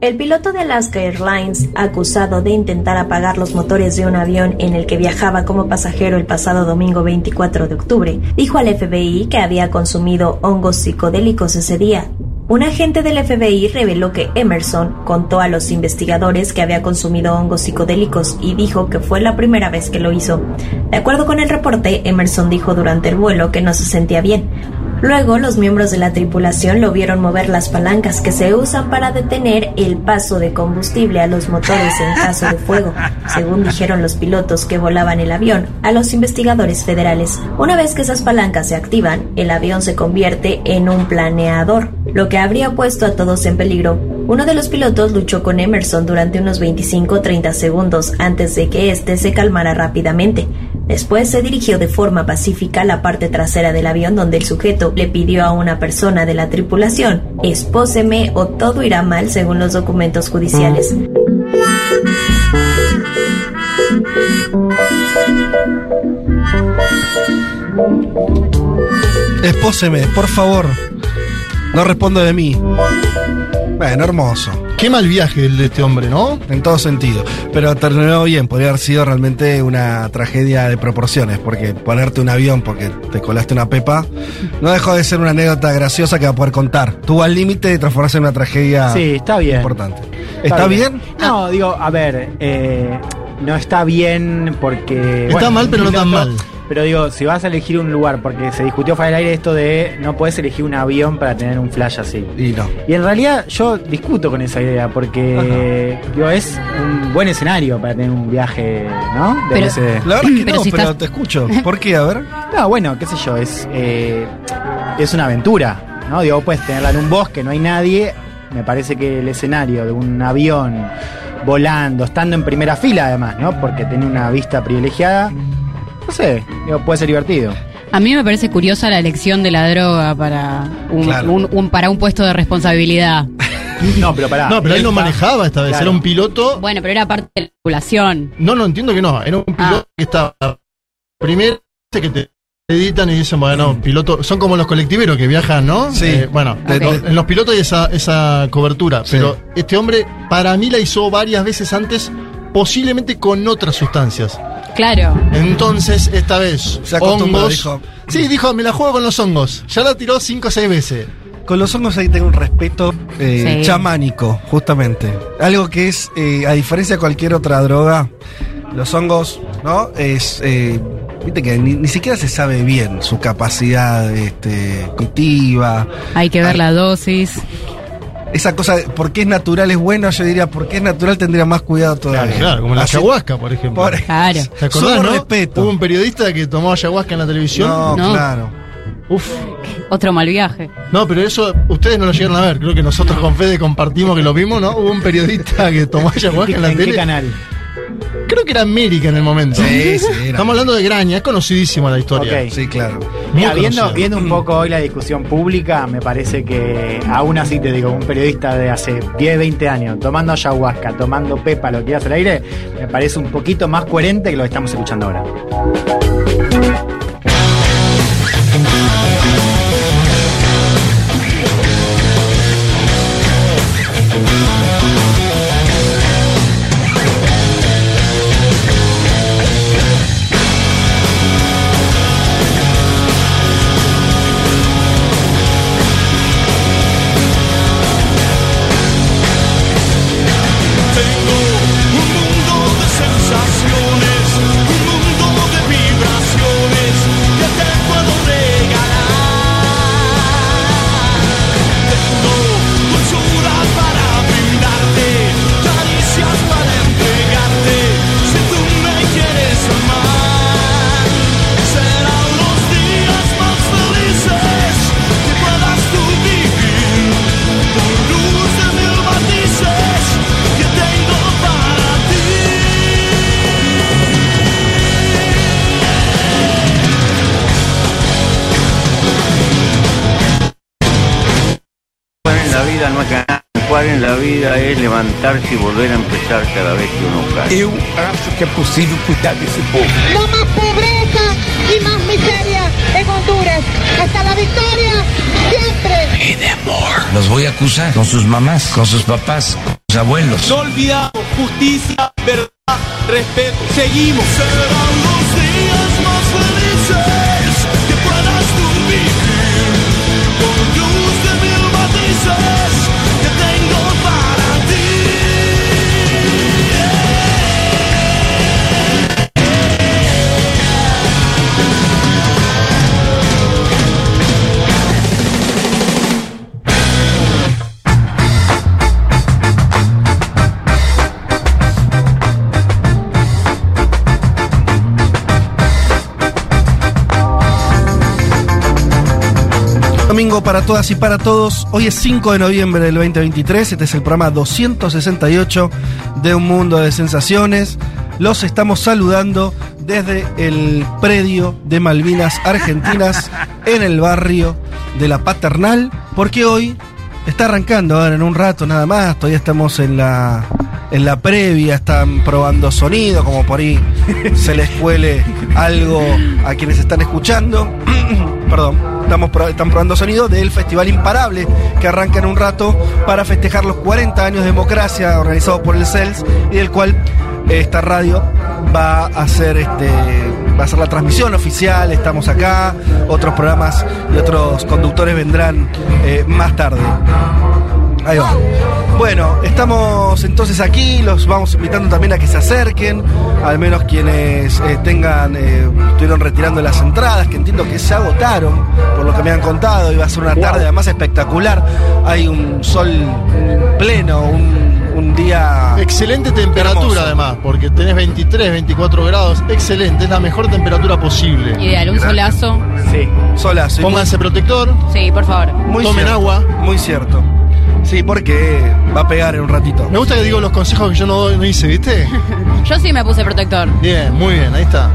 El piloto de Alaska Airlines, acusado de intentar apagar los motores de un avión en el que viajaba como pasajero el pasado domingo 24 de octubre, dijo al FBI que había consumido hongos psicodélicos ese día. Un agente del FBI reveló que Emerson contó a los investigadores que había consumido hongos psicodélicos y dijo que fue la primera vez que lo hizo. De acuerdo con el reporte, Emerson dijo durante el vuelo que no se sentía bien, Luego, los miembros de la tripulación lo vieron mover las palancas que se usan para detener el paso de combustible a los motores en caso de fuego, según dijeron los pilotos que volaban el avión a los investigadores federales. Una vez que esas palancas se activan, el avión se convierte en un planeador, lo que habría puesto a todos en peligro. Uno de los pilotos luchó con Emerson durante unos 25-30 segundos antes de que éste se calmara rápidamente. Después se dirigió de forma pacífica a la parte trasera del avión donde el sujeto le pidió a una persona de la tripulación, espóseme o todo irá mal según los documentos judiciales. Espóseme, por favor. No respondo de mí. Bueno, hermoso. Qué mal viaje el de este hombre, ¿no? En todo sentido. Pero terminó bien. Podría haber sido realmente una tragedia de proporciones. Porque ponerte un avión porque te colaste una pepa no dejó de ser una anécdota graciosa que va a poder contar. Tuvo al límite de transformarse en una tragedia Sí, está bien. importante. ¿Está, bien? No, digo, a ver, eh, no está bien porque. Está bueno, mal, pero no tan mal. Pero digo, si vas a elegir un lugar, porque se discutió fuera del aire esto de no puedes elegir un avión para tener un flash así. Y no. Y en realidad yo discuto con esa idea, porque digo, es un buen escenario para tener un viaje, ¿no? De Pero- ese- La verdad es que Pero no, si pero estás- te escucho. ¿Por qué? A ver. No, bueno, qué sé yo, es, eh, es una aventura, ¿no? Digo, puedes tenerla en un bosque, no hay nadie. Me parece que el escenario de un avión volando, estando en primera fila además, ¿no? Porque tiene una vista privilegiada, no sé, digo, puede ser divertido. A mí me parece curiosa la elección de la droga para un, Claro. un- un- para un puesto de responsabilidad. No, pero pará. No, pero él no está- manejaba esta vez. Claro. Era un piloto. Bueno, pero era parte de la tripulación. No, no, entiendo que no. Era un piloto que estaba. Primero que te editan y dicen, bueno, piloto. Son como los colectiveros que viajan, ¿no? Sí. Eh, bueno, Ok. en- en los pilotos hay esa, esa cobertura. Pero este hombre, para mí, la hizo varias veces antes, posiblemente con otras sustancias. Claro. Entonces, esta vez, Se acostumbró, hongos. dijo. Sí, dijo, me la juego con los hongos. Ya la tiró cinco o seis veces. Con los hongos ahí tengo un respeto eh, Sí. chamánico, justamente. Algo que es, eh, a diferencia de cualquier otra droga, los hongos, ¿no? Es, eh, viste que ni, ni siquiera se sabe bien su capacidad este, cognitiva. Hay que ver la dosis. Esa cosa, de por qué es natural es bueno, yo diría, porque es natural tendría más cuidado todavía. Claro, como la Así- ayahuasca, por ejemplo. Por- Claro. ¿Te acordás, Sumo no? respeto. Hubo un periodista que tomó ayahuasca en la televisión. No, No. claro. Uf. Otro mal viaje. No, pero eso ustedes no lo llegaron a ver. Creo que nosotros con Fede compartimos que lo vimos, ¿no? Hubo un periodista que tomó ayahuasca en la ¿En qué tele. canal? Creo que era América en el momento. Sí, sí, era. Estamos hablando de Graña, es conocidísima la historia. Sí, claro. Mira, viendo, viendo un poco hoy la discusión pública, me parece que aún así te digo, un periodista de hace 10, 20 años, tomando ayahuasca, tomando pepa, lo que hace al aire, me parece un poquito más coherente que lo que estamos escuchando ahora. Levantarse y volver a empezar cada vez que uno cae. Eu acho que é possível cuidar desse povo. No más pobreza y más miseria en Honduras. Hasta la victoria, siempre. Los voy a acusar con sus mamás, con sus papás, con sus abuelos. No olvidamos justicia, verdad, respeto. Seguimos. Serán los días más felices Domingo para todas y para todos. Hoy es 5 de noviembre del 2023. Este es el programa 268 de Un Mundo de Sensaciones. Los estamos saludando desde el predio de Malvinas Argentinas en el barrio de la Paternal, porque hoy está arrancando ahora en un rato nada más. Todavía estamos en la en la previa, están probando sonido, como por ahí se les cuele algo a quienes están escuchando. Perdón, estamos están probando sonido del Festival Imparable que arranca en un rato para festejar los 40 años de democracia organizado por el CELS y del cual esta radio va a hacer este va a hacer la transmisión oficial, estamos acá, otros programas y otros conductores vendrán eh, más tarde. Ahí va. Bueno, estamos entonces aquí, los vamos invitando también a que se acerquen, al menos quienes eh, tengan, eh, estuvieron retirando las entradas, que entiendo que se agotaron, por lo que me han contado, iba a ser una tarde además espectacular, hay un sol pleno, un, un día... Excelente temperatura Hermoso. además, porque tenés 23, 24 grados. Excelente, es la mejor temperatura posible. Ideal, un solazo. Sí. Solazo. muy- Pónganse protector, Sí, por favor. muy tomen cierto, agua. Muy cierto. Sí, porque va a pegar en un ratito. Me gusta que digo los consejos que yo no, no hice, ¿viste? Yo sí me puse protector. Bien, muy bien, ahí está.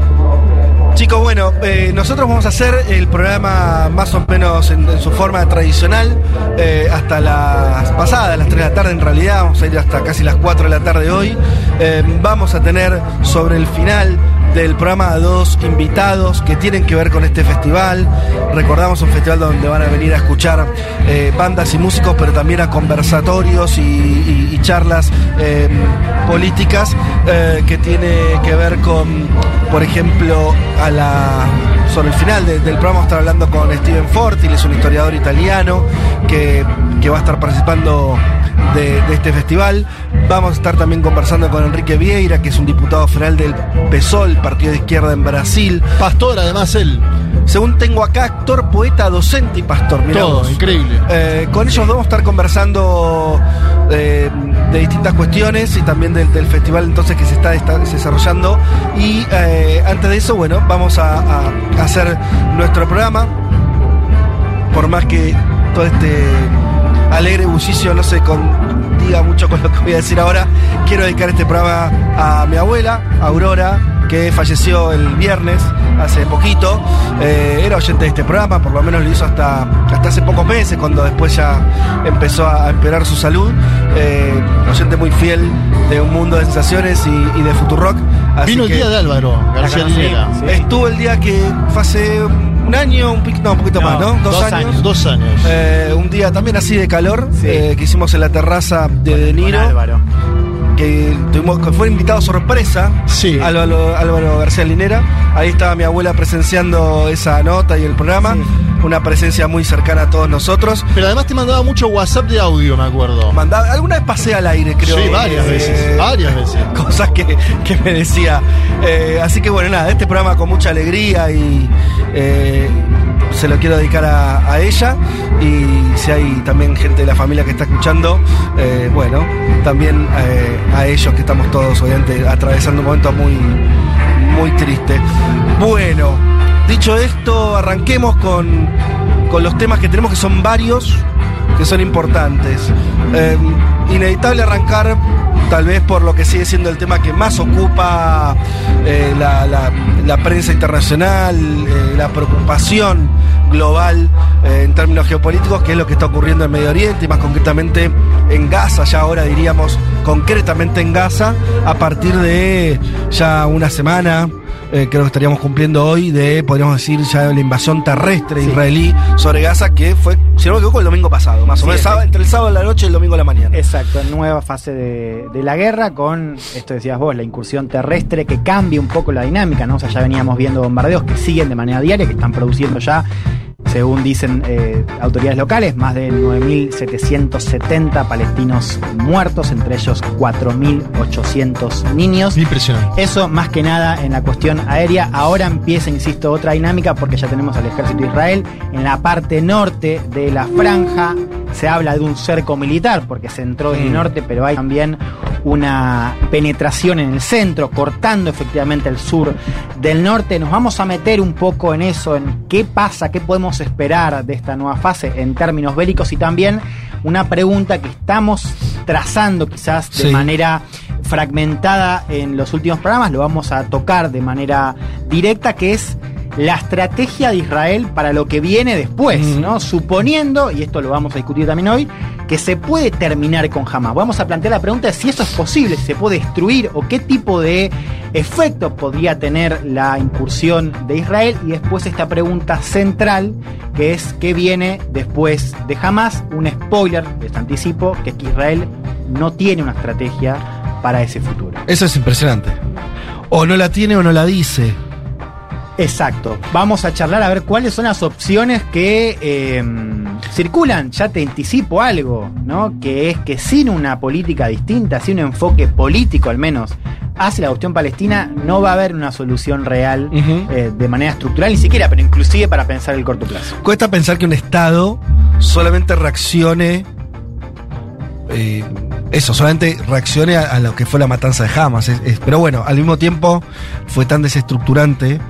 Chicos, bueno, eh, nosotros vamos a hacer el programa más o menos en, su forma tradicional eh, hasta las pasadas, las 3 de la tarde en realidad, vamos a ir hasta casi las 4 de la tarde hoy. Eh, vamos a tener sobre el final del programa a dos invitados que tienen que ver con este festival. Recordamos un festival donde van a venir a escuchar eh, bandas y músicos, pero también a conversatorios y, charlas eh, políticas eh, que tiene que ver con, por ejemplo, a la sobre el final de- del programa estar hablando con Steven Forti, es un historiador italiano que va a estar participando de, de este festival. Vamos a estar también conversando con Enrique Vieira, que es un diputado federal del PSOL, Partido de Izquierda en Brasil. Pastor, además él. Según tengo acá, actor, poeta, docente y pastor. Mirá Todo, vos. increíble. Eh, con ellos vamos a estar conversando eh, de distintas cuestiones y también del, del festival entonces que se está, está desarrollando. Y eh, antes de eso, bueno, vamos a, a hacer nuestro programa. Por más que todo este alegre bullicio no se condiga mucho con lo que voy a decir ahora, quiero dedicar este programa a mi abuela, Aurora, que falleció el viernes, hace poquito. Eh, era oyente de este programa, por lo menos lo hizo hasta, hasta hace pocos meses, cuando después ya empezó a empeorar su salud. Eh, oyente muy fiel de un mundo de sensaciones y, y de Futurock. Así Vino el día de Álvaro, García Linera. sí. Estuvo el día que fue hace un año, un, pic- no, un poquito No, más, ¿no? Dos, dos años. años. Dos años. Eh, un día también así de calor Sí. eh, que hicimos en la terraza de De Con Niro, Álvaro. Que tuvimos, que fue invitado sorpresa Sí. Álvaro, Álvaro García Linera. Ahí estaba mi abuela presenciando esa nota y el programa. Sí. Una presencia muy cercana a todos nosotros. Pero además te mandaba mucho WhatsApp de audio, me acuerdo. Mandaba, alguna vez pasé al aire, creo. Sí, varias eh, veces. Varias veces. Cosas que, que me decía. Eh, así que bueno, nada, este programa con mucha alegría y eh, se lo quiero dedicar a, ella. Y si hay también gente de la familia que está escuchando, eh, bueno, también eh, a ellos que estamos todos, obviamente, atravesando un momento muy, muy triste. Bueno, dicho esto, arranquemos con, con los temas que tenemos, que son varios, que son importantes. Eh, inevitable arrancar, tal vez por lo que sigue siendo el tema que más ocupa eh, la, la- prensa internacional, eh, la preocupación global eh, en términos geopolíticos, que es lo que está ocurriendo en Medio Oriente y más concretamente en Gaza, ya ahora diríamos concretamente en Gaza, a partir de ya una semana eh, creo que estaríamos cumpliendo hoy de, podríamos decir, ya la invasión terrestre israelí sobre Gaza, que fue, si no me equivoco, el domingo pasado, más o menos, sí. entre el sábado de la noche y el domingo de la mañana. Exacto, nueva fase de, de la guerra con, esto decías vos, la incursión terrestre que cambia un poco la dinámica, ¿no? O sea, ya veníamos viendo bombardeos que siguen de manera diaria, que están produciendo ya, según dicen eh, autoridades locales, más de 9.770 palestinos muertos, entre ellos 4.800 niños. Impresionante. Eso más que nada en la cuestión aérea. Ahora empieza, insisto, otra dinámica porque ya tenemos al ejército de Israel en la parte norte de la franja. Se habla de un cerco militar porque se entró desde el Mm. norte, pero hay también una penetración en el centro, cortando efectivamente el sur del norte. Nos vamos a meter un poco en eso, en qué pasa, qué podemos esperar de esta nueva fase en términos bélicos y también una pregunta que estamos trazando quizás de Sí. manera fragmentada en los últimos programas, lo vamos a tocar de manera directa, que es la estrategia de Israel para lo que viene después, Mm. ¿no? Suponiendo, y esto lo vamos a discutir también hoy, que se puede terminar con Hamas. Vamos a plantear la pregunta de si eso es posible, si se puede destruir o qué tipo de efectos podría tener la incursión de Israel y después esta pregunta central que es qué viene después de Hamas. Un spoiler, les anticipo, que es que Israel no tiene una estrategia para ese futuro. Eso es impresionante. O no la tiene o no la dice. Exacto. Vamos a charlar a ver cuáles son las opciones que eh, circulan. Ya te anticipo algo, ¿no? Que es que sin una política distinta, sin un enfoque político al menos hacia la cuestión palestina, no va a haber una solución real eh, de manera estructural, ni siquiera, pero inclusive para pensar el corto plazo. Cuesta pensar que un Estado solamente reaccione. eh, eso, solamente reaccione a, a lo que fue la matanza de Hamas. Es- es- pero bueno, al mismo tiempo fue tan desestructurante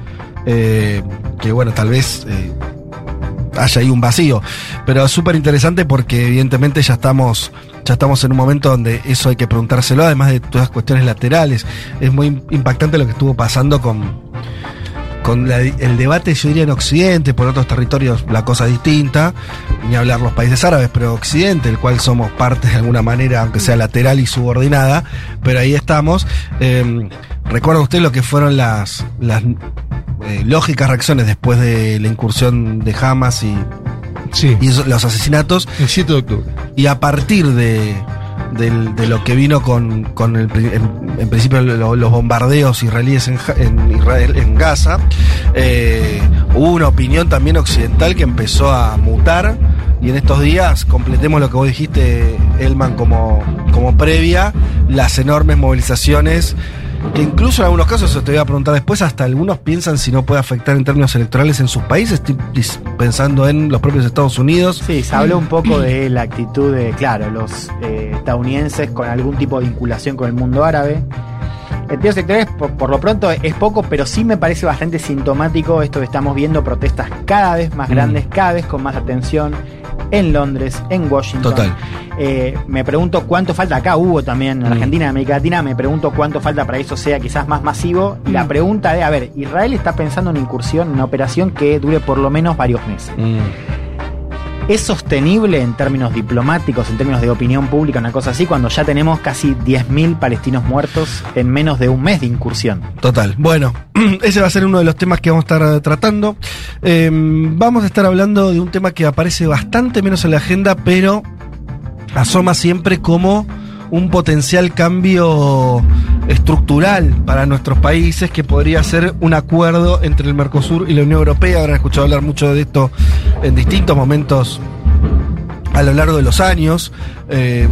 eh, que, bueno, tal vez eh, haya ahí un vacío. Pero súper interesante porque, evidentemente, ya estamos. Ya estamos en un momento donde eso hay que preguntárselo, además de todas las cuestiones laterales. Es muy impactante lo que estuvo pasando con, con el debate, yo diría en Occidente, por otros territorios la cosa es distinta, ni hablar los países árabes, pero Occidente, el cual somos parte de alguna manera, aunque sea lateral y subordinada, pero ahí estamos. Eh, ¿Recuerda usted lo que fueron las eh, lógicas reacciones después de la incursión de Hamas y, Sí. y eso- los asesinatos? El 7 de octubre. Y a partir de, lo que vino con, con el, en, en principio lo- los bombardeos israelíes en Israel, en Gaza, eh, hubo una opinión también occidental que empezó a mutar. Y en estos días, completemos lo que vos dijiste, Elman, como, como previa, las enormes movilizaciones que incluso en algunos casos, eso te voy a preguntar después, hasta algunos piensan si no puede afectar en términos electorales en sus países. Estoy pensando en los propios Estados Unidos. Sí, se habló un poco de la actitud de, claro, los eh, estadounidenses con algún tipo de vinculación con el mundo árabe. En términos sectores, por, por lo pronto es poco, pero sí me parece bastante sintomático esto que estamos viendo, protestas cada vez más Mm. grandes, cada vez con más atención en Londres, en Washington. Total. Eh, me pregunto cuánto falta, acá hubo también en Mm. Argentina, en América Latina, me pregunto cuánto falta para que eso sea quizás más masivo. Y la pregunta es, a ver, Israel está pensando en una incursión, en una operación que dure por lo menos varios meses. Mm. ¿Es sostenible en términos diplomáticos, en términos de opinión pública, una cosa así, cuando ya tenemos casi 10.000 palestinos muertos en menos de un mes de incursión? Total. Bueno, ese va a ser uno de los temas que vamos a estar eh, tratando. Eh, vamos a estar hablando de un tema que aparece bastante menos en la agenda, pero asoma siempre como un potencial cambio estructural para nuestros países que podría ser un acuerdo entre el Mercosur y la Unión Europea. Habrán escuchado hablar mucho de esto en distintos momentos a lo largo de los años. Eh,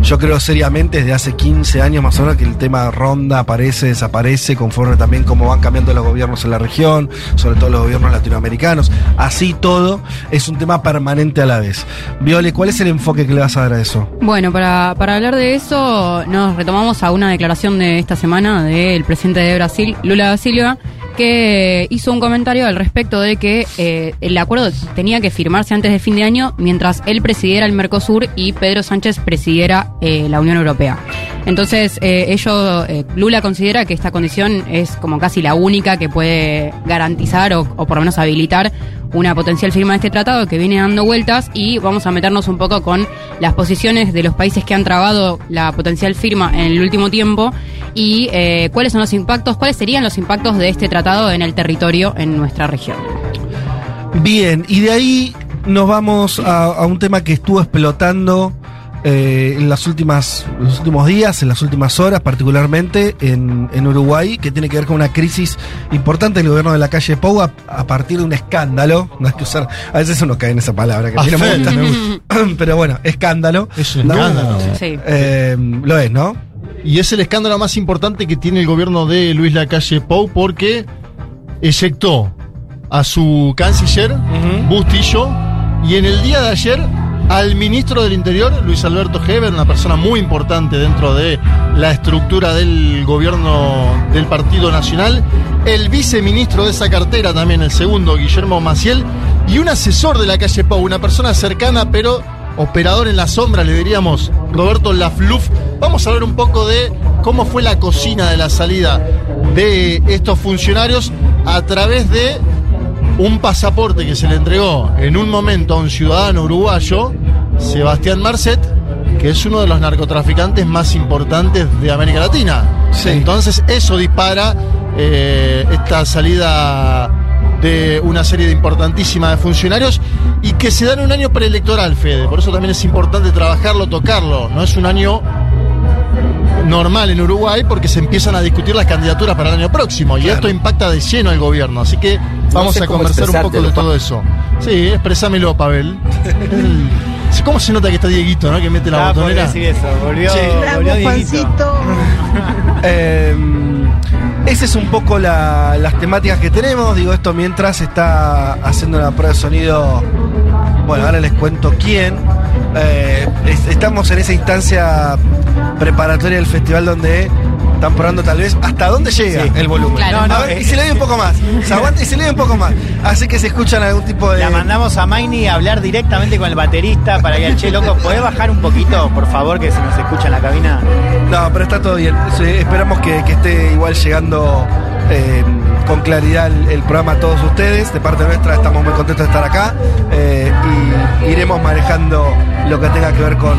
yo creo seriamente desde hace 15 años más o menos que el tema ronda aparece, desaparece, conforme también cómo van cambiando los gobiernos en la región, sobre todo los gobiernos latinoamericanos. Así todo es un tema permanente a la vez. Viole, ¿cuál es el enfoque que le vas a dar a eso? Bueno, para, para hablar de eso, nos retomamos a una declaración de esta semana del presidente de Brasil, Lula da Silva, que hizo un comentario al respecto de que eh, el acuerdo tenía que firmarse antes del fin de año mientras él presidiera el Mercosur y Pedro Sánchez presidiera eh, la Unión Europea. Entonces, eh, ello, eh, Lula considera que esta condición es como casi la única que puede garantizar o por lo menos habilitar una potencial firma de este tratado que viene dando vueltas y vamos a meternos un poco con las posiciones de los países que han trabado la potencial firma en el último tiempo y eh, cuáles son los impactos, cuáles serían los impactos de este tratado en el territorio en nuestra región. Bien, y de ahí nos vamos a, a un tema que estuvo explotando eh, en las últimas, los últimos días, en las últimas horas, particularmente en, en Uruguay, que tiene que ver con una crisis importante del gobierno de la calle Pou a, a partir de un escándalo. No hay que usar, a veces uno cae en esa palabra que a mí no me gusta. Pero bueno, escándalo. Es un ¿no? escándalo. Sí. Eh, lo es, ¿no? Y es el escándalo más importante que tiene el gobierno de Luis Lacalle Pou porque eyectó a su canciller, Bustillo, y en el día de ayer al ministro del Interior, Luis Alberto Heber, una persona muy importante dentro de la estructura del gobierno del Partido Nacional, el viceministro de esa cartera también, el segundo, Guillermo Maciel, y un asesor de la calle Pou, una persona cercana pero operador en la sombra, le diríamos, Roberto Lafluf. Vamos a hablar un poco de cómo fue la cocina de la salida de estos funcionarios a través de un pasaporte que se le entregó en un momento a un ciudadano uruguayo, Sebastián Marcet, que es uno de los narcotraficantes más importantes de América Latina. Sí. Entonces eso dispara eh, esta salida de una serie de importantísima de funcionarios y que se da en un año preelectoral, Fede. Por eso también es importante trabajarlo, tocarlo. No es un año normal en Uruguay porque se empiezan a discutir las candidaturas para el año próximo y Claro. esto impacta de lleno al gobierno. Así que vamos sé a conversar un poco de todo eso. Sí, expresámelo, Pavel. El- ¿Cómo se nota que está Dieguito, no? Que mete la por botonera. decir eso, volvió, Sí. volvió Dieguito. Eh, esa es un poco la- las temáticas que tenemos. Digo esto mientras está haciendo una prueba de sonido. Bueno, ahora les cuento quién. Eh, es- estamos en esa instancia preparatoria del festival donde están probando tal vez hasta dónde llega Sí. el volumen. Claro. a No, ver, eh, y se le doy un poco más. Se aguanta y se le doy un poco más. Así que se escuchan algún tipo de. La mandamos a Maini a hablar directamente con el baterista para que, che, loco, ¿podés bajar un poquito, por favor, que se nos escucha en la cabina? No, pero está todo bien. Sí, esperamos que, que esté igual llegando eh, con claridad el, el programa a todos ustedes. De parte nuestra estamos muy contentos de estar acá eh, y iremos manejando lo que tenga que ver con,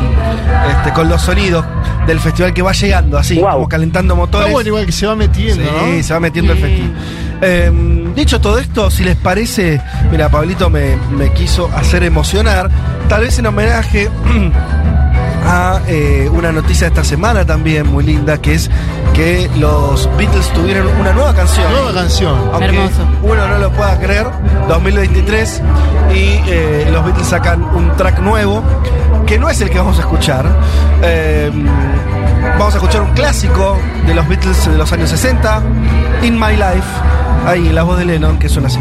este, con los sonidos del festival que va llegando, así, como calentando motores. Está bueno igual que se va metiendo, Sí, ¿no? se va metiendo el festival. Eh, dicho todo esto, si les parece, mira, Pablito me, me quiso hacer emocionar, tal vez en homenaje a eh, una noticia de esta semana también muy linda, que es que los Beatles tuvieron una nueva canción. Nueva canción. Aunque Hermoso. uno no lo pueda creer, 2023, y eh, los Beatles sacan un track nuevo, que no es el que vamos a escuchar. Eh, vamos a escuchar un clásico de los Beatles de los años 60, In My Life, ahí la voz de Lennon, que suena así.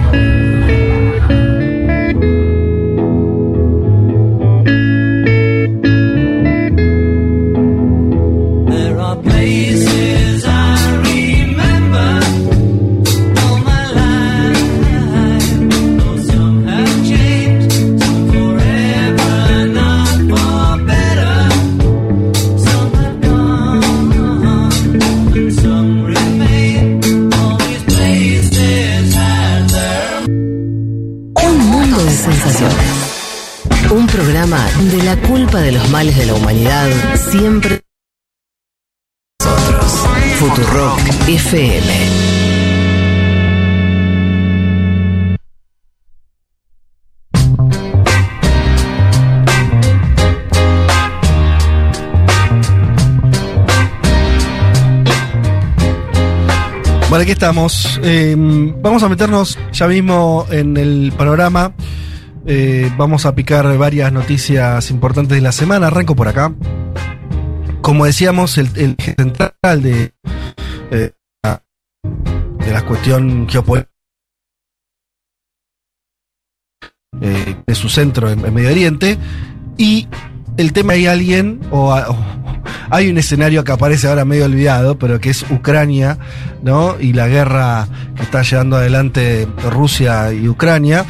Donde la culpa de los males de la humanidad siempre nosotros. Futurock FM. Bueno, aquí estamos. Eh, vamos a meternos ya mismo en el panorama. Eh, vamos a picar varias noticias importantes de la semana. Arranco por acá. Como decíamos, el, central de, eh, de la cuestión geopolítica eh, de su centro en, en Medio Oriente. Y el tema hay alguien, o, o hay un escenario que aparece ahora medio olvidado, pero que es Ucrania, ¿no? Y la guerra que está llevando adelante Rusia y Ucrania.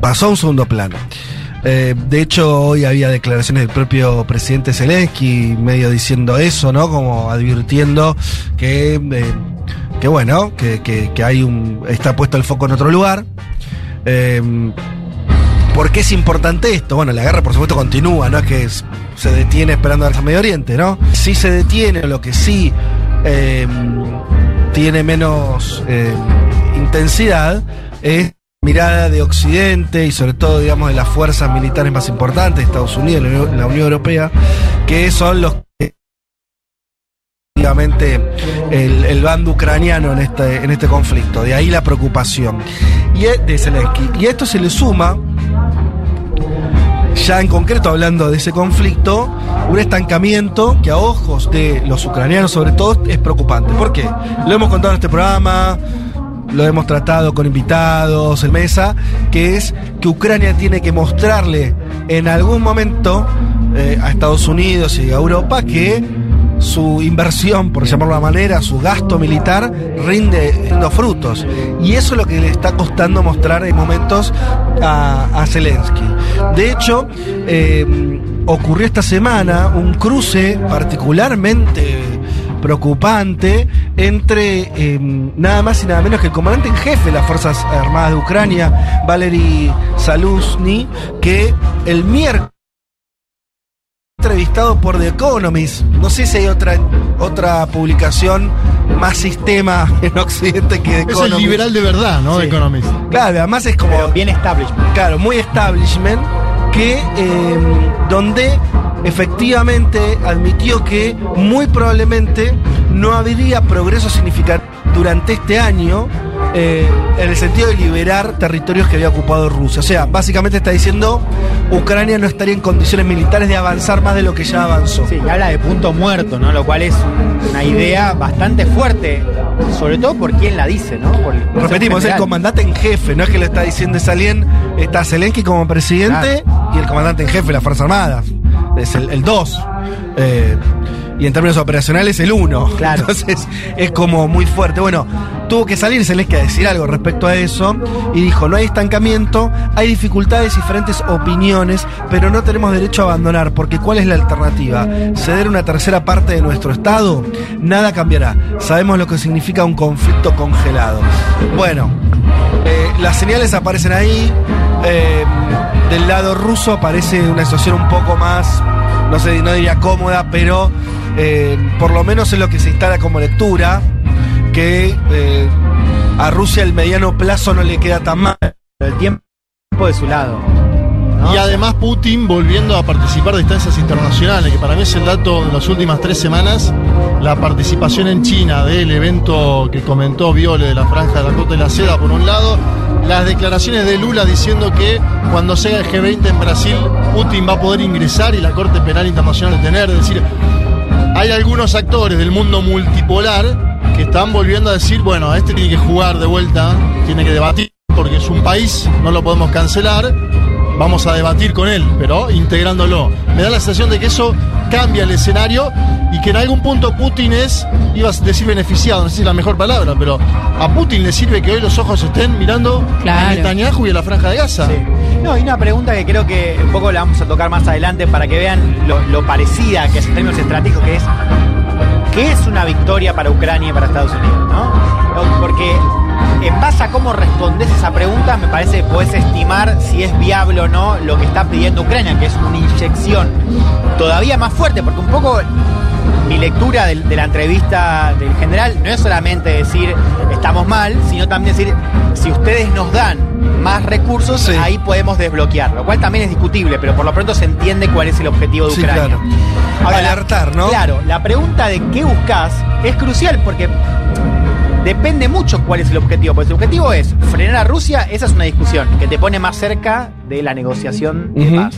Pasó a un segundo plano. Eh, de hecho, hoy había declaraciones del propio presidente Zelensky, medio diciendo eso, ¿no? Como advirtiendo que, eh, que bueno, que, que- hay un. está puesto el foco en otro lugar. Eh, ¿Por qué es importante esto? Bueno, la guerra por supuesto continúa, no es que se detiene esperando al Medio Oriente, ¿no? Sí se detiene, lo que sí tiene menos intensidad es mirada de Occidente y sobre todo, digamos, de las fuerzas militares más importantes, Estados Unidos, la Unión, Europea, que son los que el, el bando ucraniano en este, en este conflicto. De ahí la preocupación y de Zelensky. Y esto se le suma, ya en concreto hablando de ese conflicto, un estancamiento que a ojos de los ucranianos sobre todo es preocupante. ¿Por qué? Lo hemos contado en este programa, lo hemos tratado con invitados en mesa, que es que Ucrania tiene que mostrarle en algún momento eh, a Estados Unidos y a Europa que su inversión, por llamarlo de una manera, su gasto militar rinde, rinde frutos. Y eso es lo que le está costando mostrar en momentos a, a Zelensky. De hecho, eh, ocurrió esta semana un cruce particularmente preocupante entre eh, nada más y nada menos que el comandante en jefe de las Fuerzas Armadas de Ucrania, Valery Saluzny, que el miércoles entrevistado por The Economist. No sé si hay otra, otra publicación más sistema en Occidente que The Es el Economist. liberal de verdad, ¿no? Sí. Economist. Claro, además es como. Pero bien establishment. Claro, muy establishment, que eh, donde efectivamente admitió que muy probablemente no habría progreso significativo durante este año eh, en el sentido de liberar territorios que había ocupado Rusia. O sea, básicamente está diciendo Ucrania no estaría en condiciones militares de avanzar más de lo que ya avanzó. Sí, y habla de punto muerto, ¿no? Lo cual es una idea bastante fuerte, sobre todo por quien la dice, ¿no? Por el Repetimos, es el comandante en jefe, no es que le está diciendo es alguien, está Zelensky como presidente y el comandante en jefe de las Fuerzas Armadas. Es el 2. y en términos operacionales el 1. Claro. Entonces es como muy fuerte. Bueno, tuvo que salir Zelensky a decir algo respecto a eso y dijo, no hay estancamiento, hay dificultades y diferentes opiniones, pero no tenemos derecho a abandonar, porque ¿cuál es la alternativa? ¿Ceder una tercera parte de nuestro Estado? Nada cambiará. Sabemos lo que significa un conflicto congelado. Bueno, eh, las señales aparecen ahí. Eh, del lado ruso aparece una situación un poco más, no sé, no diría cómoda, pero eh, por lo menos es lo que se instala como lectura, que eh, a Rusia el mediano plazo no le queda tan mal. El tiempo de su lado. Y además Putin volviendo a participar de instancias internacionales, que para mí es el dato de las últimas tres semanas, la participación en China del evento que comentó Viole de la Franja de la Cota de la Seda, por un lado, las declaraciones de Lula diciendo que cuando sea el G20 en Brasil, Putin va a poder ingresar y la Corte Penal Internacional detener, es decir, hay algunos actores del mundo multipolar que están volviendo a decir, bueno, este tiene que jugar de vuelta, tiene que debatir, porque es un país, no lo podemos cancelar, vamos a debatir con él, pero integrándolo. Me da la sensación de que eso cambia el escenario y que en algún punto Putin es, ibas a decir beneficiado, no sé si es la mejor palabra, pero a Putin le sirve que hoy los ojos estén mirando a. Netanyahu y a la Franja de Gaza. Sí. No, y una pregunta que creo que un poco la vamos a tocar más adelante para que vean lo, lo parecida que es en términos estratégicos, que es ¿qué es una victoria para Ucrania y para Estados Unidos? No, Porque en base a cómo respondes esa pregunta, me parece que podés estimar si es viable o no lo que está pidiendo Ucrania, que es una inyección todavía más fuerte, porque un poco mi lectura de, la entrevista del general no es solamente decir estamos mal, sino también decir si ustedes nos dan más recursos, Sí. ahí podemos desbloquear, lo cual también es discutible, pero por lo pronto se entiende cuál es el objetivo de Sí, Ucrania. claro. la- Alertar, ¿no? Claro, la pregunta de qué buscas es crucial porque depende mucho cuál es el objetivo. Porque si el objetivo es frenar a Rusia, esa es una discusión que te pone más cerca de la negociación de paz.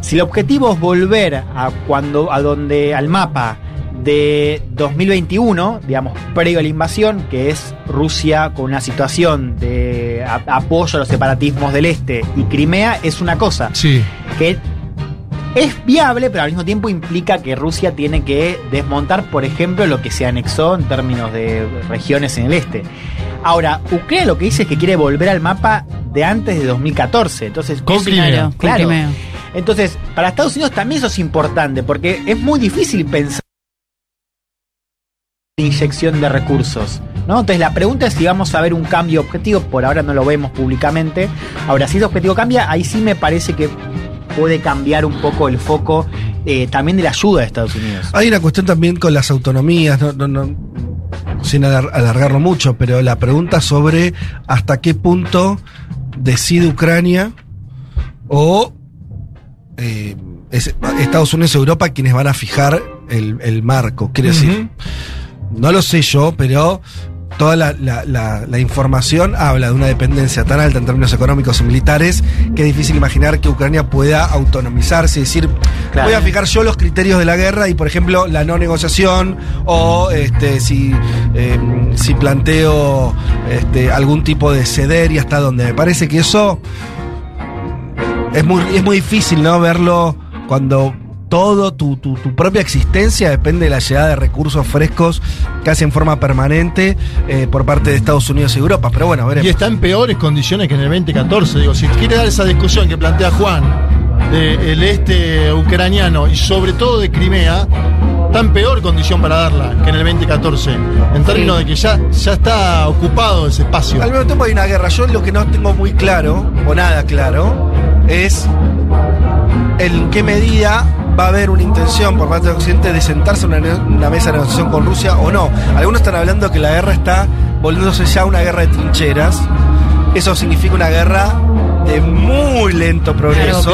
Si el objetivo es volver a cuando a donde al mapa de 2021, digamos, previo a la invasión, que es Rusia con una situación de a- apoyo a los separatismos del este y Crimea, es una cosa Sí. que es viable, pero al mismo tiempo implica que Rusia tiene que desmontar, por ejemplo, lo que se anexó en términos de regiones en el este. Ahora, Ucrania lo que dice es que quiere volver al mapa de antes de 2014. Entonces, Con Crimea. Claro, con. Entonces, para Estados Unidos también eso es importante, porque es muy difícil pensar inyección de recursos. ¿no? Entonces la pregunta es si vamos a ver un cambio objetivo, por ahora no lo vemos públicamente. Ahora, si ese objetivo cambia, ahí sí me parece que puede cambiar un poco el foco eh, también de la ayuda de Estados Unidos. Hay una cuestión también con las autonomías, no, no, no, sin alar- alargarlo mucho, pero la pregunta sobre hasta qué punto decide Ucrania o eh, es Estados Unidos y Europa quienes van a fijar el, el marco. Quiero decir, no lo sé yo, pero toda la, la- la- la información habla de una dependencia tan alta en términos económicos y militares que es difícil imaginar que Ucrania pueda autonomizarse y decir, Claro. voy a fijar yo los criterios de la guerra y, por ejemplo, la no negociación o este, si, eh, si planteo este, algún tipo de ceder y hasta dónde. Me parece que eso es muy, es muy difícil, ¿no? Verlo cuando todo tu, tu, tu propia existencia depende de la llegada de recursos frescos casi en forma permanente eh, por parte de Estados Unidos y Europa. Pero bueno, Y está en peores condiciones que en el 2014. Digo, si quiere dar esa discusión que plantea Juan del este ucraniano y sobre todo de Crimea, está en peor condición para darla que en el 2014. En términos de que ya, ya está ocupado ese espacio. Al mismo tiempo hay una guerra. Yo lo que no tengo muy claro, o nada claro, es en qué medida va a haber una intención por parte de Occidente de sentarse en una, mesa de negociación con Rusia o no. Algunos están hablando que la guerra está volviéndose ya una guerra de trincheras. Eso significa una guerra de muy lento progreso.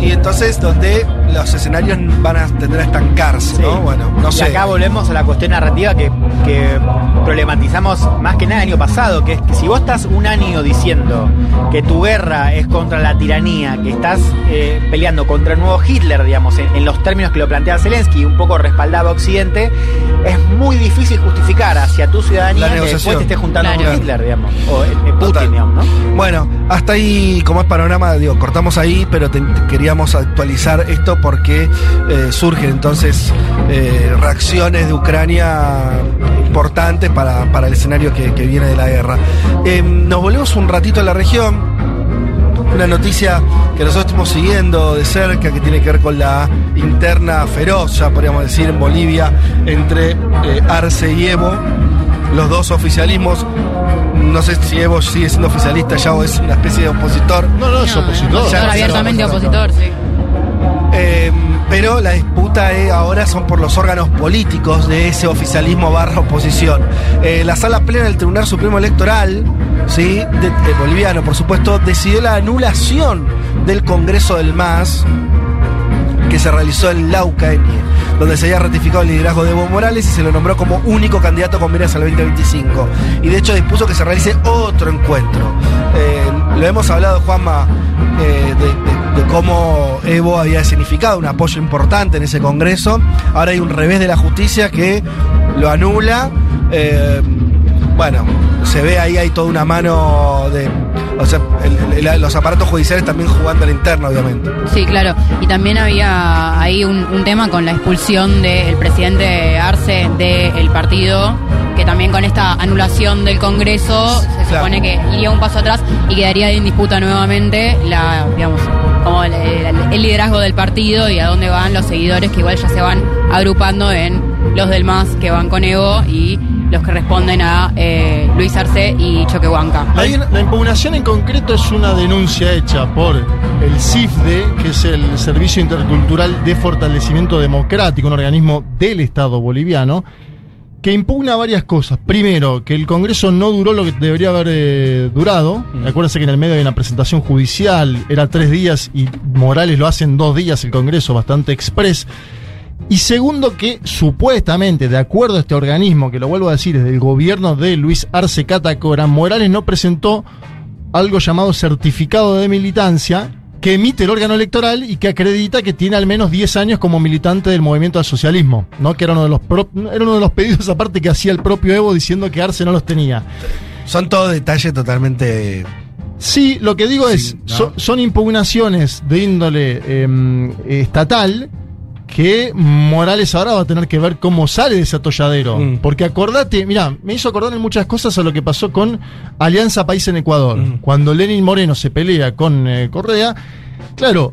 Y entonces donde los escenarios van a tender a estancarse, ¿no? Bueno, no y sé. acá volvemos a la cuestión narrativa que, que problematizamos más que nada el año pasado, que es que si vos estás un año diciendo que tu guerra es contra la tiranía, que estás eh, peleando contra el nuevo Hitler, digamos, en, en los términos que lo plantea Zelensky, y un poco respaldado a Occidente, es muy difícil justificar hacia tu ciudadanía que después te estés juntando Claro. con Hitler, digamos, o eh, eh, Putin, Total. digamos, ¿no? Bueno, hasta ahí, como es panorama, digo, cortamos ahí, pero te- te queríamos actualizar esto porque eh, surgen entonces eh, reacciones de Ucrania importantes para, para el escenario que, que viene de la guerra. Eh, nos volvemos un ratito a la región. Una noticia que nosotros estamos siguiendo de cerca, que tiene que ver con la interna feroz, ya podríamos decir, en Bolivia, entre eh, Arce y Evo, los dos oficialismos. No sé si Evo sigue siendo oficialista ya o es una especie de opositor. No, no, es opositor. Ya, Opositor, abiertamente ya, opositor, sí. Eh, pero la disputa eh, ahora son por los órganos políticos de ese oficialismo barra oposición. Eh, la sala plena del Tribunal Supremo Electoral, ¿sí? boliviano por supuesto, decidió la anulación del Congreso del MAS que se realizó en Laucaenie, donde se había ratificado el liderazgo de Evo Morales y se lo nombró como único candidato con miras al 2025. Y de hecho dispuso que se realice otro encuentro. Lo hemos hablado, Juanma, eh, de, cómo Evo había significado un apoyo importante en ese Congreso. Ahora hay un revés de la justicia que lo anula. Eh, bueno, se ve ahí, hay toda una mano de... O sea, los aparatos judiciales también jugando al interno, obviamente. Sí, claro. Y también había ahí un, un tema con la expulsión del presidente Arce del partido, que también con esta anulación del Congreso se Claro. supone que iría un paso atrás y quedaría en disputa nuevamente la, digamos, como el, el- el liderazgo del partido y a dónde van los seguidores que igual ya se van agrupando en los del MAS que van con Evo y los que responden a eh, Luis Arce y Choquehuanca. La, la impugnación en concreto es una denuncia hecha por el CIFDE, que es el Servicio Intercultural de Fortalecimiento Democrático, un organismo del Estado boliviano, que impugna varias cosas. Primero, que el Congreso no duró lo que debería haber eh, durado. Acuérdense que en el medio hay una presentación judicial, era tres días y Morales lo hace en dos días el Congreso, bastante express. Y segundo, que supuestamente, de acuerdo a este organismo, que lo vuelvo a decir, es del gobierno de Luis Arce Catacora, Morales no presentó algo llamado certificado de militancia que emite el órgano electoral y que acredita que tiene al menos 10 años como militante del movimiento al socialismo, ¿no? Que era uno de los pro- era uno de los pedidos aparte que hacía el propio Evo diciendo que Arce no los tenía. Son todos detalles totalmente. Sí, lo que digo Sí, es, son impugnaciones de índole em, estatal que Morales ahora va a tener que ver cómo sale de ese atolladero. Mm. Porque acordate, mira, me hizo acordar en muchas cosas a lo que pasó con Alianza País en Ecuador. Mm. Cuando Lenin Moreno se pelea con eh, Correa, claro,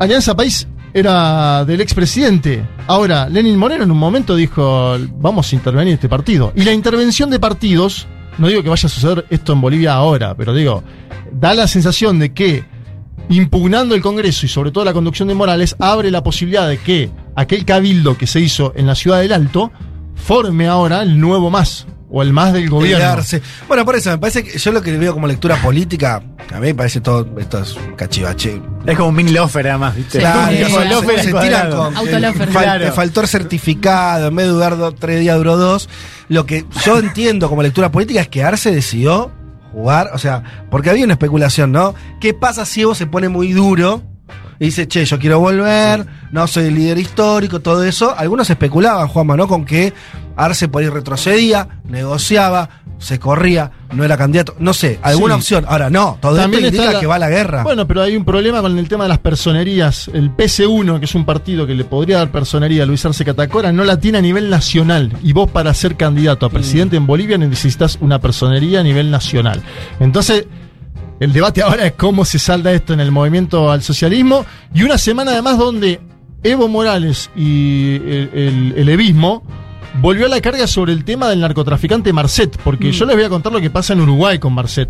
Alianza País era del expresidente. Ahora, Lenin Moreno en un momento dijo, vamos a intervenir en este partido. Y la intervención de partidos, no digo que vaya a suceder esto en Bolivia ahora, pero digo, da la sensación de que impugnando el Congreso y sobre todo la conducción de Morales, abre la posibilidad de que aquel cabildo que se hizo en la ciudad del Alto forme ahora el nuevo más o el más del gobierno. Bueno, por eso me parece que yo lo que veo como lectura política, a mí me parece todo esto es cachivache. Es como un mini lofer además, ¿viste? Claro, Es como se- lofer se tiran con Autolofer. fal- Claro. te faltó el certificado, en vez de durar do- tres días duró dos. Lo que yo entiendo como lectura política es que Arce decidió jugar, o sea, porque había una especulación, ¿no? ¿Qué pasa si Evo se pone muy duro? Y dice, che, yo quiero volver, no soy el líder histórico, todo eso. Algunos especulaban, Juanma, ¿no? Con que Arce por ahí retrocedía, negociaba, se corría, no era candidato. No sé, alguna Sí. opción. Ahora, no, todo También esto indica la- que va a la guerra. Bueno, pero hay un problema con el tema de las personerías. El PC1, que es un partido que le podría dar personería a Luis Arce Catacora, no la tiene a nivel nacional. Y vos para ser candidato a presidente en Bolivia necesitas una personería a nivel nacional. Entonces, el debate ahora es cómo se salda esto en el movimiento al socialismo. Y una semana además donde Evo Morales y el, el- el evismo volvió a la carga sobre el tema del narcotraficante Marcet. Porque yo les voy a contar lo que pasa en Uruguay con Marcet.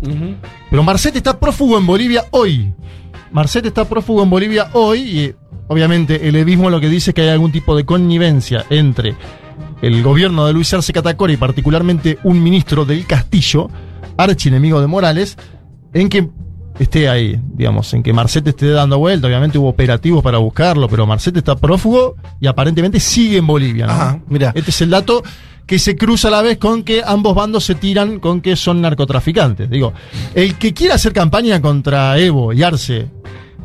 Pero Marcet está prófugo en Bolivia hoy. Marcet está prófugo en Bolivia hoy y obviamente el evismo lo que dice es que hay algún tipo de connivencia entre el gobierno de Luis Arce Catacora y particularmente un ministro del Castillo, archienemigo de Morales, en que esté ahí, digamos, en que Marcet esté dando vuelta. Obviamente hubo operativos para buscarlo, pero Marcet está prófugo y aparentemente sigue en Bolivia. ¿no? Ajá, mira. Este es el dato que se cruza a la vez con que ambos bandos se tiran con que son narcotraficantes. Digo, el que quiera hacer campaña contra Evo y Arce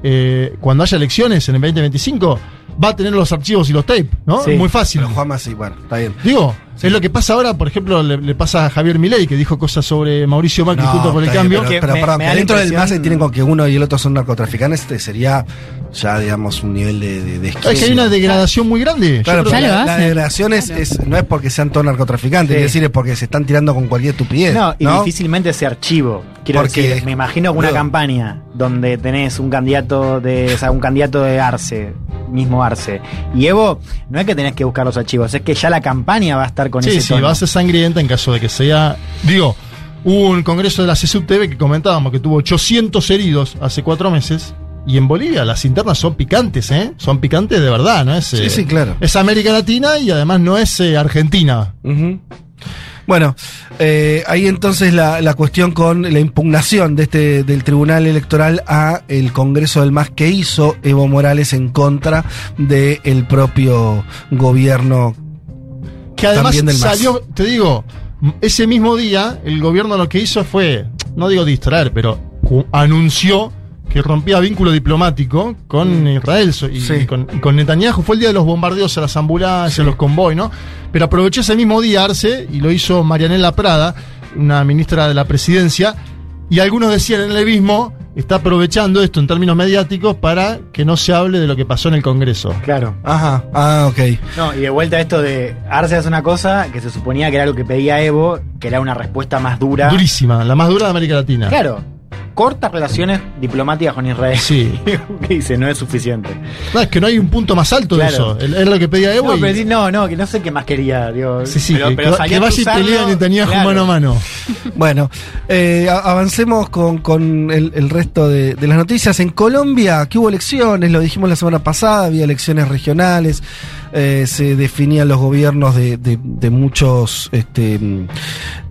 eh, cuando haya elecciones en el 2025 va a tener los archivos y los tapes, ¿no? Sí. Es muy fácil. Pero Juanma sí, bueno, está bien. Digo, es lo que pasa ahora, por ejemplo, le, le pasa a Javier Milei, que dijo cosas sobre Mauricio Macri No, junto por el cambio. Pero, pero me- me que dentro del MAS tienen con que uno y el otro son narcotraficantes, este sería ya, digamos, un nivel de, de, de Es que hay una degradación muy grande. Claro, pero la, la degradación es, es- no es porque sean todos narcotraficantes, Sí. es decir, es porque se están tirando con cualquier estupidez. No, y ¿no? difícilmente ese archivo. Quiero Porque- decir, me imagino una campaña donde tenés un candidato de, o sea, un candidato de Arce, mismo Arce. Y Evo, no es que tenés que buscar los archivos, es que ya la campaña va a estar con Sí, ese sí, tono. va a ser sangrienta en caso de que sea. Digo, hubo un congreso de la CSUB TV que comentábamos que tuvo 800 heridos hace cuatro meses. Y en Bolivia las internas son picantes, ¿eh? Son picantes de verdad, ¿no? Es, Sí, eh, sí, claro. Es América Latina y además no es eh, Argentina. Bueno, eh, ahí entonces la, la cuestión con la impugnación de este del Tribunal Electoral a el Congreso del MAS que hizo Evo Morales en contra del propio gobierno. Que además del salió, te digo, ese mismo día el gobierno lo que hizo fue, no digo distraer, pero anunció que rompía vínculo diplomático con Israel y, Mm. Sí. y con, y con Netanyahu. Fue el día de los bombardeos a las ambulancias, a los convoy, ¿no? Pero aprovechó ese mismo día Arce y lo hizo Marianela Prada, una ministra de la presidencia, y algunos decían en el levismo, está aprovechando esto en términos mediáticos para que no se hable de lo que pasó en el Congreso. Claro. Ajá, ah, ok. No, y de vuelta a esto de Arce hace una cosa que se suponía que era lo que pedía Evo, que era una respuesta más dura. Durísima, la más dura de América Latina. Claro, cortas relaciones diplomáticas con Israel. Sí. que dice, no es suficiente. No, es que no hay un punto más alto de eso. Era lo que pedía Evo. No, y- pero decir, no, no, que no sé qué más quería. Digo, sí, sí, pero- que, pero que- que vaya y pelea Netanyahu claro. mano a mano. Bueno, eh, avancemos con, con el, el resto de, de las noticias. En Colombia, aquí hubo elecciones, lo dijimos la semana pasada, había elecciones regionales, eh, se definían los gobiernos de, de- muchos este, mm,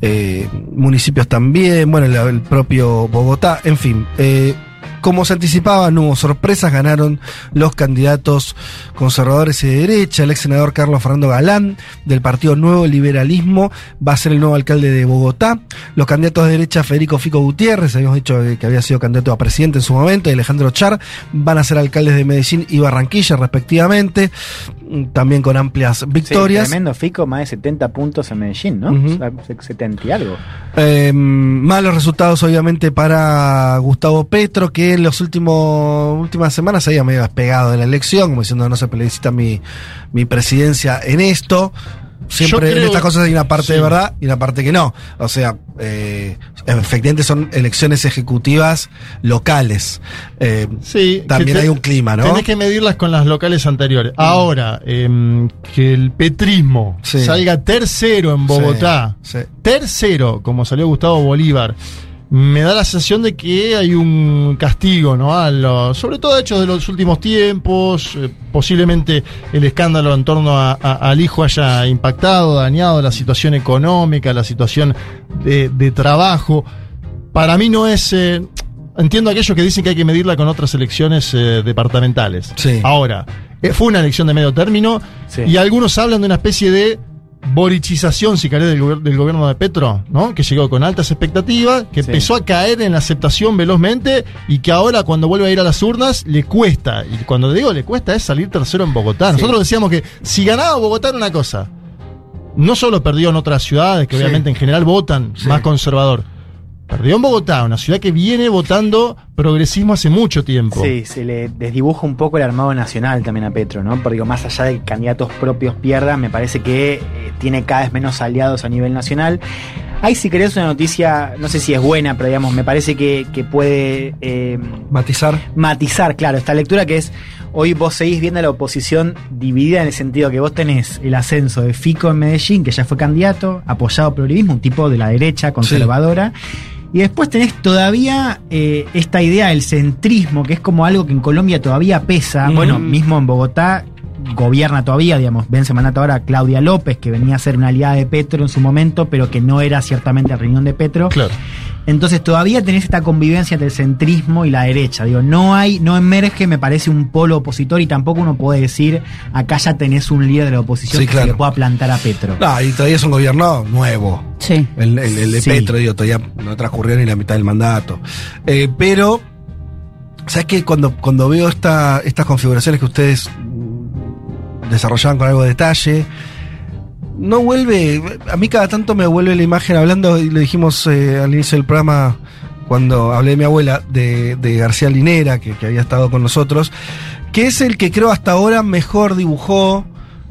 eh, municipios también, bueno, el, el propio Bogotá, en fin. eh, como se anticipaba, no hubo sorpresas, ganaron los candidatos conservadores y de derecha. El ex senador Carlos Fernando Galán, del Partido Nuevo Liberalismo, va a ser el nuevo alcalde de Bogotá. Los candidatos de derecha, Federico Fico Gutiérrez, habíamos dicho que había sido candidato a presidente en su momento, y Alejandro Char, van a ser alcaldes de Medellín y Barranquilla, respectivamente, también con amplias Sí, victorias. tremendo Fico, más de 70 puntos en Medellín, ¿no? Ujú. O sea, 70 y algo. Eh, malos resultados, obviamente, para Gustavo Petro, que en las últimas semanas se había medio despegado de la elección, como diciendo no se plebiscita mi, mi presidencia en esto. siempre en estas cosas hay una parte sí. de verdad y una parte que no. O sea, eh, efectivamente son elecciones ejecutivas locales. Eh, Sí, también te- hay un clima, ¿no? Tenés que medirlas con las locales anteriores. Ahora, em, que el petrismo Sí. salga tercero en Bogotá, sí. tercero, como salió Gustavo Bolívar, me da la sensación de que hay un castigo, ¿no? A los, sobre todo hechos de los últimos tiempos, eh, posiblemente el escándalo en torno a- a- al hijo haya impactado, dañado la situación económica, la situación de, de trabajo. Para mí no es... eh, entiendo aquellos que dicen que hay que medirla con otras elecciones eh, departamentales. Sí. Ahora, eh, fue una elección de medio término Sí. y algunos hablan de una especie de borichización, si querés, del, gobier- del gobierno de Petro, ¿no? Que llegó con altas expectativas, que Sí. empezó a caer en la aceptación velozmente y que ahora cuando vuelve a ir a las urnas le cuesta. Y cuando digo le cuesta es salir tercero en Bogotá. Sí. Nosotros decíamos que si ganaba Bogotá era una cosa. No solo perdió en otras ciudades, que Sí. obviamente en general votan más conservador. Perdió en Bogotá, una ciudad que viene votando progresismo hace mucho tiempo. Sí, se le desdibuja un poco el armado nacional también a Petro, ¿no? Porque digo, más allá de que candidatos propios pierdan, me parece que eh, tiene cada vez menos aliados a nivel nacional. Hay, si querés, una noticia, no sé si es buena, pero digamos, me parece que, que puede eh, Matizar. matizar, claro, esta lectura que es, hoy vos seguís viendo a la oposición dividida en el sentido que vos tenés el ascenso de Fico en Medellín, que ya fue candidato, apoyado por Uribismo, un tipo de la derecha, conservadora. Y después tenés todavía eh, esta idea del centrismo, que es como algo que en Colombia todavía pesa. Mm. Bueno, mismo en Bogotá gobierna todavía, digamos, vence mandato ahora Claudia López, que venía a ser una aliada de Petro en su momento, pero que no era ciertamente riñón de Petro. Claro. Entonces todavía tenés esta convivencia entre el centrismo y la derecha. Digo, no hay, no emerge, me parece, un polo opositor y tampoco uno puede decir, acá ya tenés un líder de la oposición Sí, que claro. se le pueda plantar a Petro. No, y todavía es un gobierno nuevo. Sí. El, el- el de Sí. Petro, digo, todavía no transcurrió ni la mitad del mandato. Eh, pero, ¿sabes qué? Cuando, cuando veo esta, estas configuraciones que ustedes mm, desarrollaban con algo de detalle, no vuelve, a mí cada tanto me vuelve la imagen hablando, y lo dijimos eh, al inicio del programa, cuando hablé de mi abuela, de, de García Linera, que, que había estado con nosotros, que es el que creo hasta ahora mejor dibujó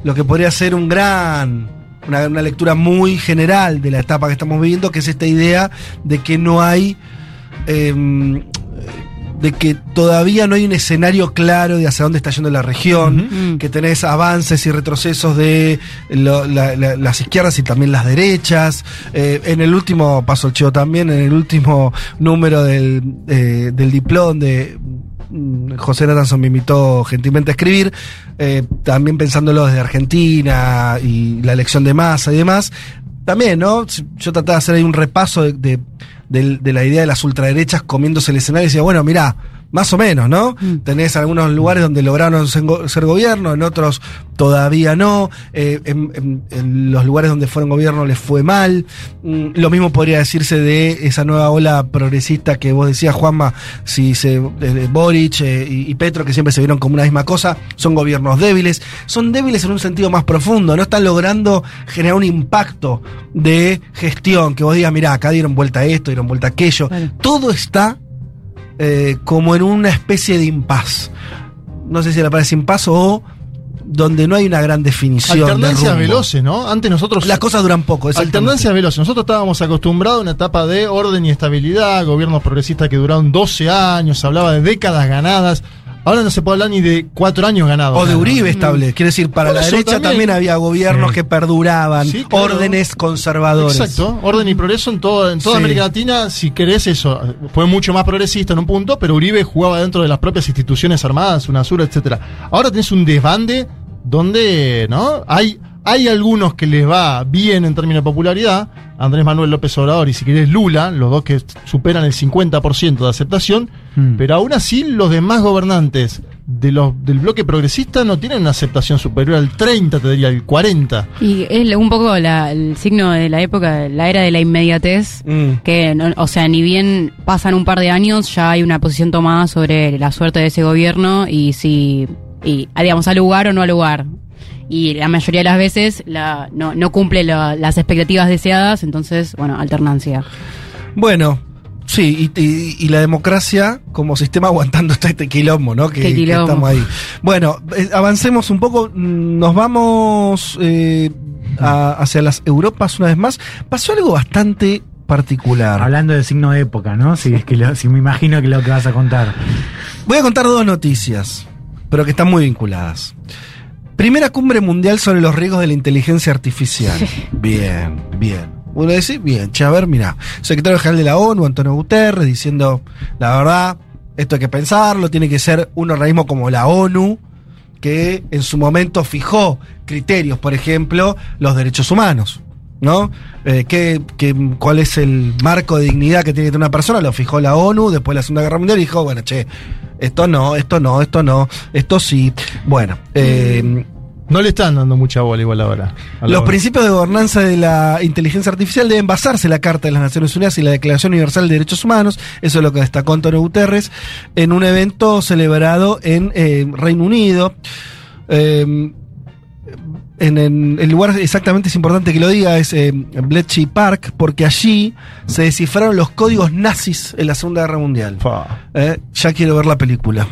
lo que podría ser un gran, una, una lectura muy general de la etapa que estamos viviendo, que es esta idea de que no hay, em, de que todavía no hay un escenario claro de hacia dónde está yendo la región, Ujú. que tenés avances y retrocesos de lo- la- la- las izquierdas y también las derechas. Eh, en el último, pasó el chivo también, en el último número del, eh, del diploma de mm, José Natanson me invitó gentilmente a escribir, eh, también pensándolo desde Argentina y la elección de masa y demás. También, ¿no? Yo trataba de hacer ahí un repaso de, de- del- de la idea de las ultraderechas comiéndose el escenario y decía, bueno, mirá, más o menos, ¿no? Mm. Tenés algunos lugares donde lograron ser, go- ser gobierno, en otros todavía no. eh, en, en- en los lugares donde fueron gobierno les fue mal. Mm, lo mismo podría decirse de esa nueva ola progresista que vos decías, Juanma, si se eh, Boric eh, y, y Petro, que siempre se vieron como una misma cosa, son gobiernos débiles. Son débiles en un sentido más profundo, no están logrando generar un impacto de gestión, que vos digas, mirá, acá dieron vuelta a esto, dieron vuelta a aquello. Todo está eh, como en una especie de impas. No sé si le parece impas o donde no hay una gran definición. de Alternancias veloces, ¿no? Antes nosotros. Las cosas duran poco. Alternancias veloces. Nosotros estábamos acostumbrados a una etapa de orden y estabilidad, gobiernos progresistas que duraron 12 años, se hablaba de décadas ganadas. Ahora no se puede hablar ni de cuatro años ganados. O de. Uribe estable. Quiere decir, para la derecha también, también. había gobiernos Sí. que perduraban, Sí, claro. órdenes conservadores. Exacto, orden y progreso en, todo, en toda Sí. América Latina, si querés eso, fue mucho más progresista en un punto, pero Uribe jugaba dentro de las propias instituciones armadas, UNASUR, etcétera. Ahora tenés un desbande donde, ¿no? Hay, hay algunos que les va bien en términos de popularidad, Andrés Manuel López Obrador y si querés Lula, los dos que superan el 50% de aceptación, Hmm. pero aún así los demás gobernantes de los, del bloque progresista no tienen una aceptación superior al 30, te diría, al 40. Y es un poco la- el signo de la época, la era de la inmediatez, Mm. que, no- o sea, ni bien pasan un par de años, ya hay una posición tomada sobre la suerte de ese gobierno y si, y, digamos, al lugar o no al lugar. Y la mayoría de las veces la, no, no cumple la- las expectativas deseadas, entonces, bueno, alternancia. Bueno, sí, y, y- y la democracia como sistema aguantando este, este quilombo, ¿no? Que, quilombo. estamos ahí. Bueno, eh, avancemos un poco. mm, Nos vamos. eh, a- hacia las Europas una vez más, pasó algo bastante particular. Hablando de signo de época, ¿no? Si es que lo- si me imagino que lo que vas a contar. Voy a contar dos noticias, pero que están muy vinculadas. Primera cumbre mundial sobre los riesgos de la inteligencia artificial. Bien, bien. Uno dice, bien, che, a ver, mira, secretario general de la ONU, Antonio Guterres, diciendo, la verdad, esto hay que pensarlo, tiene que ser un organismo como la ONU, que en su momento fijó criterios, por ejemplo, los derechos humanos. ¿No? Eh, ¿qué- qué- cuál es el marco de dignidad que tiene que tener una persona? Lo fijó la ONU después de la Segunda Guerra Mundial y dijo, bueno, che, esto no, esto no, esto no, esto sí. Bueno, eh, No le están dando mucha bola igual ahora. los principios de gobernanza de la inteligencia artificial deben basarse en la Carta de las Naciones Unidas y la Declaración Universal de Derechos Humanos, eso es lo que destacó Antonio Guterres, en un evento celebrado en eh, Reino Unido. Eh, en, en el lugar exactamente es importante que lo diga, es eh, Bletchley Park, porque allí se descifraron los códigos nazis en la Segunda Guerra Mundial. Eh, ya quiero ver la película.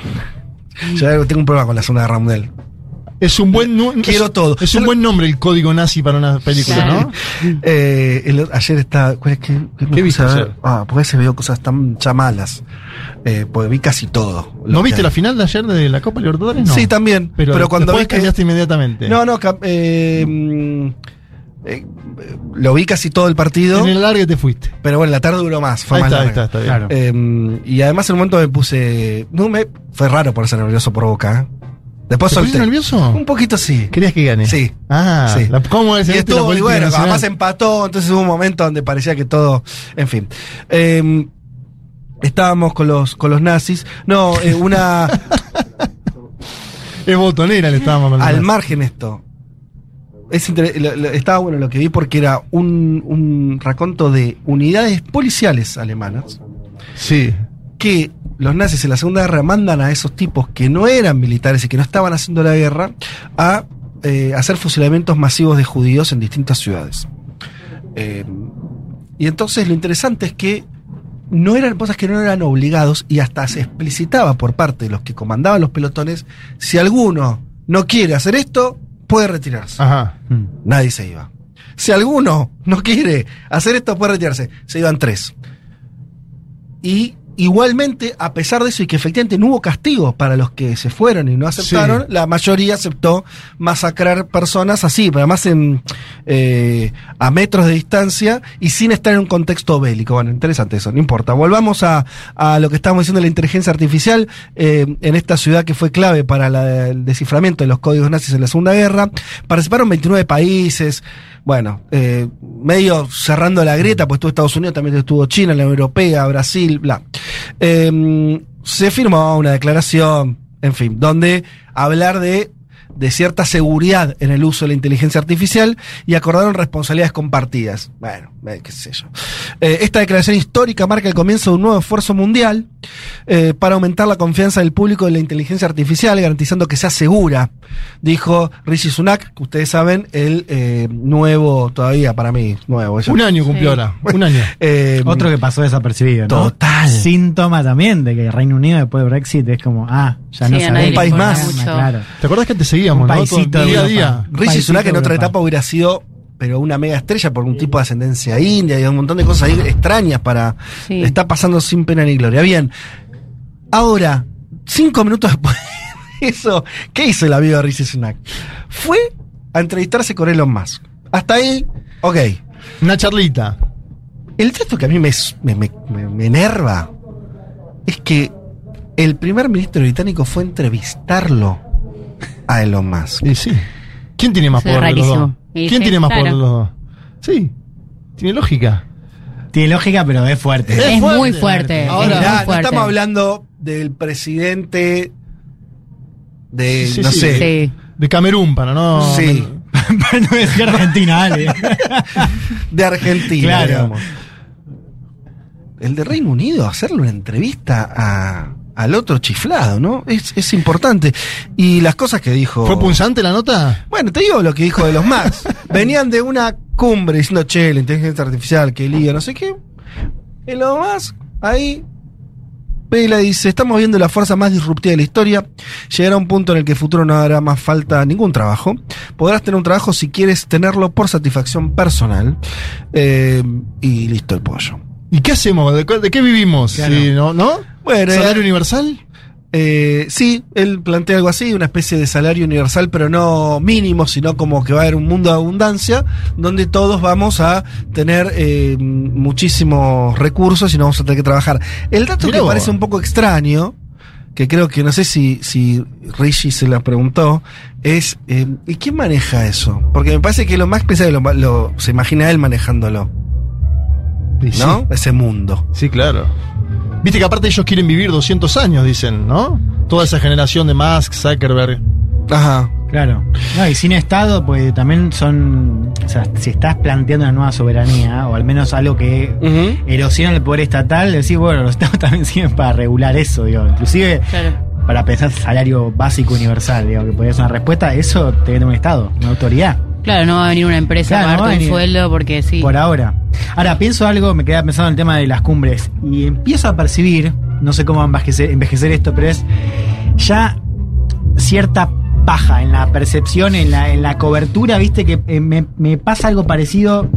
Ya tengo un problema con la Segunda Guerra Mundial. Es un buen Quiero es- todo. Es un buen nombre el código nazi para una película. ¿no? Eh, el- ayer está. ¿cuál es que, qué me ¿Qué viste ayer? Ah, porque se veo cosas tan ya malas. Eh, porque vi casi todo. ¿No viste hay. la final de ayer de la Copa Libertadores? No. Sí, también. Pero, Pero, cuando vi que. cambiaste inmediatamente. No, no, eh, eh, lo vi casi todo el partido. En el largue te fuiste. Pero bueno, la tarde duró más. Fue Ahí más está, ahí está, está bien. Claro. Eh, y además en un momento me puse. No, me, fue raro ponerse nervioso por boca. Después ¿Te pusiste solté. nervioso? Un poquito sí. ¿Querías que gane? Sí. Ah, Sí. la- ¿cómo es Y este, estuvo, y bueno, nacional? además empató, entonces hubo un momento donde parecía que todo. En fin. Eh, estábamos con los, con los nazis. No, eh, una. Es botonera le estábamos mandando. al margen esto. Es inter- lo- lo- estaba bueno lo que vi porque era un, un raconto de unidades policiales alemanas Sí. que los nazis en la Segunda Guerra mandan a esos tipos que no eran militares y que no estaban haciendo la guerra a eh, hacer fusilamientos masivos de judíos en distintas ciudades. Eh, y entonces lo interesante es que no eran cosas que no eran obligados y hasta se explicitaba por parte de los que comandaban los pelotones, si alguno no quiere hacer esto, puede retirarse. Ajá. Mm. Nadie se iba. Si alguno no quiere hacer esto, puede retirarse. Se iban tres. Y igualmente, a pesar de eso, y que efectivamente no hubo castigo para los que se fueron y no aceptaron, Sí. la mayoría aceptó masacrar personas así, pero además en, eh, a metros de distancia y sin estar en un contexto bélico. Bueno, interesante eso, no importa. Volvamos a, a lo que estábamos diciendo de la inteligencia artificial eh, en esta ciudad que fue clave para la- el desciframiento de los códigos nazis en la Segunda Guerra. Participaron 29 países. Bueno, eh, medio cerrando la grieta, pues estuvo Estados Unidos, también estuvo China, la Unión Europea, Brasil, bla. Eh, se firmó una declaración, en fin, donde hablar de, de cierta seguridad en el uso de la inteligencia artificial y acordaron responsabilidades compartidas. Bueno, eh, qué sé yo. Eh, esta declaración histórica marca el comienzo de un nuevo esfuerzo mundial eh, para aumentar la confianza del público en la inteligencia artificial, garantizando que sea segura, dijo Rishi Sunak, que ustedes saben, el eh, nuevo, todavía para mí, nuevo. ya- Un año cumplió Sí. ahora. Un año. Eh, Otro que pasó desapercibido, ¿no? Total. Síntoma también de que Reino Unido después de Brexit es como, ah, ya Sí, no a sabemos. Un país más. Claro. ¿Te acuerdas que te seguíamos, Un no? paisito día a día. Rishi Sunak en otra etapa hubiera sido pero una mega estrella por un tipo de ascendencia india y un montón de cosas ahí extrañas para Sí. está pasando sin pena ni gloria. Bien. Ahora, cinco minutos después de eso, ¿qué hizo el amigo de Rishi Sunak? Fue a entrevistarse con Elon Musk. Hasta ahí, ok. Una charlita. El texto que a mí me, me, me- me- me enerva es que el primer ministro británico fue a entrevistarlo a Elon Musk. Y sí. ¿Quién tiene más Eso poder de los dos? Y ¿Quién sí, tiene más claro. poder de los dos? Sí. Tiene lógica. Tiene lógica, pero es fuerte. Es Es, fuerte. muy fuerte. Ahora, es no estamos hablando del presidente de, Sí, no sí. sé, Sí. De Camerún, para no. Sí. Para no decir Argentina, Ale. de Argentina. Claro. digamos. El de Reino Unido, hacerle una entrevista a, al otro chiflado, ¿no? Es, es importante. Y las cosas que dijo... ¿Fue punzante la nota? Bueno, te digo lo que dijo de los Max. Venían de una cumbre diciendo, che, la inteligencia artificial, que lío, no sé qué. Y lo más, ahí, Pela dice, estamos viendo la fuerza más disruptiva de la historia. Llegará un punto en el que el futuro no hará más falta ningún trabajo. Podrás tener un trabajo si quieres tenerlo por satisfacción personal. Eh, y listo el pollo. ¿Y qué hacemos? ¿De, qué vivimos? Claro. Sí, ¿no? ¿No? Bueno, ¿Salario eh, universal? Eh, sí, él plantea algo así, una especie de salario universal, pero no mínimo, sino como que va a haber un mundo de abundancia, donde todos vamos a tener eh, muchísimos recursos y no vamos a tener que trabajar. El dato Mirá que vos. parece un poco extraño, que creo que no sé si, si Rishi se la preguntó, es eh, ¿y quién maneja eso? Porque me parece que lo más pesado lo, lo- se imagina él manejándolo, Y sí. ¿no? Ese mundo. Sí, claro. Viste que aparte ellos quieren vivir 200 años, dicen, ¿no? Toda esa generación de Musk, Zuckerberg. Ajá. Claro. No, y sin Estado, pues también son. O sea, si estás planteando una nueva soberanía, o al menos algo que erosiona el poder estatal, decís, bueno, los Estados también sirven para regular eso, digo. Inclusive Claro. para pensar salario básico universal, digo, que podría ser una respuesta, eso te viene un Estado, una autoridad. Claro, no va a venir una empresa Claro, a no va a pagarte un sueldo porque sí. Por ahora. Ahora, pienso algo, me quedé pensando en el tema de las cumbres. Y empiezo a percibir, no sé cómo envejecer, envejecer esto, pero es ya cierta paja en la percepción, en la, en la cobertura, viste que eh, me, me pasa algo parecido,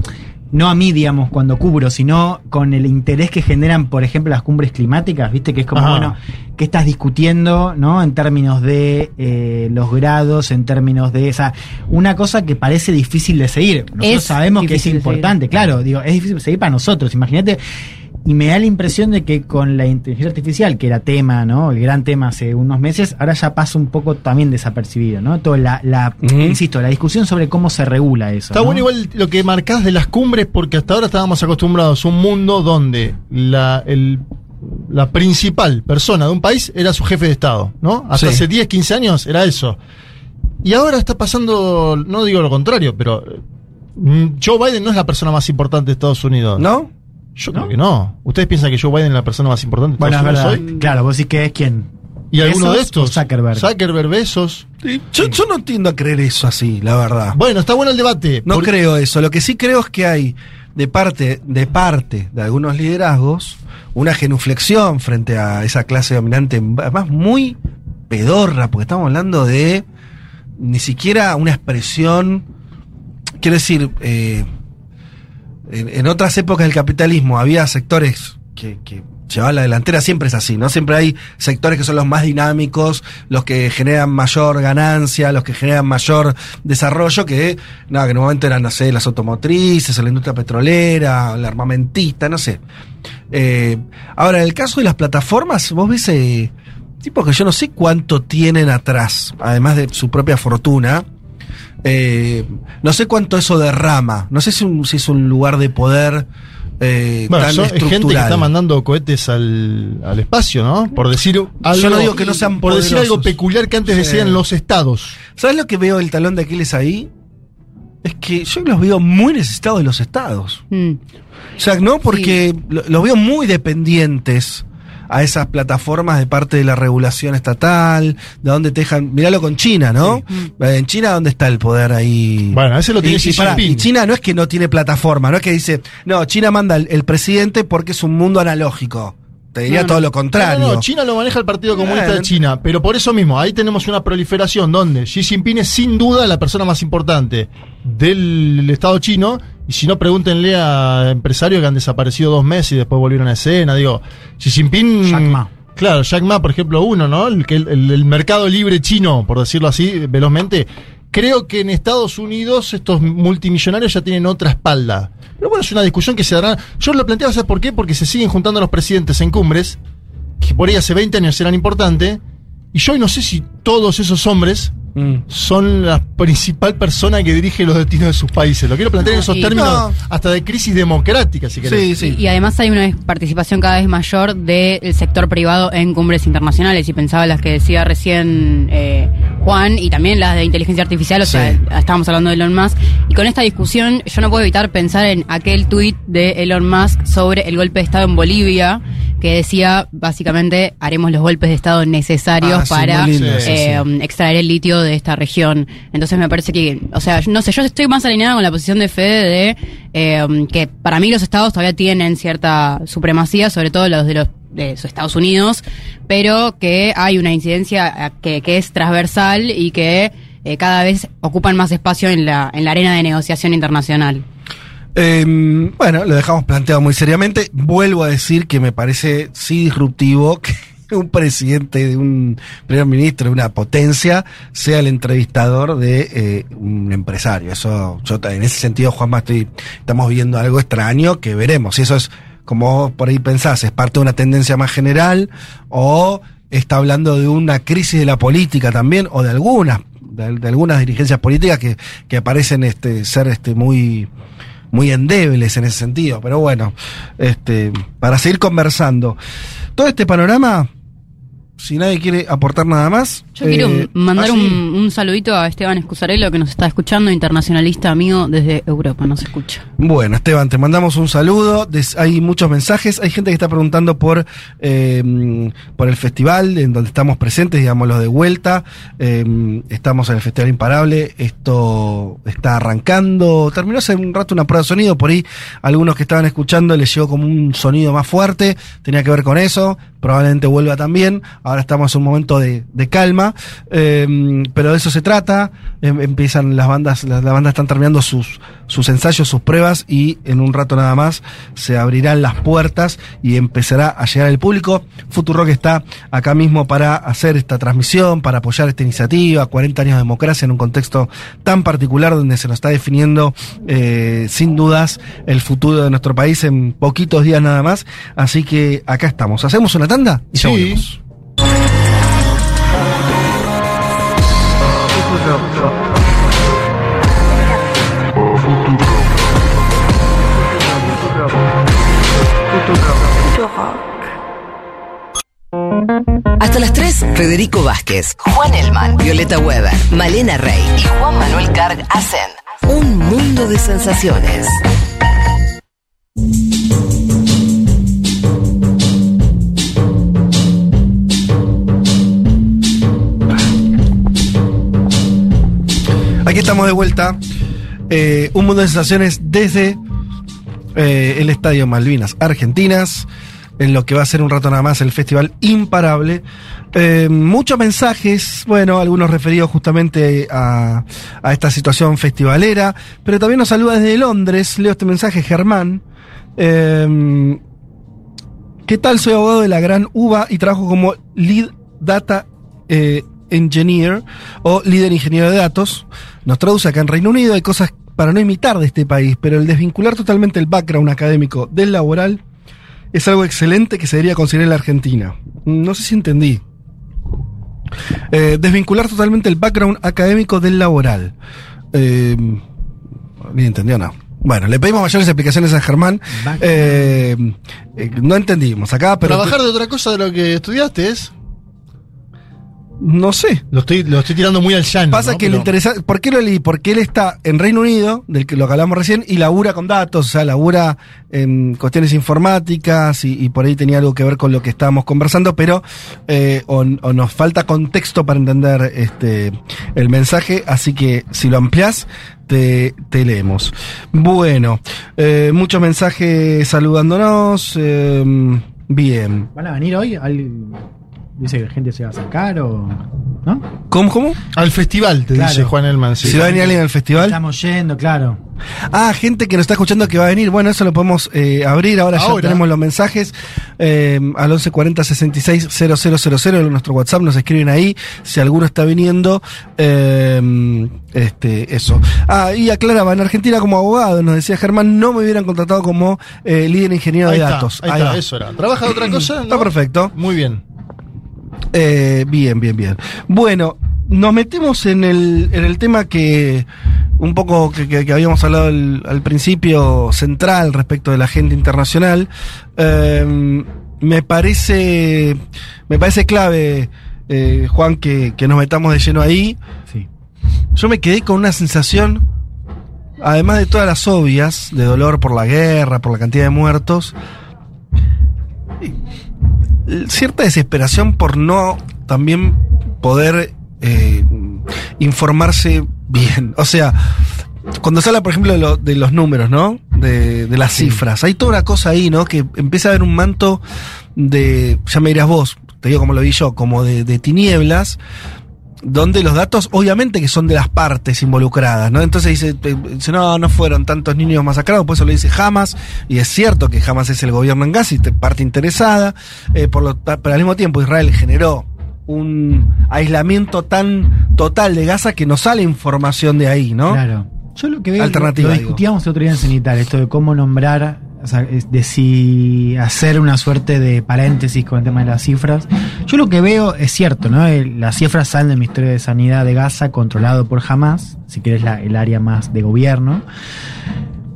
no a mí, digamos, cuando cubro, sino con el interés que generan, por ejemplo, las cumbres climáticas, viste que es como, Ajá. bueno, ¿qué estás discutiendo, no? En términos de eh, los grados, en términos de esa, una cosa que parece difícil de seguir. Nosotros Es sabemos que es seguir. importante, claro, digo, es difícil de seguir para nosotros, imagínate. Y me da la impresión de que con la inteligencia artificial, que era tema, ¿no? El gran tema hace unos meses, ahora ya pasa un poco también desapercibido, ¿no? Toda la, la insisto, la discusión sobre cómo se regula eso. Está ¿no? bueno igual lo que marcás de las cumbres, porque hasta ahora estábamos acostumbrados a un mundo donde la, el- la principal persona de un país era su jefe de Estado, ¿no? Hasta Sí. hace 10, 15 años era eso. Y ahora está pasando, no digo lo contrario, pero mm, Joe Biden no es la persona más importante de Estados Unidos. ¿No? Yo creo que no. ¿Ustedes piensan que Joe Biden es la persona más importante de Bueno, es Estados verdad. Unidos hoy? Claro, vos decís que es quién. ¿Y alguno de ¿Bezos estos? Zuckerberg? Zuckerberg, Besos. Sí, Yo, yo no tiendo a creer eso así, la verdad. Bueno, está bueno el debate. No creo eso. Lo que sí creo es que hay de parte, de parte de algunos liderazgos una genuflexión frente a esa clase dominante, además muy pedorra, porque estamos hablando de ni siquiera una expresión. Quiero decir, eh, en, otras épocas del capitalismo había sectores que, que llevaban la delantera, siempre es así, ¿no? Siempre hay sectores que son los más dinámicos, los que generan mayor ganancia, los que generan mayor desarrollo, que, nada, que en un momento eran, no sé, las automotrices, la industria petrolera, la armamentista, no sé. Eh, ahora, en el caso de las plataformas, vos ves eh, que yo no sé cuánto tienen atrás, además de su propia fortuna. Eh, no sé cuánto eso derrama. No sé si, un- si es un lugar de poder eh, Bueno, tan son- es gente que estructural. está mandando cohetes al, al espacio, ¿no? Por decir algo. Yo no digo que no sean Por decir algo peculiar que antes Sí. decían los estados. ¿Sabes lo que veo el talón de Aquiles ahí? Es que yo los veo muy necesitados de los estados. Mm. O sea, no porque lo- los veo muy dependientes a esas plataformas de parte de la regulación estatal, de dónde te dejan. Miralo con China, ¿no? Eh, En China, ¿dónde está el poder ahí? Bueno, ese lo tiene y, Xi Jinping. y China no es que no tiene plataforma, no es que dice, no, China manda el, el presidente porque es un mundo analógico. Te diría No, todo no. lo contrario. No, no, China lo maneja el Partido Comunista de China, pero por eso mismo, ahí tenemos una proliferación donde Xi Jinping es sin duda la persona más importante del Estado chino, y si no, pregúntenle a empresarios que han desaparecido dos meses y después volvieron a escena, digo, Xi Jinping... Jack Ma. Claro, Jack Ma, por ejemplo, uno, ¿no? El, el, el mercado libre chino, por decirlo así, velozmente. Creo que en Estados Unidos estos multimillonarios ya tienen otra espalda. Pero bueno, es una discusión que se dará. Yo lo planteaba, ¿sabes por qué? Porque se siguen juntando los presidentes en cumbres, que por ahí hace 20 años eran importantes, y yo hoy no sé si todos esos hombres Mm. son la principal persona que dirige los destinos de sus países. Lo quiero plantear en No, esos términos No. hasta de crisis democrática, si querés. Sí, sí. Y además hay una participación cada vez mayor del sector privado en cumbres internacionales. Y pensaba las que decía recién eh, Juan y también las de inteligencia artificial, o sea, estábamos hablando de Elon Musk. Y con esta discusión yo no puedo evitar pensar en aquel tuit de Elon Musk sobre el golpe de Estado en Bolivia, que decía básicamente haremos los golpes de Estado necesarios Ah, sí, para eh, sí. extraer el litio de esta región. Entonces me parece que, o sea, no sé, yo estoy más alineada con la posición de Fede de eh, que para mí los estados todavía tienen cierta supremacía, sobre todo los de los de Estados Unidos, pero que hay una incidencia eh, que, que es transversal y que eh, cada vez ocupan más espacio en la, en la arena de negociación internacional. Eh, bueno, lo dejamos planteado muy seriamente. Vuelvo a decir que me parece sí disruptivo que un presidente de un primer ministro de una potencia sea el entrevistador de eh, un empresario. Eso, yo en ese sentido, Juanma, estoy, estamos viendo algo extraño que veremos. Si eso es, como por ahí pensás, es parte de una tendencia más general o está hablando de una crisis de la política también o de algunas, de, de algunas dirigencias políticas que, que parecen este, ser este, muy muy endebles en ese sentido. Pero bueno, este, para seguir conversando. Todo este panorama, si nadie quiere aportar nada más. Yo quiero eh, mandar ah, un, un saludito a Esteban Escusarello que nos está escuchando, internacionalista amigo desde Europa, nos escucha. Bueno, Esteban, te mandamos un saludo. Hay muchos mensajes. Hay gente que está preguntando por, eh, por el festival en donde estamos presentes, digamos, los de vuelta. Eh, estamos en el Festival Imparable. Esto está arrancando. Terminó hace un rato una prueba de sonido. Por ahí, algunos que estaban escuchando les llegó como un sonido más fuerte. Tenía que ver con eso. Probablemente vuelva también. Ahora estamos en un momento de, de calma. Eh, pero de eso se trata. Em- empiezan las bandas, las, las bandas están terminando sus, sus ensayos, sus pruebas y en un rato nada más se abrirán las puertas y empezará a llegar el público. Futurock está acá mismo para hacer esta transmisión, para apoyar esta iniciativa, 40 años de democracia en un contexto tan particular donde se nos está definiendo eh, sin dudas el futuro de nuestro país en poquitos días nada más. Así que acá estamos. ¿Hacemos una tanda? Y ya Sí. volvemos. Federico Vázquez, Juan Elman, Violeta Weber, Malena Rey y Juan Manuel Carg hacen Un Mundo de Sensaciones. Aquí estamos de vuelta. Eh, un mundo de sensaciones desde eh, el Estadio Malvinas Argentinas, en lo que va a ser un rato nada más el Festival Imparable. Eh, muchos mensajes, bueno, algunos referidos justamente a, esta situación festivalera, pero también nos saluda desde Londres. Leo este mensaje, Germán. Eh, ¿Qué tal? Soy abogado de la Gran UBA y trabajo como Lead Data eh, Engineer o líder ingeniero de datos. Nos traduce acá en Reino Unido. Hay cosas para no imitar de este país, pero el desvincular totalmente el background académico del laboral es algo excelente que se debería considerar en la Argentina. No sé si entendí. Eh, desvincular totalmente el background académico del laboral. Eh, ¿Ni entendió no? Bueno, le pedimos mayores explicaciones a Germán. Eh, eh, no entendimos acá, pero. Trabajar de otra cosa de lo que estudiaste es. No sé. Lo estoy, lo estoy tirando muy al llano. Pasa ¿no? que lo Pero- interesa, ¿por qué lo leí? Porque él está en Reino Unido, del que lo que hablamos recién, y labura con datos, o sea, labura en cuestiones informáticas y, y por ahí tenía algo que ver con lo que estábamos conversando, pero eh, o, o nos falta contexto para entender este el mensaje, así que si lo ampliás, te, te leemos. Bueno, eh, muchos mensajes saludándonos. eh, bien. ¿Van a venir hoy? ¿Al- ¿Dice que la gente se va a acercar o.? ¿No? ¿Cómo, cómo? Al festival, te Claro. dice Juan Elman. sí. Si va a venir alguien al festival. Estamos yendo, claro. Ah, gente que nos está escuchando que va a venir. Bueno, eso lo podemos eh, abrir. Ahora, ya tenemos los mensajes eh, al 1140 66 000 en nuestro WhatsApp. Nos escriben ahí si alguno está viniendo. eh, este, eso. Ah, y aclaraba, en Argentina como abogado, nos decía Germán, no me hubieran contratado como eh, líder ingeniero Ahí de está, datos. ahí Ahí está, va. eso era. ¿Trabaja de otra cosa? Está ¿No? perfecto. Muy bien. Eh, bien, bien, bien. Bueno, nos metemos en el, en el tema que un poco que, que- que habíamos hablado al, al principio central respecto de la agenda internacional. Eh, me parece me parece clave, eh, Juan, que, que nos metamos de lleno ahí. Sí. Yo me quedé con una sensación, además de todas las obvias, de dolor por la guerra, por la cantidad de muertos, cierta desesperación por no también poder eh, informarse bien. O sea, cuando se habla, por ejemplo, de, lo- de los números, ¿no? De, de las cifras. Hay toda una cosa ahí, ¿no? Que empieza a haber un manto de, ya me dirás vos, te digo como lo vi yo, como de, de tinieblas, donde los datos obviamente que son de las partes involucradas, ¿no? Entonces dice, eh, dice, no, no fueron tantos niños masacrados, por eso lo dice Hamas, y es cierto que Hamas es el gobierno en Gaza y te- parte interesada, eh, por lo, pero al mismo tiempo Israel generó un aislamiento tan total de Gaza que no sale información de ahí, ¿no? Claro. Yo lo que veo, Alternativa, lo digo. discutíamos el otro día en Cenital, esto de cómo nombrar, o sea, de si hacer una suerte de paréntesis con el tema de las cifras. Yo lo que veo es cierto, ¿no? Las cifras salen del Ministerio de Sanidad de Gaza, controlado por Hamas, si querés la- el área más de gobierno.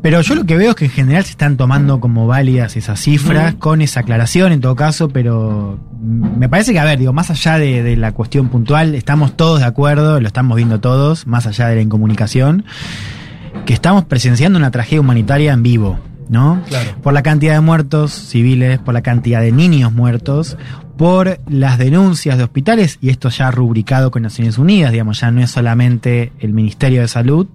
Pero yo lo que veo es que en general se están tomando como válidas esas cifras, con esa aclaración en todo caso, pero mm, me parece que, a ver, digo, más allá de, de la cuestión puntual, estamos todos de acuerdo, lo estamos viendo todos, más allá de la incomunicación, que estamos presenciando una tragedia humanitaria en vivo, ¿no? Claro. Por la cantidad de muertos civiles, por la cantidad de niños muertos, por las denuncias de hospitales, y esto ya rubricado con Naciones Unidas, digamos, ya no es solamente el Ministerio de Salud,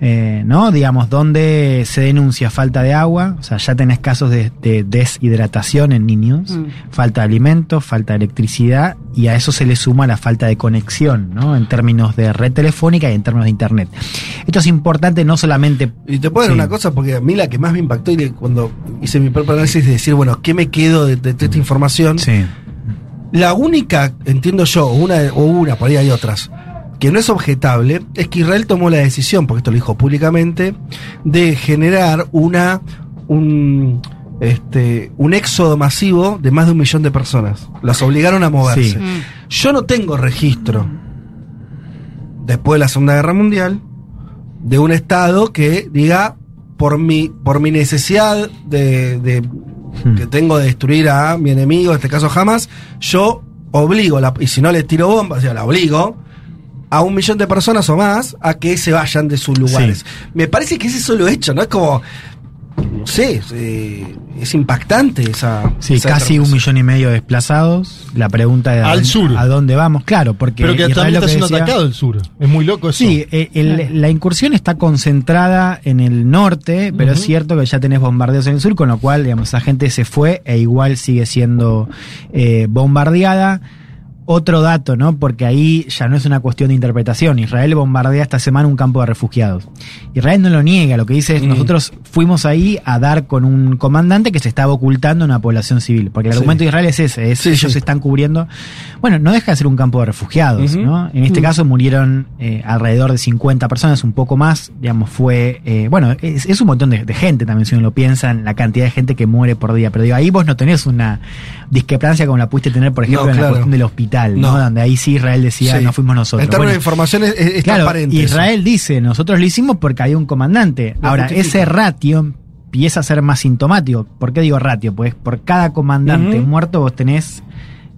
eh, ¿no? Digamos, donde se denuncia falta de agua, o sea, ya tenés casos de, de deshidratación en niños, Mm. falta de alimentos, falta de electricidad, y a eso se le suma la falta de conexión, ¿no? En términos de red telefónica y en términos de internet. Esto es importante no solamente Y te puedo decir Sí. una cosa, porque a mí la que más me impactó y cuando hice mi propio análisis de decir, bueno, ¿qué me quedo de, de- de esta información? Sí. La única, entiendo yo, una o una, por ahí hay otras, que no es objetable, es que Israel tomó la decisión, porque esto lo dijo públicamente, de generar una un este un éxodo masivo de más de un millón de personas. Las obligaron a moverse. Sí. Mm. Yo no tengo registro después de la Segunda Guerra Mundial de un estado que diga por mi por mi necesidad de, de- Hmm. que tengo de destruir a mi enemigo, en este caso jamás, yo obligo, la- y si no le tiro bombas, o sea, la obligo a un millón de personas o más a que se vayan de sus lugares. Me parece que ese es solo hecho, ¿no? Es como, no sé, eh, es impactante esa... Sí, esa casi un millón y medio de desplazados. La pregunta es Al dónde- sur. a dónde vamos, claro, porque Pero que también está que siendo decía- atacado el sur. Es muy loco eso. Sí, eh, el- la incursión está concentrada en el norte, pero es cierto que ya tenés bombardeos en el sur, con lo cual, digamos, esa gente se fue e igual sigue siendo eh, bombardeada. Otro dato, ¿no? Porque ahí ya no es una cuestión de interpretación. Israel bombardea esta semana un campo de refugiados. Israel no lo niega, lo que dice es Mm. nosotros fuimos ahí a dar con un comandante que se estaba ocultando en una población civil. Porque el Sí. argumento de Israel es ese, es Sí, ellos sí. están cubriendo. Bueno, no deja de ser un campo de refugiados. ¿no? En este caso murieron eh, alrededor de 50 personas, un poco más, digamos, fue, eh, bueno, es, es un montón de, de gente también, si uno lo piensa, en la cantidad de gente que muere por día, pero digo, ahí vos no tenés una discrepancia como la pudiste tener, por ejemplo, No, en la cuestión del hospital, ¿no? No. Donde ahí sí Israel decía, no fuimos nosotros. En términos Bueno, de información es, es- Claro, transparente. eso. Israel dice, nosotros lo hicimos porque hay un comandante. Ahora, justifica. ese ratio empieza a ser más sintomático. ¿Por qué digo ratio? Pues por cada comandante muerto vos tenés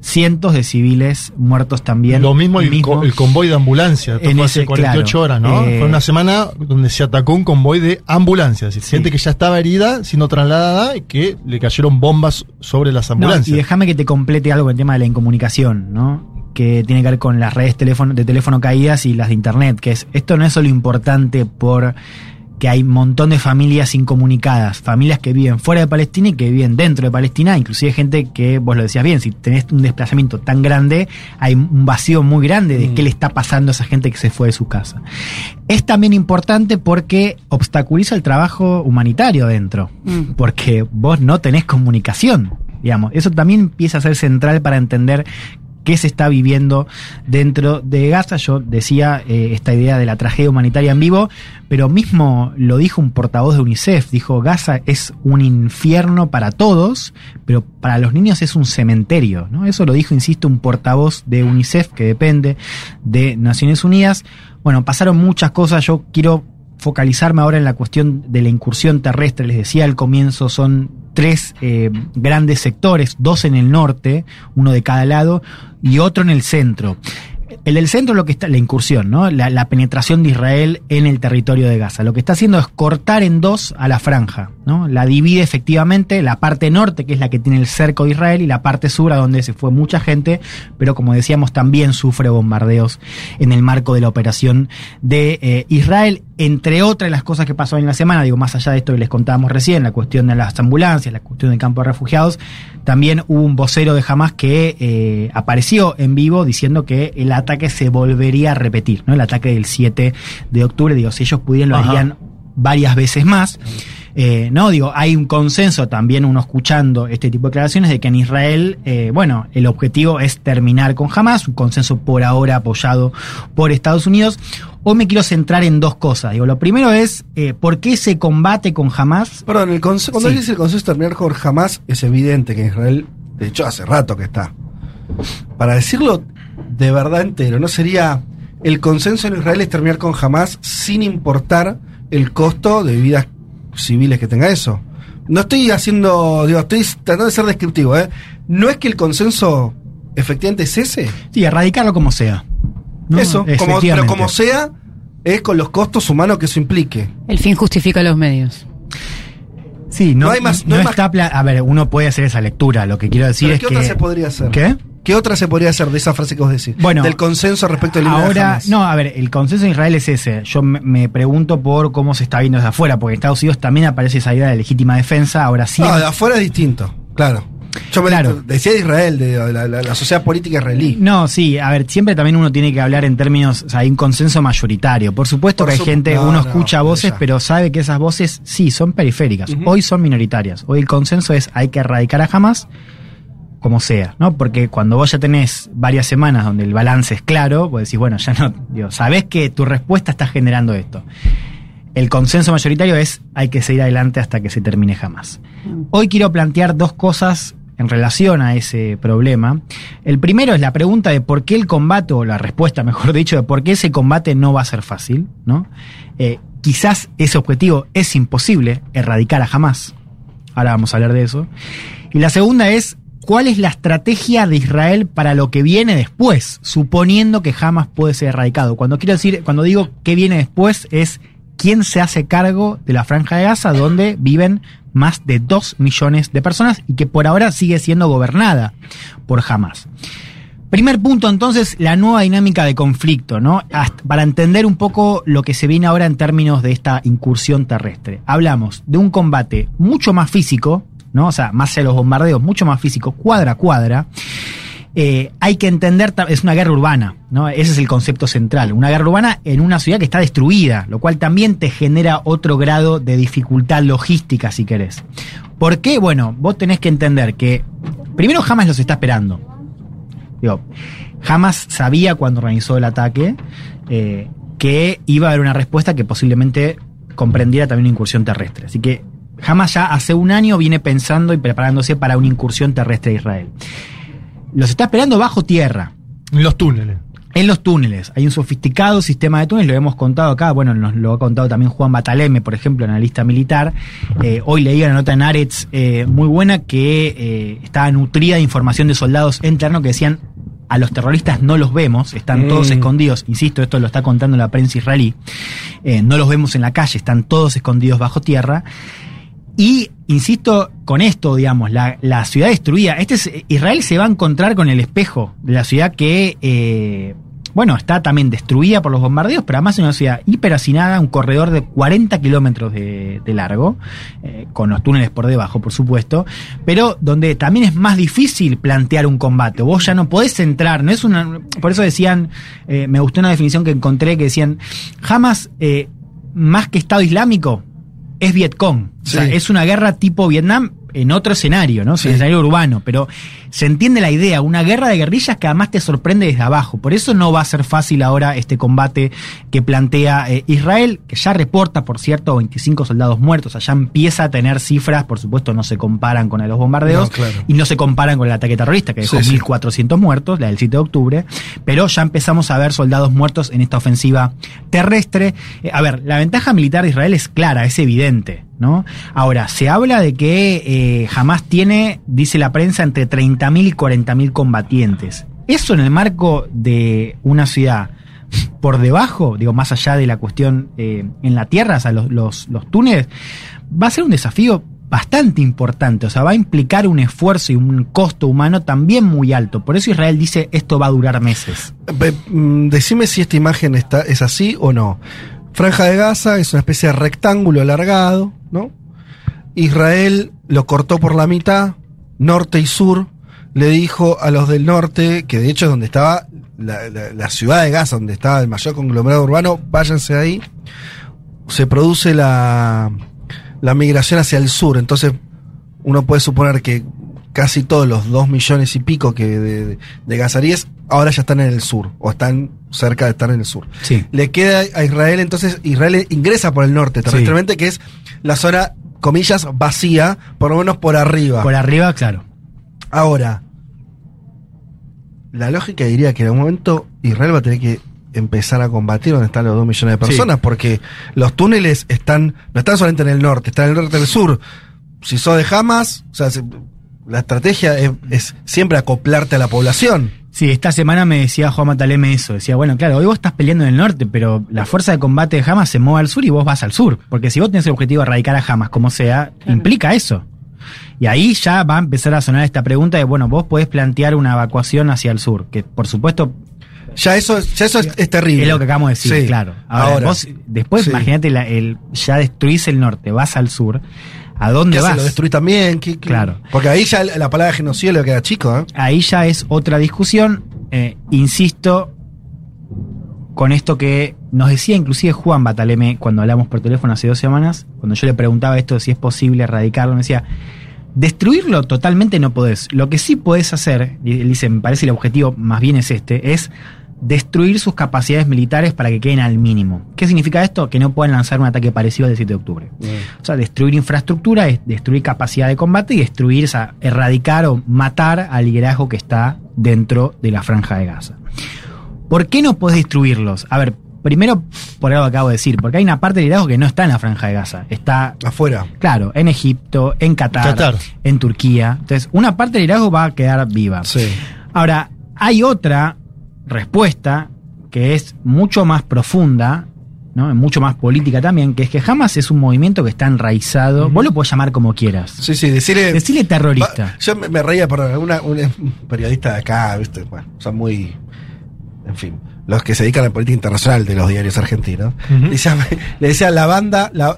cientos de civiles muertos también. Lo mismo el, mismo. co- el convoy de ambulancia. En fue hace ese, 48 claro, horas, ¿no? eh, fue una semana donde se atacó un convoy de ambulancias. Sí. Gente que ya estaba herida, siendo trasladada y que le cayeron bombas sobre las No, ambulancias. y déjame que te complete algo con el tema de la incomunicación, ¿no? Que tiene que ver con las redes teléfono, de teléfono caídas y las de internet, que es, esto no es solo importante por que hay un montón de familias incomunicadas, familias que viven fuera de Palestina y que viven dentro de Palestina, inclusive gente que, vos lo decías bien, si tenés un desplazamiento tan grande, hay un vacío muy grande de Mm. qué le está pasando a esa gente que se fue de su casa. Es también importante porque obstaculiza el trabajo humanitario dentro, Mm. porque vos no tenés comunicación, digamos. Eso también empieza a ser central para entender qué se está viviendo dentro de Gaza. Yo decía eh, esta idea de la tragedia humanitaria en vivo, pero mismo lo dijo un portavoz de UNICEF, dijo Gaza es un infierno para todos, pero para los niños es un cementerio, ¿no? Eso lo dijo, insisto, un portavoz de UNICEF que depende de Naciones Unidas. Bueno, pasaron muchas cosas, yo quiero focalizarme ahora en la cuestión de la incursión terrestre. Les decía al comienzo, son tres eh, grandes sectores, dos en el norte, uno de cada lado, y otro en el centro. El del centro lo que está, la incursión, ¿no? La, penetración de Israel en el territorio de Gaza. Lo que está haciendo es cortar en dos a la franja, ¿no? La divide efectivamente la parte norte, que es la que tiene el cerco de Israel, y la parte sur, a donde se fue mucha gente, pero como decíamos, también sufre bombardeos en el marco de la operación de eh, Israel. Entre otras las cosas que pasó en la semana, digo, más allá de esto que les contábamos recién, la cuestión de las ambulancias, la cuestión del campo de refugiados, también hubo un vocero de Hamas que eh, apareció en vivo diciendo que el ataque se volvería a repetir, ¿no? El ataque del 7 de octubre, digo, si ellos pudieran lo Ajá. harían varias veces más. Eh, no, digo, hay un consenso también uno escuchando este tipo de declaraciones de que en Israel, eh, bueno, el objetivo es terminar con Hamas, un consenso por ahora apoyado por Estados Unidos. Hoy me quiero centrar en dos cosas. Digo, lo primero es eh, por qué se combate con Hamas. Perdón, el conse- cuando Sí. dice el consenso de terminar con Hamas, es evidente que Israel, de hecho, hace rato que está. Para decirlo de verdad entero, ¿no sería el consenso en Israel es terminar con Hamas sin importar el costo de vidas civiles que tenga eso? No estoy haciendo, digo, estoy tratando de ser descriptivo, ¿eh? No es que el consenso efectivamente es ese. Sí, erradicarlo como sea. ¿no? Eso, como, pero como sea, es con los costos humanos que eso implique. El fin justifica los medios. Sí, no, No hay más- no no hay más- está A ver, uno puede hacer esa lectura. Lo que quiero decir Pero es ¿Qué que. otra se podría hacer? ¿Qué? ¿Qué otra se podría hacer de esa frase que vos decís? Bueno, del consenso respecto al libro de Ahora, Hamas. no, a ver, el consenso en Israel es ese. Yo me, me pregunto por cómo se está viendo desde afuera, porque en Estados Unidos también aparece esa idea de legítima defensa. Ahora sí. No, de afuera es distinto, claro. Yo me Claro. decía de Israel, de, la, la- la sociedad política israelí. No, sí, a ver, siempre también uno tiene que hablar en términos, o sea, hay un consenso mayoritario. Por supuesto Por que hay gente, no, uno no, escucha voces, pero sabe que esas voces sí son periféricas. Hoy son minoritarias. Hoy el consenso es hay que erradicar a Hamas como sea, ¿no? Porque cuando vos ya tenés varias semanas donde el balance es claro, vos decís, bueno, ya no, digo, sabés que tu respuesta está generando esto. El consenso mayoritario es hay que seguir adelante hasta que se termine jamás. Hoy quiero plantear dos cosas en relación a ese problema. El primero es la pregunta de por qué el combate, o la respuesta, mejor dicho, de por qué ese combate no va a ser fácil, ¿no? Eh, quizás ese objetivo es imposible, erradicar a jamás. Ahora vamos a hablar de eso. Y la segunda es cuál es la estrategia de Israel para lo que viene después, suponiendo que jamás puede ser erradicado. Cuando quiero decir, cuando digo qué viene después, es quién se hace cargo de la franja de Gaza, donde viven más de 2 millones de personas y que por ahora sigue siendo gobernada por Hamas. Primer punto, entonces, la nueva dinámica de conflicto, ¿no? Para entender un poco lo que se viene ahora en términos de esta incursión terrestre. Hablamos de un combate mucho más físico, ¿no? O sea, más de los bombardeos, mucho más físico, cuadra a cuadra. Eh, hay que entender, es una guerra urbana, ¿no? Ese es el concepto central. Una guerra urbana en una ciudad que está destruida, lo cual también te genera otro grado de dificultad logística, si querés. ¿Por qué? Bueno, vos tenés que entender que primero Hamas los está esperando. Digo, Hamas sabía cuando organizó el ataque eh, que iba a haber una respuesta que posiblemente comprendiera también una incursión terrestre. Así que Hamas ya hace un año viene pensando y preparándose para una incursión terrestre de Israel. Los está esperando bajo tierra. En los túneles. En los túneles. Hay un sofisticado sistema de túneles, lo hemos contado acá, bueno, nos lo ha contado también Juan Bataleme, por ejemplo, analista militar. Eh, hoy leí una nota en Arets eh, muy buena que eh, estaba nutrida de información de soldados internos que decían a los terroristas no los vemos, están Mm. todos escondidos, insisto, esto lo está contando la prensa israelí, eh, no los vemos en la calle, están todos escondidos bajo tierra. Y insisto con esto, digamos, la, la ciudad destruida. Este es, Israel se va a encontrar con el espejo de la ciudad que, eh, bueno, está también destruida por los bombardeos, pero además es una ciudad hiperhacinada, un corredor de 40 kilómetros de, largo, eh, con los túneles por debajo, por supuesto, pero donde también es más difícil plantear un combate. Vos ya no podés entrar, no es una. Por eso decían, eh, me gustó una definición que encontré que decían, jamás, más que Estado Islámico, es Vietcong. O sea, es una guerra tipo Vietnam en otro escenario, ¿no? Sí. En escenario urbano, pero se entiende la idea, una guerra de guerrillas que además te sorprende desde abajo. Por eso no va a ser fácil ahora este combate que plantea eh, Israel, que ya reporta, por cierto, 25 soldados muertos, allá empieza a tener cifras, por supuesto no se comparan con los bombardeos No, claro. y no se comparan con el ataque terrorista, que dejó Sí, sí. 1.400 muertos, la del 7 de octubre, pero ya empezamos a ver soldados muertos en esta ofensiva terrestre. Eh, a ver, la ventaja militar de Israel es clara, es evidente, ¿no? Ahora, se habla de que eh, Hamas tiene, dice la prensa, entre 30.000 y 40.000 combatientes. eso en el marco de una ciudad por debajo, digo, más allá de la cuestión eh, en la tierra, o sea, los, los, túneles, va a ser un desafío bastante importante, o sea, va a implicar un esfuerzo y un costo humano también muy alto. Por eso Israel dice esto va a durar meses. Mm, Decime si esta imagen está, es así o no. Franja de Gaza es una especie de rectángulo alargado, ¿no? Israel lo cortó por la mitad, norte y sur. Le dijo a los del norte, que de hecho es donde estaba la, la- la ciudad de Gaza, donde estaba el mayor conglomerado urbano, váyanse ahí. Se produce la, la migración hacia el sur. Entonces, uno puede suponer que casi todos los dos millones y pico que de, de, de gazaríes ahora ya están en el sur, o están cerca de estar en el sur. Sí. Le queda a Israel, entonces Israel ingresa por el norte terrestres, que es la zona, comillas, vacía, por lo menos por arriba. Por arriba, claro. Ahora, la lógica diría que en algún momento Israel va a tener que empezar a combatir donde están los dos millones de personas, porque los túneles están, no están solamente en el norte, están en el norte y el sur. Si sos de Hamas, o sea, se- la estrategia es, es siempre acoplarte a la población. Sí, esta semana me decía Juan Mataleme eso. Decía, bueno, claro, hoy vos estás peleando en el norte, pero la fuerza de combate de Hamas se mueve al sur y vos vas al sur. Porque si vos tenés el objetivo de erradicar a Hamas como sea, implica eso. Y ahí ya va a empezar a sonar esta pregunta de, bueno, vos podés plantear una evacuación hacia el sur, que por supuesto Ya eso, ya eso es, es terrible. es lo que acabamos de decir, Sí. claro. Ahora, Ahora, vos después sí. imagínate, la- el, ya destruís el norte, vas al sur, ¿a dónde vas? ¿Lo destruís también? ¿Qué- qué? Claro. Porque ahí ya la palabra genocidio le queda chico, ¿eh? ahí ya es otra discusión. Eh, insisto con esto que nos decía inclusive Juan Bataleme cuando hablamos por teléfono hace dos semanas, cuando yo le preguntaba esto de si es posible erradicarlo, me decía, destruirlo totalmente no podés. Lo que sí podés hacer, dice, me parece el objetivo más bien es este, es destruir sus capacidades militares para que queden al mínimo. ¿Qué significa esto? Que no puedan lanzar un ataque parecido al 17 de octubre. O sea, destruir infraestructura es destruir capacidad de combate y destruir, o sea, erradicar o matar al liderazgo que está dentro de la franja de Gaza. ¿Por qué no podés destruirlos? A ver, primero por algo que acabo de decir, porque hay una parte del liderazgo que no está en la franja de Gaza, está Afuera. Claro, en Egipto, en Qatar, Qatar. en Turquía. Entonces, una parte del liderazgo va a quedar viva. Sí. Ahora, hay otra respuesta que es mucho más profunda, ¿no? mucho más política también, que es que Hamas es un movimiento que está enraizado. Vos lo podés llamar como quieras. Sí, sí, decirle. Decirle terrorista. Va- Yo me, me reía por una, un periodista de acá, ¿viste? Bueno, son muy. En fin, los que se dedican a la política internacional de los diarios argentinos. Ujú. Decía- le decía la banda. La,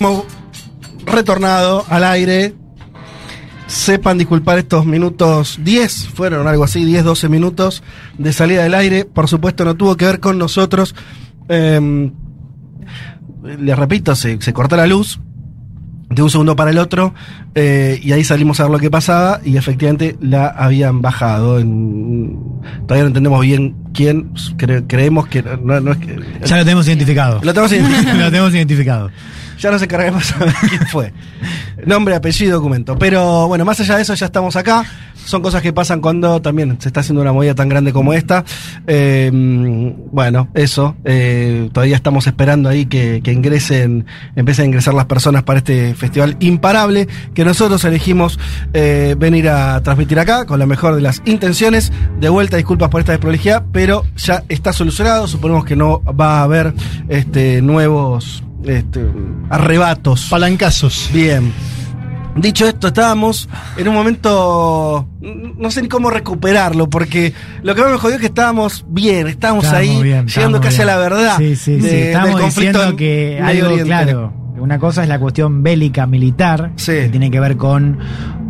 Hemos retornado al aire. Sepan disculpar estos minutos 10, fueron algo así, 10, 12 minutos de salida del aire. Por supuesto, no tuvo que ver con nosotros. Eh, les repito, se, se cortó la luz de un segundo para el otro eh, y ahí salimos a ver lo que pasaba y efectivamente la habían bajado. En, todavía no entendemos bien quién, cre- creemos que no, no es que... Ya lo tenemos identificado. Lo tenemos identificado. lo tenemos identificado. Ya nos encargaremos de saber quién fue. Nombre, apellido, documento. Pero bueno, más allá de eso, ya estamos acá. Son cosas que pasan cuando también se está haciendo una movida tan grande como esta. Eh, bueno, eso. Eh, todavía estamos esperando ahí que, que ingresen, empiecen a ingresar las personas para este festival imparable que nosotros elegimos eh, venir a transmitir acá con la mejor de las intenciones. De vuelta, disculpas por esta desprolijidad, pero ya está solucionado. Suponemos que no va a haber este, nuevos este, arrebatos. Palancazos. Bien. Dicho esto, estábamos en un momento. No sé ni cómo recuperarlo, porque lo que más me jodió es que estábamos bien, estábamos, Estábamos ahí, bien, llegando estábamos casi bien. a la verdad. Sí, sí, de- sí. conflicto diciendo en que algo, Oriente. claro, una cosa es la cuestión bélica militar, Sí. que tiene que ver con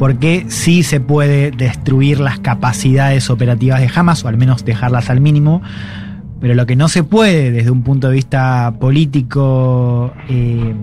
por qué sí se puede destruir las capacidades operativas de Hamas, o al menos dejarlas al mínimo. Pero lo que no se puede desde un punto de vista político, eh,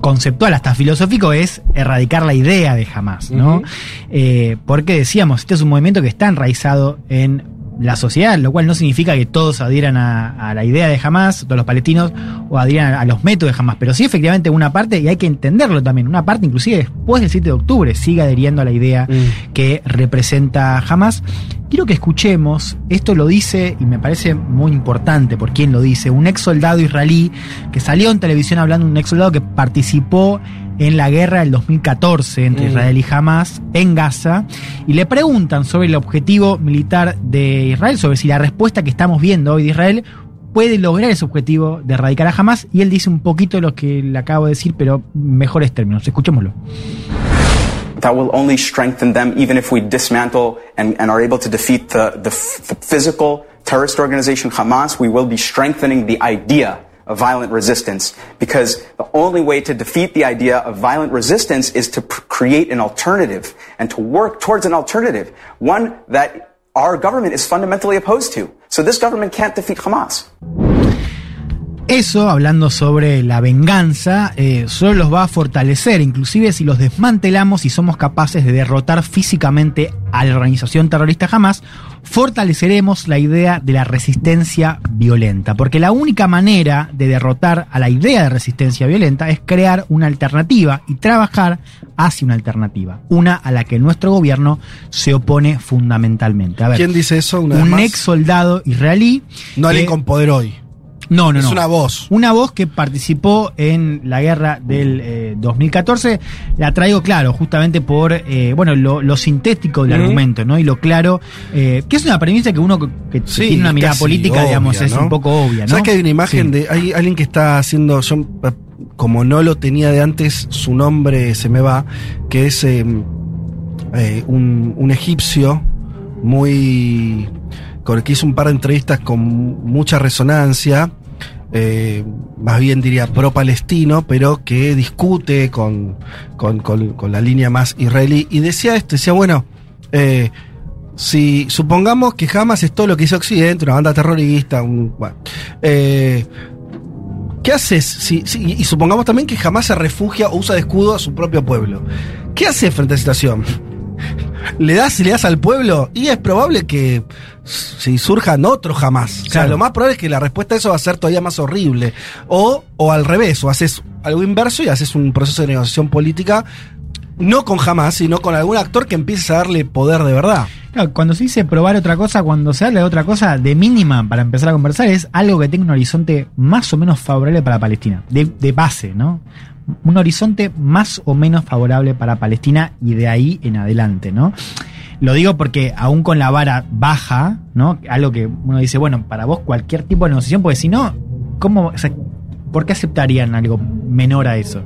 conceptual, hasta filosófico, es erradicar la idea de Hamas, ¿no? Eh, porque decíamos, este es un movimiento que está enraizado en la sociedad, lo cual no significa que todos adhieran a, a la idea de Hamas, todos los palestinos, o adhieran a, los métodos de Hamas, pero sí efectivamente una parte, y hay que entenderlo también, una parte inclusive después del 7 de octubre sigue adheriendo a la idea que representa Hamas. Quiero que escuchemos, esto lo dice, y me parece muy importante por quién lo dice, un ex soldado israelí que salió en televisión hablando, un ex soldado que participó en la guerra del 2014 entre Mm. Israel y Hamas en Gaza y le preguntan sobre el objetivo militar de Israel, sobre si la respuesta que estamos viendo hoy de Israel puede lograr ese objetivo de erradicar a Hamas y él dice un poquito lo que le acabo de decir, pero mejores términos. Escuchémoslo. that will only strengthen them even if we dismantle and, and are able to defeat the, the, the physical terrorist organization Hamas. We will be strengthening the idea of violent resistance because the only way to defeat the idea of violent resistance is to pr- create an alternative and to work towards an alternative, one that our government is fundamentally opposed to. So this government can't defeat Hamas. Eso, hablando sobre la venganza, eh, solo los va a fortalecer, inclusive si los desmantelamos y somos capaces de derrotar físicamente a la organización terrorista Hamas, fortaleceremos la idea de la resistencia violenta. Porque la única manera de derrotar a la idea de resistencia violenta es crear una alternativa y trabajar hacia una alternativa. Una a la que nuestro gobierno se opone fundamentalmente. A ver, ¿Quién dice eso? Una vez un más? ex soldado israelí. No alguien con poder hoy. No, no, Es no. una voz. Una voz que participó en la guerra del eh, 2014. La traigo claro, justamente por eh, bueno lo, lo sintético del argumento, ¿no? Y lo claro, eh, que es una premisa que uno que, que Sí, tiene una mirada política, obvia, digamos, es un poco obvia, ¿no? ¿Sabes que hay una imagen Sí. de. Hay alguien que está haciendo. Yo, eh, como no lo tenía de antes, su nombre se me va. Que es eh, eh, un, un egipcio muy. con el que hizo un par de entrevistas con mucha resonancia. Eh, más bien diría pro-palestino, pero que discute con, con, con- la línea más israelí. Y decía esto: decía, bueno. eh, si supongamos que Hamas es todo lo que hizo Occidente, una banda terrorista, un, eh, ¿qué haces? Si, y supongamos también que Hamas se refugia o usa de escudo a su propio pueblo. ¿Qué haces frente a esa situación? ¿Le das le das al pueblo? Y es probable que si surjan otros Hamas. O sea, lo más probable es que la respuesta a eso va a ser todavía más horrible. O, o al revés, o haces algo inverso y haces un proceso de negociación política. No con Hamas, sino con algún actor que empiece a darle poder de verdad. Claro, cuando se dice probar otra cosa, cuando se habla de otra cosa, de mínima para empezar a conversar, es algo que tenga un horizonte más o menos favorable para Palestina. De, de base, ¿no? Un horizonte más o menos favorable para Palestina y de ahí en adelante, ¿no? Lo digo porque aún con la vara baja, ¿no? Algo que uno dice, bueno, para vos cualquier tipo de negociación, porque si no, ¿cómo, ¿por qué aceptarían algo menor a eso?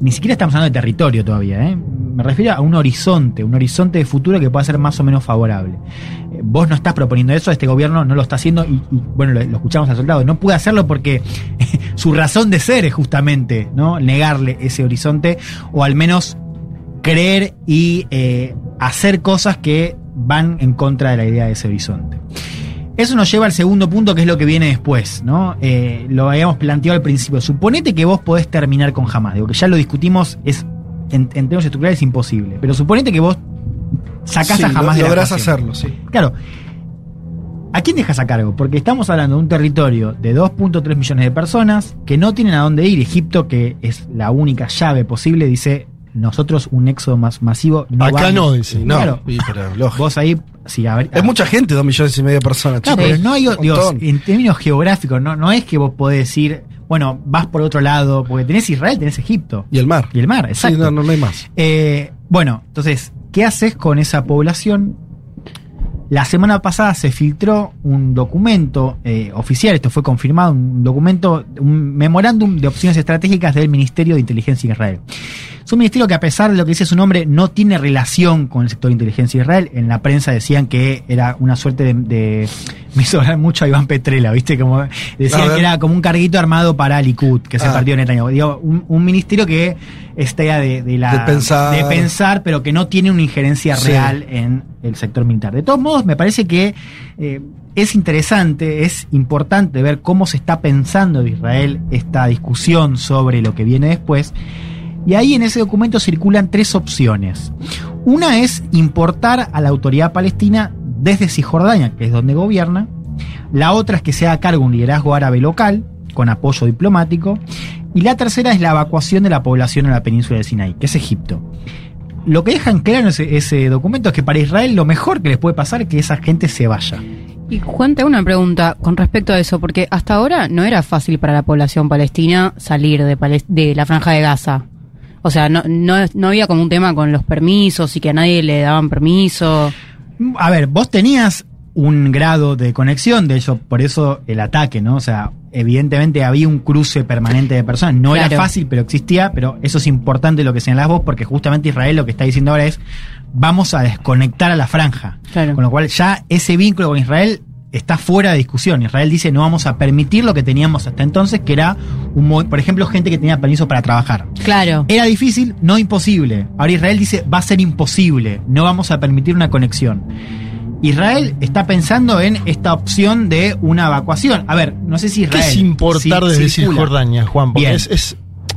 Ni siquiera estamos hablando de territorio todavía, ¿eh? Me refiero a un horizonte, un horizonte de futuro que pueda ser más o menos favorable. Eh, vos no estás proponiendo eso, este gobierno no lo está haciendo y, y, bueno, lo, lo escuchamos al soldado, no puede hacerlo porque su razón de ser es justamente, ¿no? Negarle ese horizonte o al menos creer y eh, hacer cosas que van en contra de la idea de ese horizonte. Eso nos lleva al segundo punto, que es lo que viene después, ¿no? Eh, lo habíamos planteado al principio. Suponete que vos podés terminar con Hamas. Digo, que ya lo discutimos, es en, en términos estructurales imposible. Pero suponete que vos sacás Sí, a Hamas lo- de la ecuación. hacerlo, sí. Claro. ¿A quién dejas a cargo? Porque estamos hablando de un territorio de 2.3 millones de personas que no tienen a dónde ir. Egipto, que es la única llave posible, dice nosotros un éxodo más masivo no Acá vamos". no, dice. No, Claro. pero lógico. Vos ahí, sí, a ver, Es mucha gente, dos millones y medio de personas. Chicos. pero no hay, digo, en términos geográficos, no, no es que vos podés decir, bueno, vas por otro lado, porque tenés Israel, tenés Egipto. Y el mar. Y el mar, exacto. Sí, no, no, no hay más. Eh, bueno, entonces, ¿qué haces con esa población? La semana pasada se filtró un documento eh, oficial, esto fue confirmado, un documento, un memorándum de opciones estratégicas del Ministerio de Inteligencia de Israel. Es un ministerio que a pesar de lo que dice su nombre, no tiene relación con el sector de inteligencia de Israel. En la prensa decían que era una suerte de... de- me hizo hablar mucho a Iván Petrela, ¿viste? Como decían que era como un carguito armado para Likud, que se Ah. partió Netanyahu. Digo, un, un ministerio que está de, de la, De pensar. de pensar, pero que no tiene una injerencia Sí. real en el sector militar. De todos modos, me parece que eh, es interesante, es importante ver cómo se está pensando de Israel esta discusión sobre lo que viene después. Y ahí en ese documento circulan tres opciones. Una es importar a la autoridad palestina desde Cisjordania, que es donde gobierna. La otra es que se haga cargo un liderazgo árabe local, con apoyo diplomático. Y la tercera es la evacuación de la población en la península de Sinaí, que es Egipto. Lo que dejan claro ese, ese documento es que para Israel lo mejor que les puede pasar es que esa gente se vaya. Y Juan, te una pregunta con respecto a eso, porque hasta ahora no era fácil para la población palestina salir de la franja de Gaza. O sea, no, no, no había como un tema con los permisos y que a nadie le daban permiso. A ver, vos tenías un grado de conexión, de hecho, por eso el ataque, ¿no? O sea, evidentemente había un cruce permanente de personas. No Claro. era fácil, pero existía, pero eso es importante lo que señalás vos, porque justamente Israel lo que está diciendo ahora es, vamos a desconectar a la franja. Con lo cual ya ese vínculo con Israel está fuera de discusión. Israel dice, no vamos a permitir lo que teníamos hasta entonces, que era, un, por ejemplo, gente que tenía permiso para trabajar. Claro. Era difícil, no imposible. Ahora Israel dice, va a ser imposible, no vamos a permitir una conexión. Israel está pensando en esta opción de una evacuación. A ver, no sé si ¿Qué Israel... es importar si- desde circula. Cisjordania, Juan? Porque Bien. es, es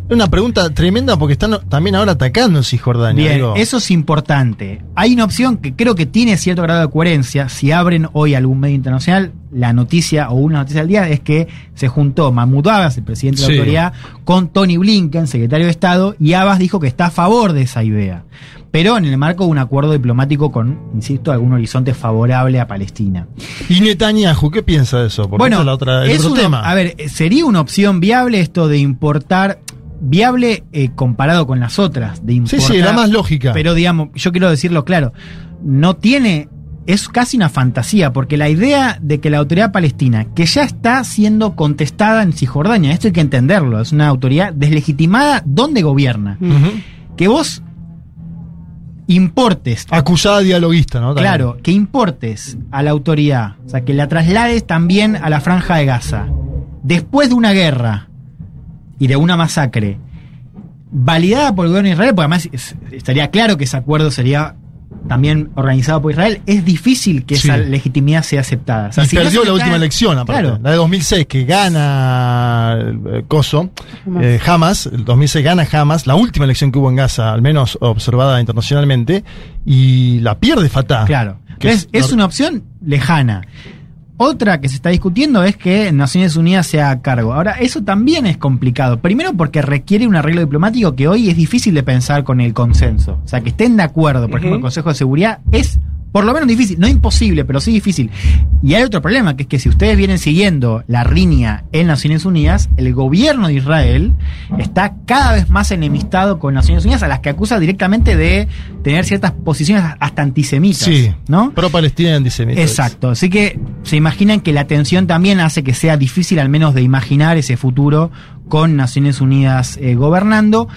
una pregunta tremenda porque están también ahora atacando Cisjordania. Bien, digo. eso es importante. Hay una opción que creo que tiene cierto grado de coherencia. Si abren hoy algún medio internacional, la noticia o una noticia del día es que se juntó Mahmoud Abbas, el presidente de Sí. la autoridad, con Tony Blinken, secretario de Estado, y Abbas dijo que está a favor de esa idea. Pero en el marco de un acuerdo diplomático con, insisto, algún horizonte favorable a Palestina. ¿Y Netanyahu qué piensa de eso? Porque bueno, es la otra, el es otro una- tema. A ver, sería una opción viable esto de importar. Viable eh, comparado con las otras. De Sí, importar, sí, la más lógica. Pero digamos, yo quiero decirlo claro. No tiene. Es casi una fantasía, porque la idea de que la autoridad palestina, que ya está siendo contestada en Cisjordania, esto hay que entenderlo, es una autoridad deslegitimada donde gobierna. Que vos importes Acusada dialoguista, ¿no? También. Claro, que importes a la autoridad, o sea, que la traslades también a la franja de Gaza, después de una guerra y de una masacre, validada por el gobierno de Israel, porque además es- estaría claro que ese acuerdo sería también organizado por Israel, es difícil que Sí. esa legitimidad sea aceptada. O sea, y si no perdió la última elección, aparte. Claro. La de 2006, que gana eh, Coso, eh, Hamas, el 2006 gana Hamas, la última elección que hubo en Gaza, al menos observada internacionalmente, y la pierde Fatah. Claro. Que es, es- es una opción lejana. Otra que se está discutiendo es que Naciones Unidas se haga cargo. Ahora, eso también es complicado. Primero porque requiere un arreglo diplomático que hoy es difícil de pensar con el consenso. O sea, que estén de acuerdo, por ejemplo, el Consejo de Seguridad es por lo menos difícil. No imposible, pero sí difícil. Y hay otro problema, que es que si ustedes vienen siguiendo la línea en Naciones Unidas, el gobierno de Israel está cada vez más enemistado con Naciones Unidas, a las que acusa directamente de tener ciertas posiciones hasta antisemitas. Sí, ¿no? Pro-Palestina y antisemita. Exacto. Así que se imaginan que la tensión también hace que sea difícil al menos de imaginar ese futuro con Naciones Unidas eh, gobernando.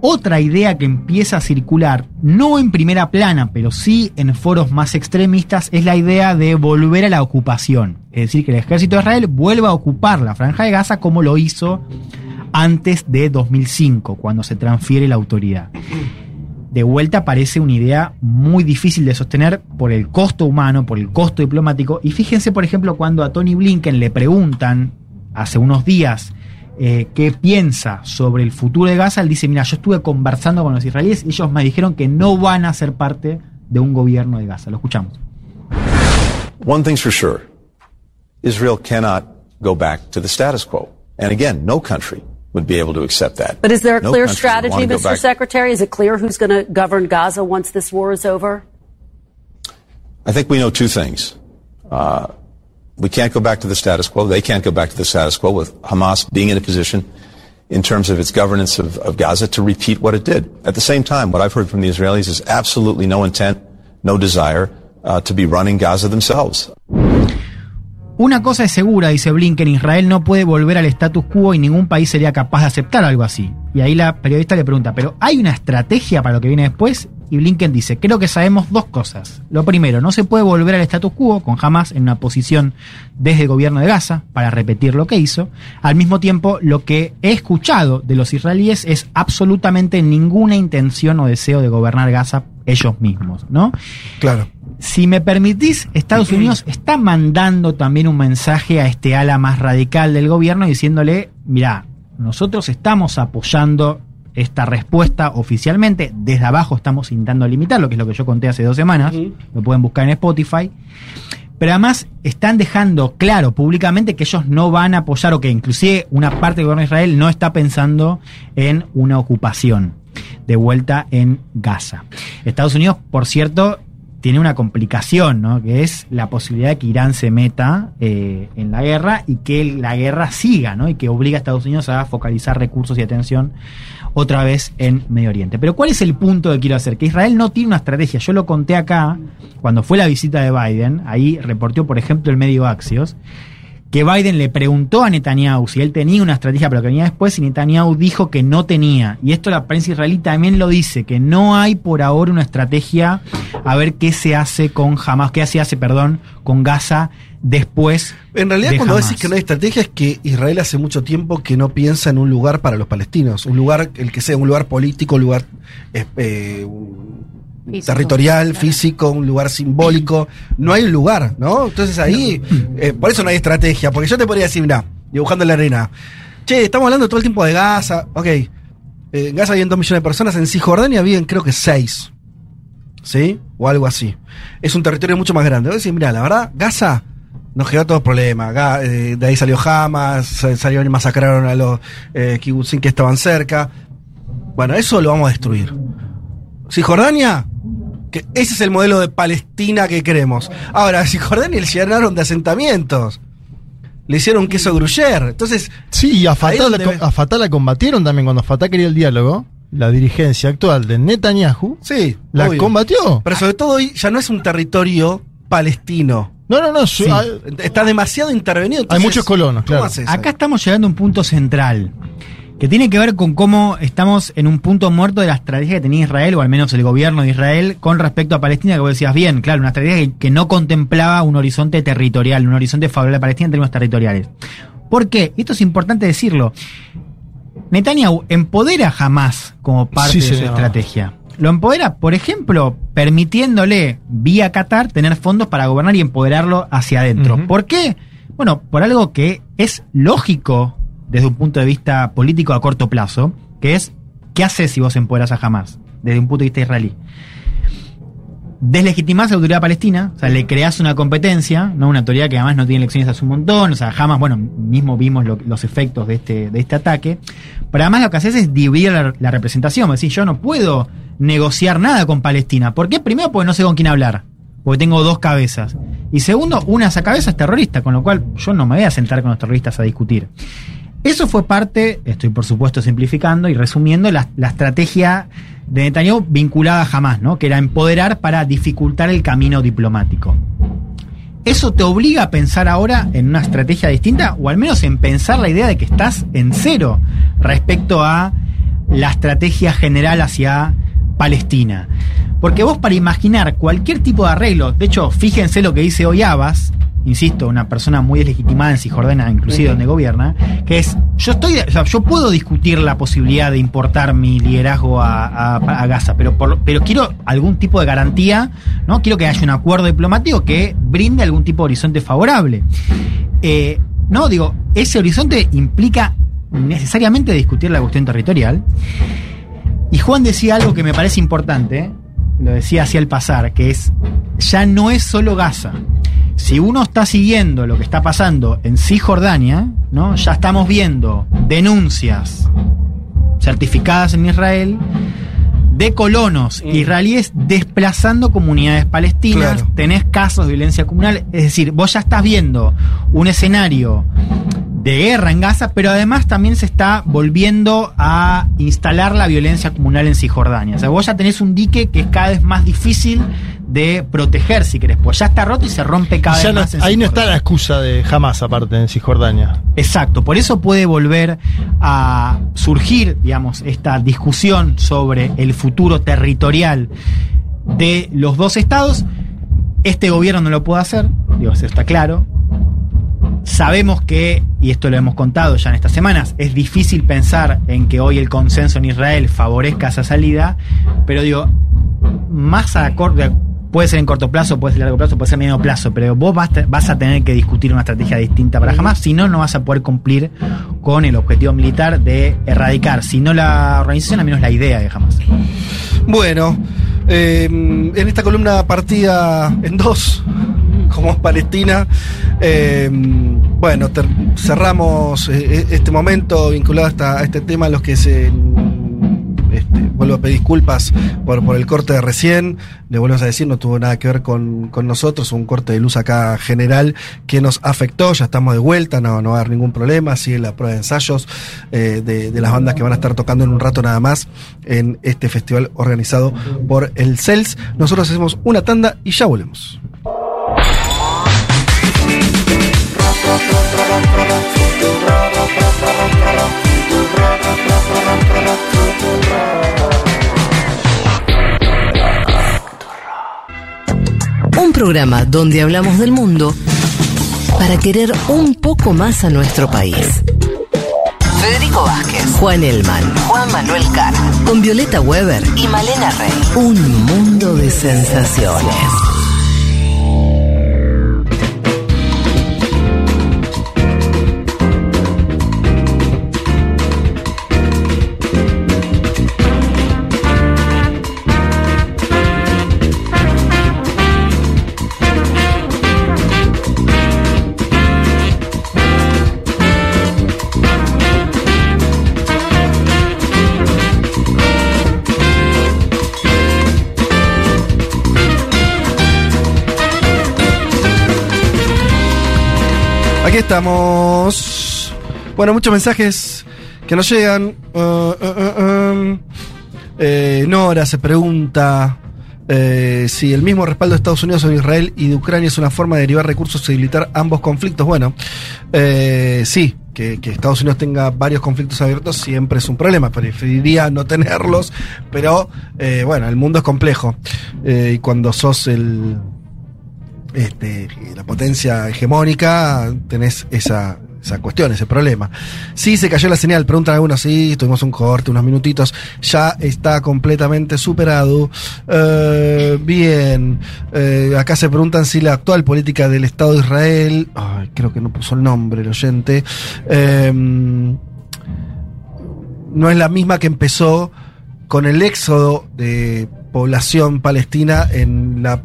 Otra idea que empieza a circular, no en primera plana, pero sí en foros más extremistas, es la idea de volver a la ocupación. Es decir, que el ejército de Israel vuelva a ocupar la franja de Gaza como lo hizo antes de 2005, cuando se transfiere la autoridad de vuelta parece una idea muy difícil de sostener por el costo humano, por el costo diplomático. Y fíjense, por ejemplo, cuando a Tony Blinken le preguntan hace unos días eh, qué piensa sobre el futuro de Gaza, él dice, mira, yo estuve conversando con los israelíes y ellos me dijeron que no van a ser parte de un gobierno de Gaza. Lo escuchamos. One thing's for sure Israel cannot go back to the status quo. And again, no country would be able to accept that. But is there a No clear strategy, Mr. back- Secretary? Is it clear who's going to govern Gaza once this war is over? I think we know two things. Uh, we can't go back to the status quo. They can't go back to the status quo with Hamas being in a position in terms of its governance of, of Gaza to repeat what it did. At the same time, what I've heard from the Israelis is absolutely no intent, no desire uh, to be running Gaza themselves. Una cosa es segura, dice Blinken, Israel no puede volver al status quo y ningún país sería capaz de aceptar algo así. Y ahí la periodista le pregunta, ¿pero hay una estrategia para lo que viene después? Y Blinken dice, creo que sabemos dos cosas. Lo primero, no se puede volver al status quo con Hamas en una posición desde el gobierno de Gaza para repetir lo que hizo. Al mismo tiempo, lo que he escuchado de los israelíes es absolutamente ninguna intención o deseo de gobernar Gaza ellos mismos, ¿no? Claro. Si me permitís, Estados Unidos está mandando también un mensaje a este ala más radical del gobierno diciéndole, mira, nosotros estamos apoyando esta respuesta oficialmente. Desde abajo estamos intentando limitarlo, que es lo que yo conté hace dos semanas. Lo pueden buscar en Spotify. Pero además están dejando claro públicamente que ellos no van a apoyar o que inclusive una parte del gobierno de Israel no está pensando en una ocupación de vuelta en Gaza. Estados Unidos, por cierto, tiene una complicación, ¿no? Que es la posibilidad de que Irán se meta eh, en la guerra y que la guerra siga, ¿no? Y que obliga a Estados Unidos a focalizar recursos y atención otra vez en Medio Oriente. Pero ¿cuál es el punto que quiero hacer? Que Israel no tiene una estrategia. Yo lo conté acá cuando fue la visita de Biden. Ahí reportó, por ejemplo, el medio Axios que Biden le preguntó a Netanyahu si él tenía una estrategia, pero que venía después, y Netanyahu dijo que no tenía. Y esto la prensa israelí también lo dice, que no hay por ahora una estrategia a ver qué se hace con Hamas, qué se hace, perdón, con Gaza después. En realidad, de cuando Hamas. decís que no hay estrategia, es que Israel hace mucho tiempo que no piensa en un lugar para los palestinos. Un lugar, el que sea un lugar político, un lugar eh, eh, Físico. territorial, físico, un lugar simbólico. No hay un lugar, ¿no? Entonces ahí, eh, por eso no hay estrategia. Porque yo te podría decir, mira, dibujando en la arena, che, estamos hablando todo el tiempo de Gaza. Ok, eh, en Gaza viven dos millones de personas, en Cisjordania viven creo que seis. ¿Sí? O algo así. Es un territorio mucho más grande. Voy a decir, mira, la verdad, Gaza nos los problemas. Ga- eh, de ahí salió Hamas, sa- salieron y masacraron a los eh, que estaban cerca. Bueno, eso lo vamos a destruir. Cisjordania, que ese es el modelo de Palestina que queremos. Ahora, a Cisjordania le llenaron de asentamientos. Le hicieron queso gruyere. Entonces, Sí, y a Fatah, la, a Fatah la combatieron también cuando Fatah quería el diálogo. La dirigencia actual de Netanyahu sí, la obvio. combatió. Pero sobre todo hoy ya no es un territorio palestino. No, no, no. su- Sí, hay, está demasiado intervenido. hay muchos colonos, ¿cómo claro. haces? Acá estamos llegando a un punto central, que tiene que ver con cómo estamos en un punto muerto de la estrategia que tenía Israel, o al menos el gobierno de Israel, con respecto a Palestina, que vos decías bien, claro, una estrategia que, que no contemplaba un horizonte territorial, un horizonte favorable a Palestina en términos territoriales. ¿Por qué? Esto es importante decirlo. Netanyahu empodera jamás como parte Sí, de su señor. estrategia. Lo empodera, por ejemplo, permitiéndole vía Qatar tener fondos para gobernar y empoderarlo hacia adentro. ¿Por qué? Bueno, por algo que es lógico desde un punto de vista político a corto plazo, que es ¿qué haces si vos empoderas a Hamas? Desde un punto de vista israelí. Deslegitimás a la autoridad palestina, o sea, le creás una competencia, ¿no? Una autoridad que además no tiene elecciones hace un montón, o sea, Hamas, bueno, mismo vimos lo- los efectos de este, de este ataque. Pero además lo que haces es dividir la, la representación, es decir, yo no puedo negociar nada con Palestina. ¿Por qué? Primero porque no sé con quién hablar, porque tengo dos cabezas. Y segundo, una de esas cabezas es terrorista, con lo cual yo no me voy a sentar con los terroristas a discutir. Eso fue parte, estoy por supuesto simplificando y resumiendo, la, la estrategia de Netanyahu vinculada a Hamas, ¿no? que era empoderar para dificultar el camino diplomático. ¿Eso te obliga a pensar ahora en una estrategia distinta o al menos en pensar la idea de que estás en cero respecto a la estrategia general hacia Palestina? Porque vos para imaginar cualquier tipo de arreglo, de hecho, fíjense lo que dice hoy Abbas, insisto, una persona muy deslegitimada en Cisjordania, inclusive donde gobierna, que es, yo estoy, o sea, yo puedo discutir la posibilidad de importar mi liderazgo a, a- a Gaza, pero, por- pero quiero algún tipo de garantía, ¿no? Quiero que haya un acuerdo diplomático que brinde algún tipo de horizonte favorable. Eh, no, digo, ese horizonte implica necesariamente discutir la cuestión territorial. Y Juan decía algo que me parece importante, lo decía hacia el pasar, que es, ya no es solo Gaza. Si uno está siguiendo lo que está pasando en Cisjordania, ¿no? ya estamos viendo denuncias certificadas en Israel de colonos israelíes desplazando comunidades palestinas, Claro. tenés casos de violencia comunal, es decir, vos ya estás viendo un escenario de guerra en Gaza, pero además también se está volviendo a instalar la violencia comunal en Cisjordania. O sea, vos ya tenés un dique que es cada vez más difícil de proteger, si querés, pues ya está roto y se rompe cada Ya vez no- más. en ahí no está la excusa de jamás, aparte, en Cisjordania. Exacto, por eso puede volver a surgir, digamos, esta discusión sobre el futuro territorial de los dos estados. Este gobierno no lo puede hacer, digo, eso está claro. Sabemos que, y esto lo hemos contado ya en estas semanas, es difícil pensar en que hoy el consenso en Israel favorezca esa salida, pero digo, más acorde, puede ser en corto plazo, puede ser a largo plazo, puede ser a medio plazo, pero vos vas, a tener que discutir una estrategia distinta para Hamas, si no, no vas a poder cumplir con el objetivo militar de erradicar, si no la organización, al menos la idea de Hamas. Bueno, eh, en esta columna partida en dos, como es Palestina, eh, bueno, cerramos eh, este momento vinculado a, esta- a este tema, los que se... este, vuelvo a pedir disculpas por, por el corte de recién. Le volvemos a decir, no tuvo nada que ver con, con nosotros. Un corte de luz acá general que nos afectó. Ya estamos de vuelta, no, no va a haber ningún problema. Sigue la prueba de ensayos eh, de, de las bandas que van a estar tocando en un rato nada más en este festival organizado por el CELS. Nosotros hacemos una tanda y ya volvemos. Un programa donde hablamos del mundo para querer un poco más a nuestro país. Federico Vázquez, Juan Elman, Juan Manuel Carr, con Violeta Weber y Malena Rey. Un mundo de sensaciones. Aquí estamos. Bueno, muchos mensajes que nos llegan. Uh, um. Eh, Nora se pregunta eh, si el mismo respaldo de Estados Unidos sobre Israel y de Ucrania es una forma de derivar recursos y debilitar ambos conflictos. Bueno, eh, sí, que, Estados Unidos tenga varios conflictos abiertos siempre es un problema. Preferiría no tenerlos, pero eh, bueno, el mundo es complejo. Eh, y cuando sos el, este, la potencia hegemónica, tenés esa, esa cuestión, ese problema. Sí, se cayó la señal, preguntan algunos, sí, tuvimos un corte, unos minutitos, ya está completamente superado. Eh, bien, Eh, acá se preguntan si la actual política del Estado de Israel, creo que no puso el nombre el oyente, eh, no es la misma que empezó con el éxodo de población palestina en la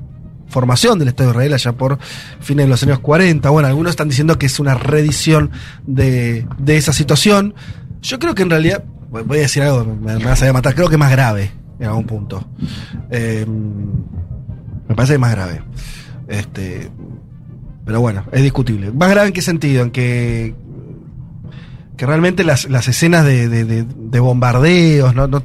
formación del Estado de Israel allá por fines de los años 40. Bueno, algunos están diciendo que es una reedición de, de esa situación. Yo creo que en realidad, voy a decir algo, me, me vas a matar, creo que es más grave en algún punto. Eh, me parece que es más grave. Este, pero bueno, es discutible. ¿Más grave en qué sentido? En que, que realmente las, las escenas de- de bombardeos, ¿no? No,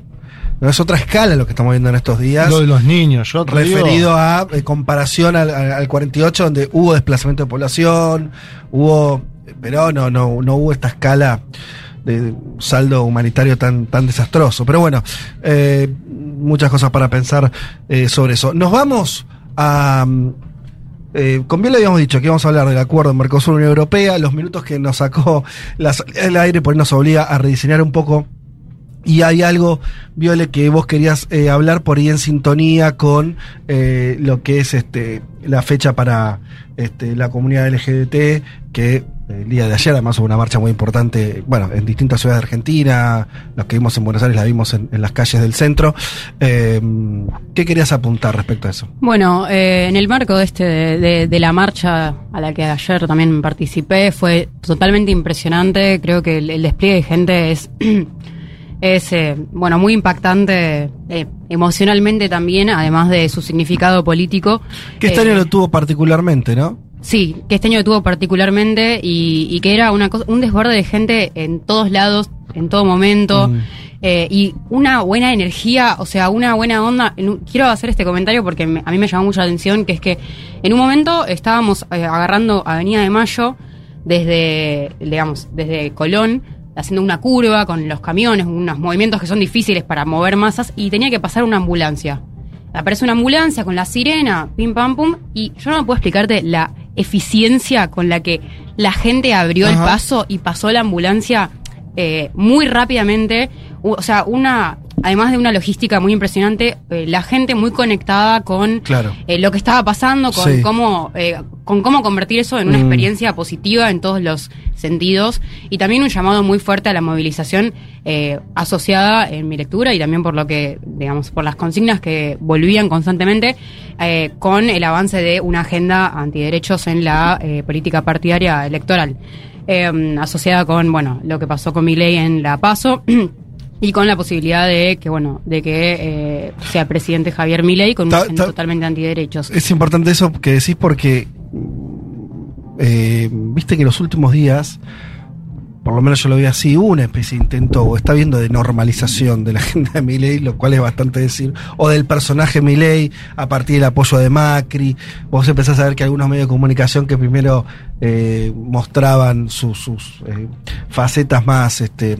no es otra escala lo que estamos viendo en estos días Lo de los niños, yo te referido digo- a eh, comparación al, al- al 48 donde hubo desplazamiento de población, hubo pero no no no hubo esta escala de saldo humanitario tan tan desastroso. Pero bueno, eh, muchas cosas para pensar eh, sobre eso. Nos vamos a eh, con bien le habíamos dicho que íbamos a hablar del acuerdo en Mercosur-Unión Europea, los minutos que nos sacó del aire, por ahí nos obliga a rediseñar un poco y hay algo, Viole, que vos querías eh, hablar por ahí en sintonía con eh, lo que es este la fecha para este, la comunidad LGBT, que el día de ayer además hubo una marcha muy importante, bueno, en distintas ciudades de Argentina, los que vimos en Buenos Aires la vimos en, las calles del centro. Eh, ¿Qué querías apuntar respecto a eso? Bueno, eh, en el marco de este de, la marcha a la que ayer también participé fue totalmente impresionante. Creo que el despliegue de gente es es eh, bueno muy impactante eh, emocionalmente también, además de su significado político. Que este Eh, año lo tuvo particularmente, ¿no? Sí, que este año tuvo particularmente y, y que era una cosa, un desborde de gente en todos lados, en todo momento. Mm. eh, y una buena energía, o sea, una buena onda. Quiero hacer este comentario porque me- a mí me llamó mucha atención, que es que en un momento estábamos agarrando Avenida de Mayo desde, digamos, desde Colón, haciendo una curva con los camiones, unos movimientos que son difíciles para mover masas, y tenía que pasar una ambulancia. Aparece una ambulancia con la sirena, pim pam pum, y yo no puedo explicarte la eficiencia con la que la gente abrió el paso y pasó la ambulancia eh, muy rápidamente. O sea, una además de una logística muy impresionante, eh, la gente muy conectada con Claro. eh, lo que estaba pasando, con Sí. cómo eh, con cómo convertir eso en una Mm. experiencia positiva en todos los sentidos y también un llamado muy fuerte a la movilización asociada en mi lectura y también por lo que digamos por las consignas que volvían constantemente con el avance de una agenda antiderechos en la política partidaria electoral eh, asociada con bueno lo que pasó con mi ley en la paso y con la posibilidad de que bueno de que eh, sea presidente Javier Milei con Ta- agenda ta- totalmente antiderechos Es importante eso que decís porque eh, viste que en los últimos días, por lo menos yo lo veo así, hubo una especie de intento, o está viendo de normalización de la agenda de Milei, lo cual es bastante decir, o del personaje Milei a partir del apoyo de Macri. Vos empezás a ver que algunos medios de comunicación que primero eh, mostraban sus, sus eh, facetas más este,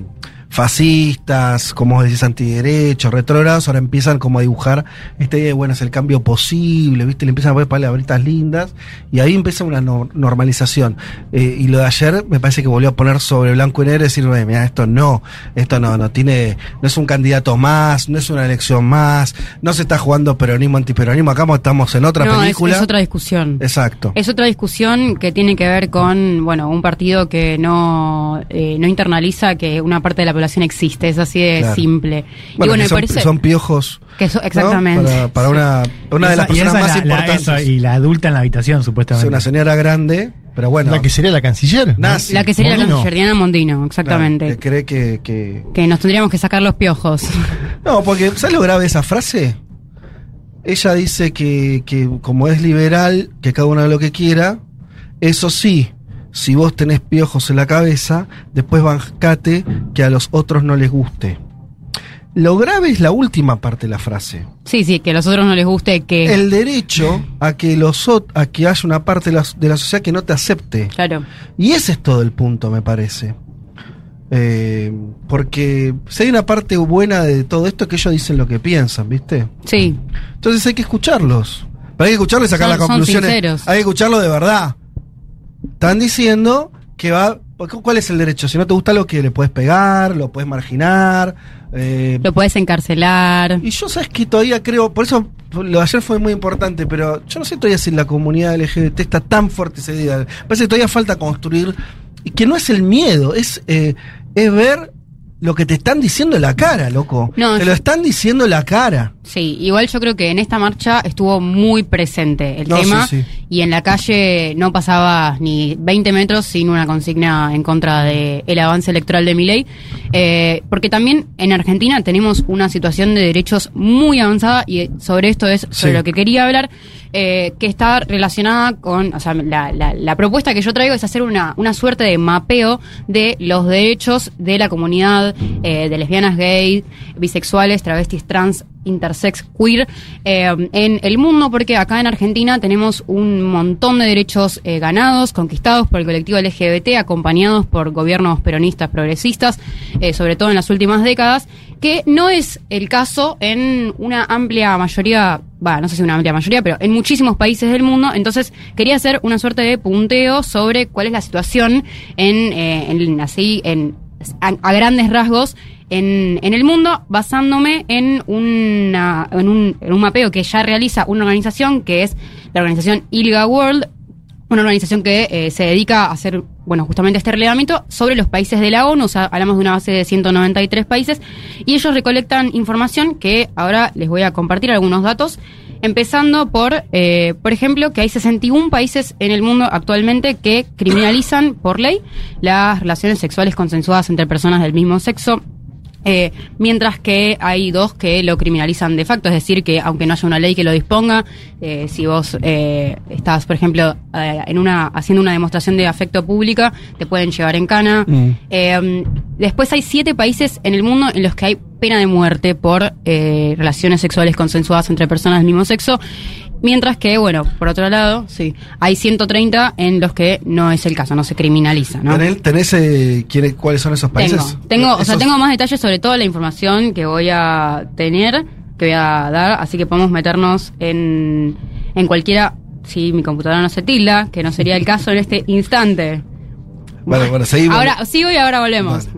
fascistas, como decís, antiderechos, retrógrados, ahora empiezan como a dibujar esta idea de, bueno, es el cambio posible, ¿viste? Le empiezan a poner palabritas lindas y ahí empieza una no- normalización. Eh, y lo de ayer me parece que volvió a poner sobre blanco y negro y decir, "Oye, mira, esto no, esto no, no tiene, no es un candidato más, no es una elección más, no se está jugando peronismo, antiperonismo, acá estamos en otra no, es- película. es otra discusión Exacto. Es otra discusión que tiene que ver con, bueno, un partido que no, eh, no internaliza que una parte de la población existe, es así de Claro. simple. y Bueno, bueno, que me son, parece son piojos. que eso, ¿no? exactamente. Para, una, una de las y personas más es la- importantes. y la adulta en la habitación, Es supuestamente. una señora grande, pero bueno. La que sería la canciller. nazi. La que sería la canciller Diana Mondino, exactamente. Claro, que cree que, que- que nos tendríamos que sacar los piojos. No, porque, ¿sabes lo grave de esa frase? Ella dice que, que como es liberal, que cada uno haga lo que quiera, eso sí, si vos tenés piojos en la cabeza, después bancate que a los otros no les guste. Lo grave es la última parte de la frase. sí, sí, que a los otros no les guste que... El derecho a que los a que haya una parte de la, de la sociedad que no te acepte. Claro. Y ese es todo el punto, me parece. Eh, porque si hay una parte buena de todo esto que ellos dicen lo que piensan, ¿viste? Sí. Entonces hay que escucharlos. Pero hay que escucharlos y sacar Son- las conclusiones. Hay que escucharlo de verdad. Están diciendo que va. ¿Cuál es el derecho? Si no te gusta lo que le puedes pegar, lo puedes marginar. eh, Lo puedes encarcelar. y yo sabes que todavía creo, por eso lo de ayer fue muy importante, pero yo no sé todavía si la comunidad LGBT está tan fuerte día. Parece que todavía falta construir, y que no es el miedo, es, eh, es ver lo que te están diciendo en la cara, loco. No, te yo- lo están diciendo en la cara. Sí, igual yo creo que en esta marcha estuvo muy presente el No, tema sí, sí. y en la calle no pasaba ni 20 metros sin una consigna en contra del el avance electoral de Milei, eh, porque también en Argentina tenemos una situación de derechos muy avanzada y sobre esto es sobre Sí. lo que quería hablar, eh, que está relacionada con, o sea, la, la- la propuesta que yo traigo es hacer una, una suerte de mapeo de los derechos de la comunidad eh, de lesbianas, gays, bisexuales, travestis, trans, intersex, queer eh, en el mundo, porque acá en Argentina tenemos un montón de derechos eh, ganados, conquistados por el colectivo LGBT, acompañados por gobiernos peronistas progresistas, sobre todo en las últimas décadas, que no es el caso en una amplia mayoría, va, no sé si una amplia mayoría, pero en muchísimos países del mundo. Entonces, quería hacer una suerte de punteo sobre cuál es la situación en, en así, en a, grandes rasgos en, en el mundo, basándome en, una, en, un, un mapeo que ya realiza una organización que es la organización ILGA World, una organización que eh, se dedica a hacer, bueno, justamente este relevamiento sobre los países de la ONU, o sea, hablamos de una base de 193 países, y ellos recolectan información que ahora les voy a compartir algunos datos, empezando por, eh, por ejemplo, que hay 61 países en el mundo actualmente que criminalizan por ley las relaciones sexuales consensuadas entre personas del mismo sexo. Eh, mientras que hay dos que lo criminalizan de facto, es decir, que aunque no haya una ley que lo disponga, eh, si vos eh, estás, por ejemplo, eh, en una haciendo una demostración de afecto pública, te pueden llevar en cana. Mm. Eh, después hay siete países en el mundo en los que hay pena de muerte por relaciones sexuales consensuadas entre personas del mismo sexo. Mientras que, bueno, por otro lado, sí, hay 130 en los que no es el caso, no se criminaliza, ¿no? ¿Tenés, tenés, eh, quiénes- cuáles son esos países? Tengo, tengo, o sea, tengo más detalles sobre toda la información que voy a tener, que voy a dar, así que podemos meternos en, en cualquiera, si mi computadora no se tilda, que no sería el caso en este instante. Bueno, bueno, seguimos. Ahora sigo y ahora volvemos.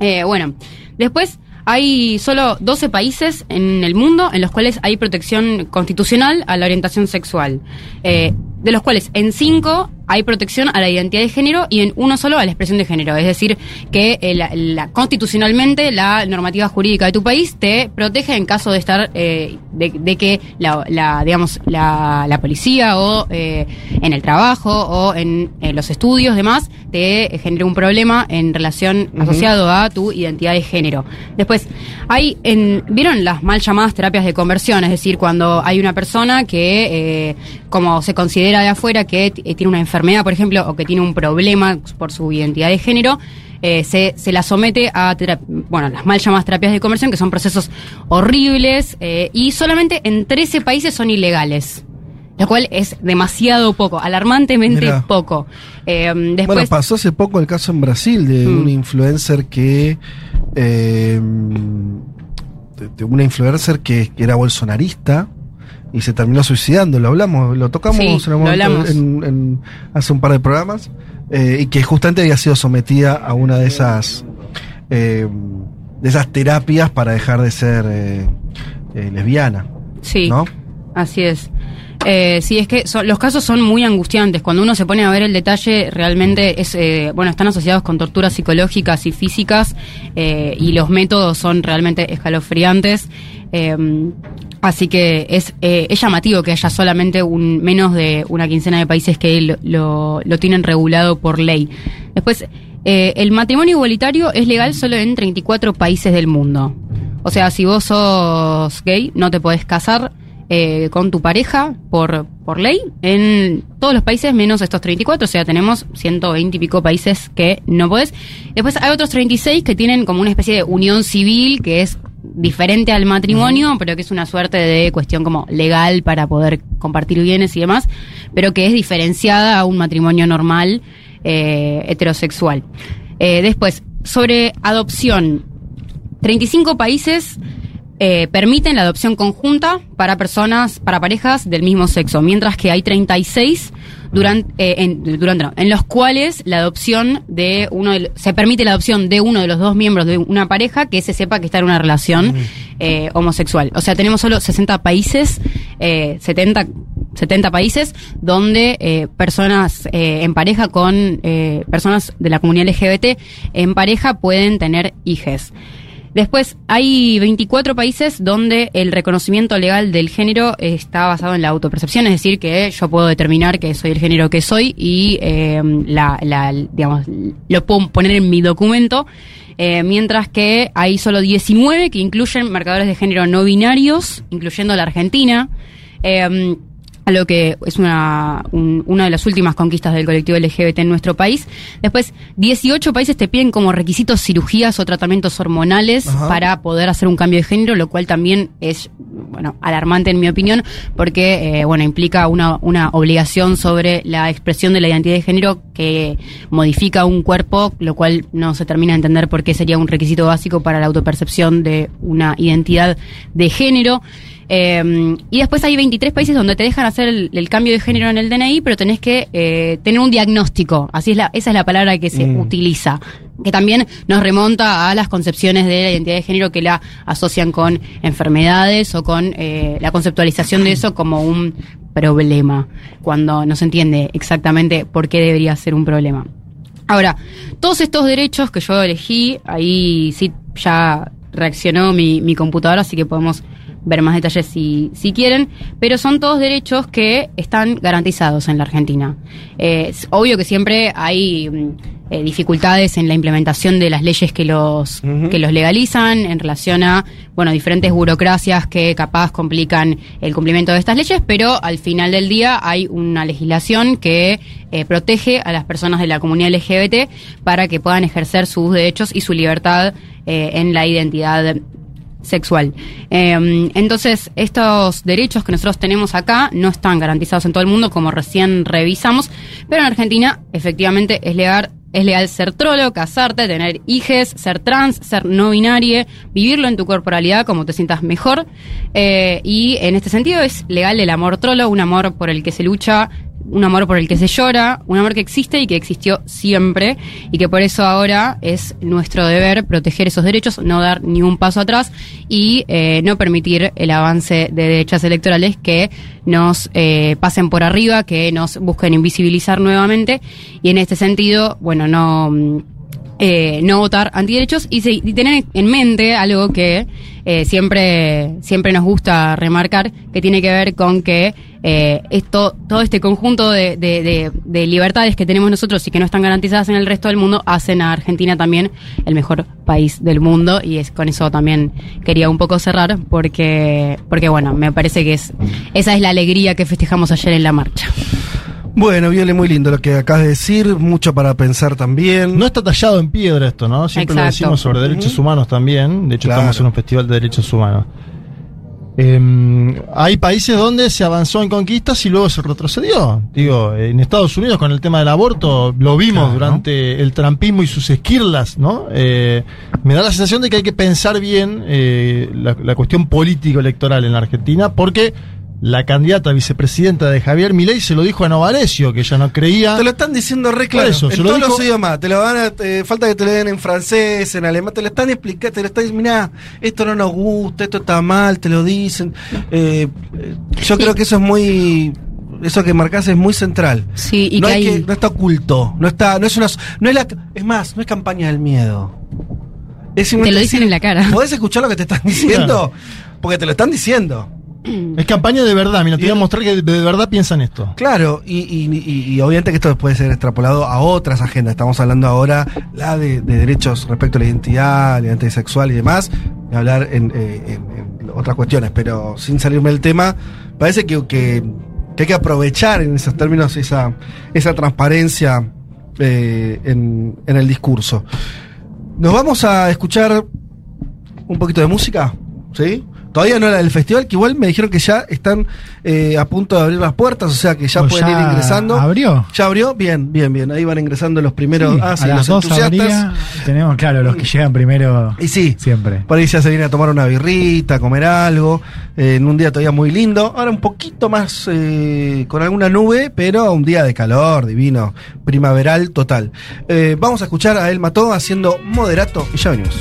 Eh, bueno, después hay solo 12 países en el mundo en los cuales hay protección constitucional a la orientación sexual. Eh, de los cuales en cinco hay protección a la identidad de género y en uno solo a la expresión de género. Es decir, que eh, la, la- constitucionalmente la normativa jurídica de tu país te protege en caso de estar, eh, de, de que la, la, digamos, la, la policía o eh, en el trabajo o en, en los estudios demás te genere un problema en relación asociado a tu identidad de género. Después, hay en, ¿vieron las mal llamadas terapias de conversión? Es decir, cuando hay una persona que, como se considera de afuera, que tiene una enfermedad, por ejemplo, o que tiene un problema por su identidad de género, eh, se, se la somete a bueno, las mal llamadas terapias de conversión, que son procesos horribles, eh, y solamente en 13 países son ilegales. Lo cual es demasiado poco, alarmantemente Mirá. poco. Eh, después, Bueno, pasó hace poco el caso en Brasil de Mm. un influencer que. eh, de, una influencer que era bolsonarista y se terminó suicidando. Lo hablamos, lo tocamos Sí, en lo hablamos. en- en- hace un par de programas. eh, y que justamente había sido sometida a una de esas. eh, de esas terapias para dejar de ser eh, eh, lesbiana. Sí, ¿no? así es. Eh, sí, es que son- los casos son muy angustiantes. Cuando uno se pone a ver el detalle, realmente es, eh, bueno, están asociados con torturas psicológicas y físicas eh, y los métodos son realmente escalofriantes. Eh, así que es, eh, es llamativo que haya solamente un menos de una quincena de países que lo tienen regulado por ley. Después, eh, el matrimonio igualitario es legal solo en 34 países del mundo. O sea, si vos sos gay, no te podés casar eh, con tu pareja por, por ley en todos los países menos estos 34. O sea, tenemos 120 y pico países que no podés. Después hay otros 36 que tienen como una especie de unión civil que es diferente al matrimonio, pero que es una suerte de cuestión como legal para poder compartir bienes y demás, pero que es diferenciada a un matrimonio normal eh, heterosexual. Eh, después, sobre adopción, 35 países eh, permiten la adopción conjunta para personas, para parejas del mismo sexo, mientras que hay 36 durante, eh, en, durante no, en los cuales la adopción de uno de, se permite la adopción de uno de los dos miembros de una pareja que se sepa que está en una relación eh, homosexual. O sea, tenemos solo 60 países, eh, 70 70 países donde eh, personas eh, en pareja con eh, personas de la comunidad LGBT en pareja pueden tener hijes. Después, hay 24 países donde el reconocimiento legal del género está basado en la autopercepción, es decir, que yo puedo determinar que soy el género que soy y eh, la, lo puedo poner en mi documento, eh, mientras que hay solo 19 que incluyen marcadores de género no binarios, incluyendo la Argentina. Eh, a lo que es una, un- una de las últimas conquistas del colectivo LGBT en nuestro país. Después, 18 países te piden como requisitos cirugías o tratamientos hormonales Ajá. para poder hacer un cambio de género, lo cual también es, bueno, alarmante en mi opinión, porque, eh, bueno, implica una, una obligación sobre la expresión de la identidad de género que modifica un cuerpo, lo cual no se termina de entender por qué sería un requisito básico para la autopercepción de una identidad de género. Eh, y después hay 23 países donde te dejan hacer el, el cambio de género en el DNI, pero tenés que eh, tener un diagnóstico. Así es la, esa es la palabra que se Mm. utiliza. Que también nos remonta a las concepciones de la identidad de género que la asocian con enfermedades o con eh, la conceptualización de eso como un problema, cuando no se entiende exactamente por qué debería ser un problema. Ahora, todos estos derechos que yo elegí, ahí sí ya reaccionó mi, mi computadora, así que podemos ver más detalles si, si quieren, pero son todos derechos que están garantizados en la Argentina. Eh, es obvio que siempre hay mm, eh, dificultades en la implementación de las leyes que los, que los legalizan en relación a, bueno, diferentes burocracias que capaz complican el cumplimiento de estas leyes, pero al final del día hay una legislación que eh, protege a las personas de la comunidad LGBT para que puedan ejercer sus derechos y su libertad eh, en la identidad sexual. Eh, entonces, estos derechos que nosotros tenemos acá no están garantizados en todo el mundo, como recién revisamos, pero en Argentina efectivamente es legal. Es legal ser trolo, casarte, tener hijes, ser trans, ser no binario, vivirlo en tu corporalidad como te sientas mejor. Eh, y en este sentido es legal el amor trolo, un amor por el que se lucha un amor por el que se llora, un amor que existe y que existió siempre y que por eso ahora es nuestro deber proteger esos derechos, no dar ni un paso atrás y eh, no permitir el avance de derechas electorales que nos eh, pasen por arriba, que nos busquen invisibilizar nuevamente. Y en este sentido, bueno, no... mm, eh, no votar antiderechos y, y tener en mente algo que eh, siempre, siempre nos gusta remarcar, que tiene que ver con que eh, esto, todo este conjunto de, de- de- de libertades que tenemos nosotros y que no están garantizadas en el resto del mundo hacen a Argentina también el mejor país del mundo y es con eso también quería un poco cerrar porque, porque bueno, me parece que es, esa es la alegría que festejamos ayer en la marcha. Bueno, Viole, muy lindo lo que acabas de decir, mucho para pensar también. No está tallado en piedra esto, ¿no? Siempre lo decimos sobre derechos humanos también. De hecho, Claro. estamos en un festival de derechos humanos. Eh, hay países donde se avanzó en conquistas y luego se retrocedió. Digo, en Estados Unidos con el tema del aborto lo vimos Claro. durante el trampismo y sus esquirlas, ¿no? Eh, me da la sensación de que hay que pensar bien eh, la, la cuestión político-electoral en la Argentina porque la candidata a vicepresidenta de Javier Milei se lo dijo a Novarecio, que ella no creía. Te lo están diciendo re claro. Por eso, en se lo todos dijo- los idiomas. Te lo van a, eh, falta que te lo den en francés, en alemán. Te lo están explicando. Te lo están diciendo, mirá, esto no nos gusta, esto está mal, te lo dicen. Eh, eh, yo creo que eso es muy. Eso que marcás es muy central. Sí, y no, que hay hay- que- no está oculto. No está, no es una, no es la, es más, no es campaña del miedo. Es Te lo dicen en la cara. ¿Podés escuchar lo que te están diciendo? Porque te lo están diciendo. Es campaña de verdad, mira, te voy a mostrar que de verdad piensan esto. Claro, y, y- y- y obviamente que esto puede ser extrapolado a otras agendas. Estamos hablando ahora la de, de derechos respecto a la identidad, la identidad sexual y demás, y hablar en, eh, en- en otras cuestiones, pero sin salirme del tema, parece que, que- que hay que aprovechar en esos términos esa, esa transparencia eh, en, en el discurso. Nos vamos a escuchar un poquito de música, ¿sí? Todavía no era del festival, que igual me dijeron que ya están eh, a punto de abrir las puertas, o sea que ya Pues pueden ya ir ingresando. abrió. ¿Ya abrió? Bien, bien, bien. Ahí van ingresando los primeros. Sí, ah, sí, a las los dos entusiastas. habría, tenemos, claro, los que llegan primero Y sí, siempre. por ahí ya se viene a tomar una birrita, a comer algo, eh, en un día todavía muy lindo. Ahora un poquito más eh, con alguna nube, pero un día de calor, divino, primaveral total. Eh, vamos a escuchar a El Mató haciendo moderato y ya venimos.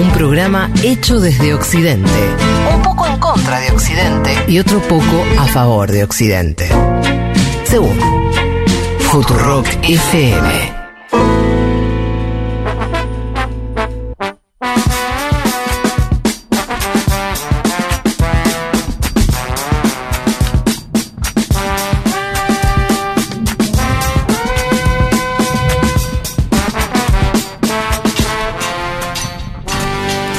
Un programa hecho desde Occidente. Un poco en contra de Occidente. Y otro poco a favor de Occidente. Según Futurock FM.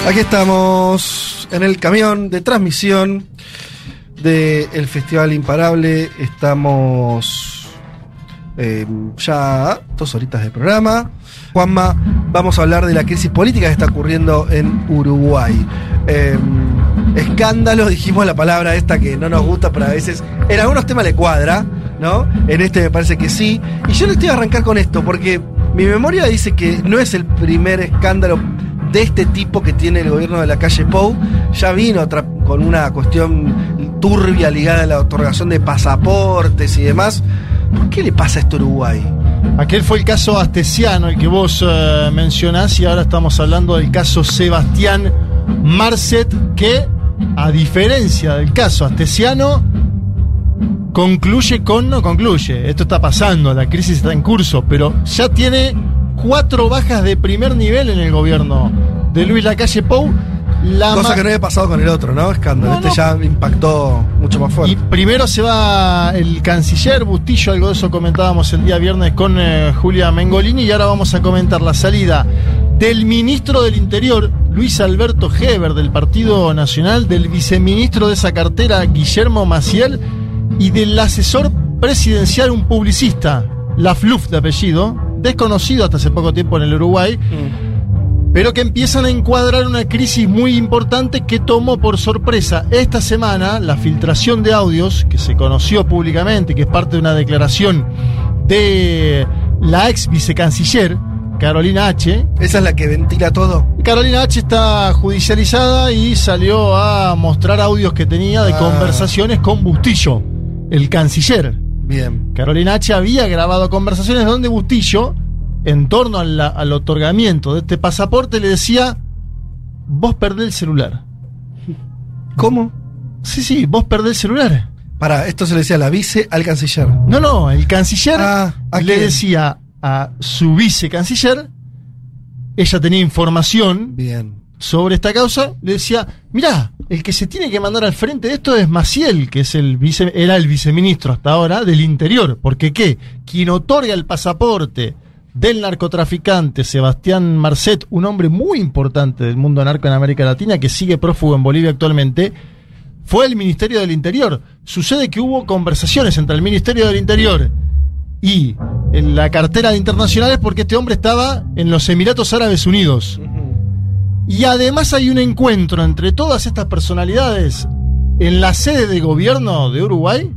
Aquí estamos en el camión de transmisión del Festival Imparable. Estamos eh, ya dos horitas de programa. Juanma, vamos a hablar de la crisis política que está ocurriendo en Uruguay. Eh, escándalo, dijimos la palabra esta que no nos gusta, pero a veces en algunos temas le cuadra, ¿no? En este me parece que sí. Y yo le estoy a arrancar con esto, porque mi memoria dice que no es el primer escándalo de este tipo que tiene el gobierno de la calle Pou. Ya vino otra con una cuestión turbia ligada a la otorgación de pasaportes y demás. ¿Por qué le pasa esto a Uruguay? Aquel fue el caso Astesiano, el que vos eh, mencionás, y ahora estamos hablando del caso Sebastián Marcet, que, a diferencia del caso Astesiano, concluye con no concluye. Esto está pasando, la crisis está en curso, pero ya tiene cuatro bajas de primer nivel en el gobierno de Luis Lacalle Pou. La Cosa que no había pasado con el otro, ¿no? Escándalo. No, este no. ya impactó mucho más Y fuerte. primero se va el canciller Bustillo, algo de eso comentábamos el día viernes con eh, Julia Mengolini, y ahora vamos a comentar la salida del ministro del Interior, Luis Alberto Heber, del Partido Nacional, del viceministro de esa cartera, Guillermo Maciel, y del asesor presidencial, un publicista, la Fluf de apellido, desconocido hasta hace poco tiempo en el Uruguay, pero que empiezan a encuadrar una crisis muy importante que tomó por sorpresa esta semana la filtración de audios que se conoció públicamente, que es parte de una declaración de la ex vicecanciller, Carolina H. Esa es la que ventila todo. Carolina H está judicializada y salió a mostrar audios que tenía de Ah. conversaciones con Bustillo, el canciller. Bien. Carolina H había grabado conversaciones donde Bustillo, en torno a la- al otorgamiento de este pasaporte, le decía: Vos perdés el celular. ¿Cómo? Sí, sí, vos perdés el celular. Para, esto se le decía a la vice al canciller. No, no, el canciller Ah, ¿a le decía a su vicecanciller, ella tenía información Bien. Sobre esta causa, le decía, mirá, el que se tiene que mandar al frente de esto es Maciel, que es el vice, era el viceministro hasta ahora del Interior, porque qué, quien otorga el pasaporte del narcotraficante Sebastián Marcet, un hombre muy importante del mundo narco en América Latina, que sigue prófugo en Bolivia actualmente, fue el Ministerio del Interior. Sucede que hubo conversaciones entre el Ministerio del Interior y en la cartera de internacionales porque este hombre estaba en los Emiratos Árabes Unidos. Y además hay un encuentro entre todas estas personalidades en la sede de gobierno de Uruguay,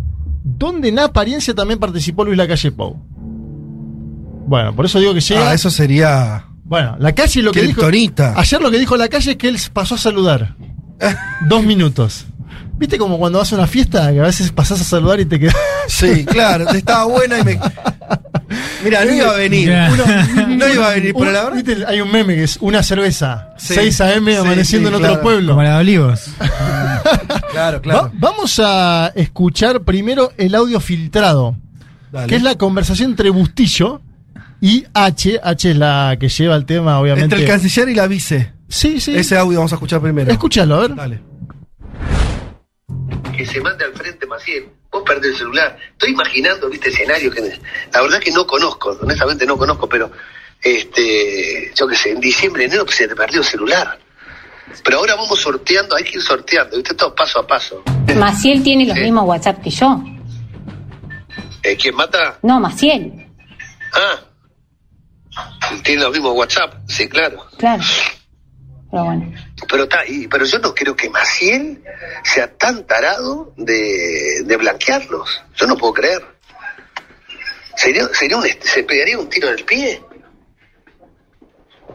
donde en apariencia también participó Luis Lacalle Pou. Bueno, por eso digo que llega. Ah, eso sería. Bueno, la calle lo que dijo. Ayer lo que dijo la calle es que él pasó a saludar. Dos minutos. ¿Viste como cuando vas a una fiesta que a veces pasás a saludar y te quedas. Sí, claro, estaba buena y me. Mira, no iba a venir. Uno- no iba a venir, pero la verdad. ¿Viste? Hay un meme que es una cerveza, Sí. 6 AM Sí, amaneciendo sí, en claro. otro pueblo. Como la de Olivos. Claro, Va- claro. vamos a escuchar primero el audio filtrado, Dale. que es la conversación entre Bustillo y H. H es la que lleva el tema, obviamente. Entre el canciller y la vice. Sí, sí. Ese audio vamos a escuchar primero. Escúchalo, a ver. Dale. Que se mande al frente Maciel. Vos perdés el celular. Estoy imaginando, viste, escenarios que la verdad que no conozco, honestamente no conozco, pero este, yo qué sé, en diciembre, enero pues, se te perdió el celular. Pero ahora vamos sorteando, hay que ir sorteando, viste, todo paso a paso. Maciel tiene los mismos WhatsApp que yo. Eh, ¿Quién mata? No, Maciel, Ah. Tiene los mismos WhatsApp, sí, claro. claro. Pero bueno. Pero, ta- y- pero yo no creo que Maciel sea tan tarado de, de blanquearlos. Yo no puedo creer. Sería, sería un, se pegaría un tiro en el pie.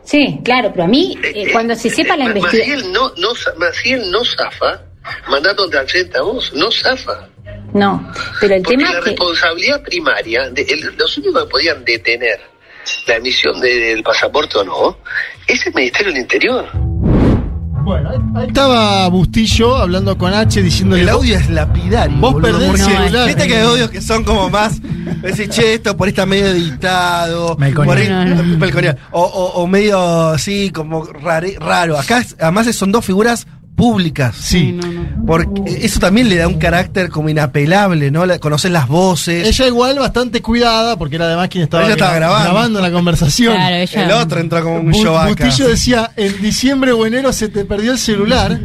Sí, claro, pero a mí, eh, cuando se sepa la investigación. Maciel no, no, Maciel no zafa, mandándote al frente a vos, no zafa. No, pero el Porque tema la que. responsabilidad primaria, de, el- los únicos que podían detener la emisión del pasaporte o no, es el Ministerio del Interior. Bueno, ahí, estaba Bustillo hablando con H diciéndole. El audio es lapidario. Vos boludo, perdés el celular. Viste que hay audios que son como más. Decís, che, esto por ahí está medio editado. Por ahí-. O, o- o medio así, como rare- raro. Acá además son dos figuras públicas. Sí. Porque eso también le da un carácter como inapelable, ¿no? La- Conocer las voces. Ella igual bastante cuidada, porque era además quien estaba, Ella estaba gra- grabando. la conversación. Claro, ella- El otro entró como un show. Bustillo decía, en diciembre o enero se te perdió el celular,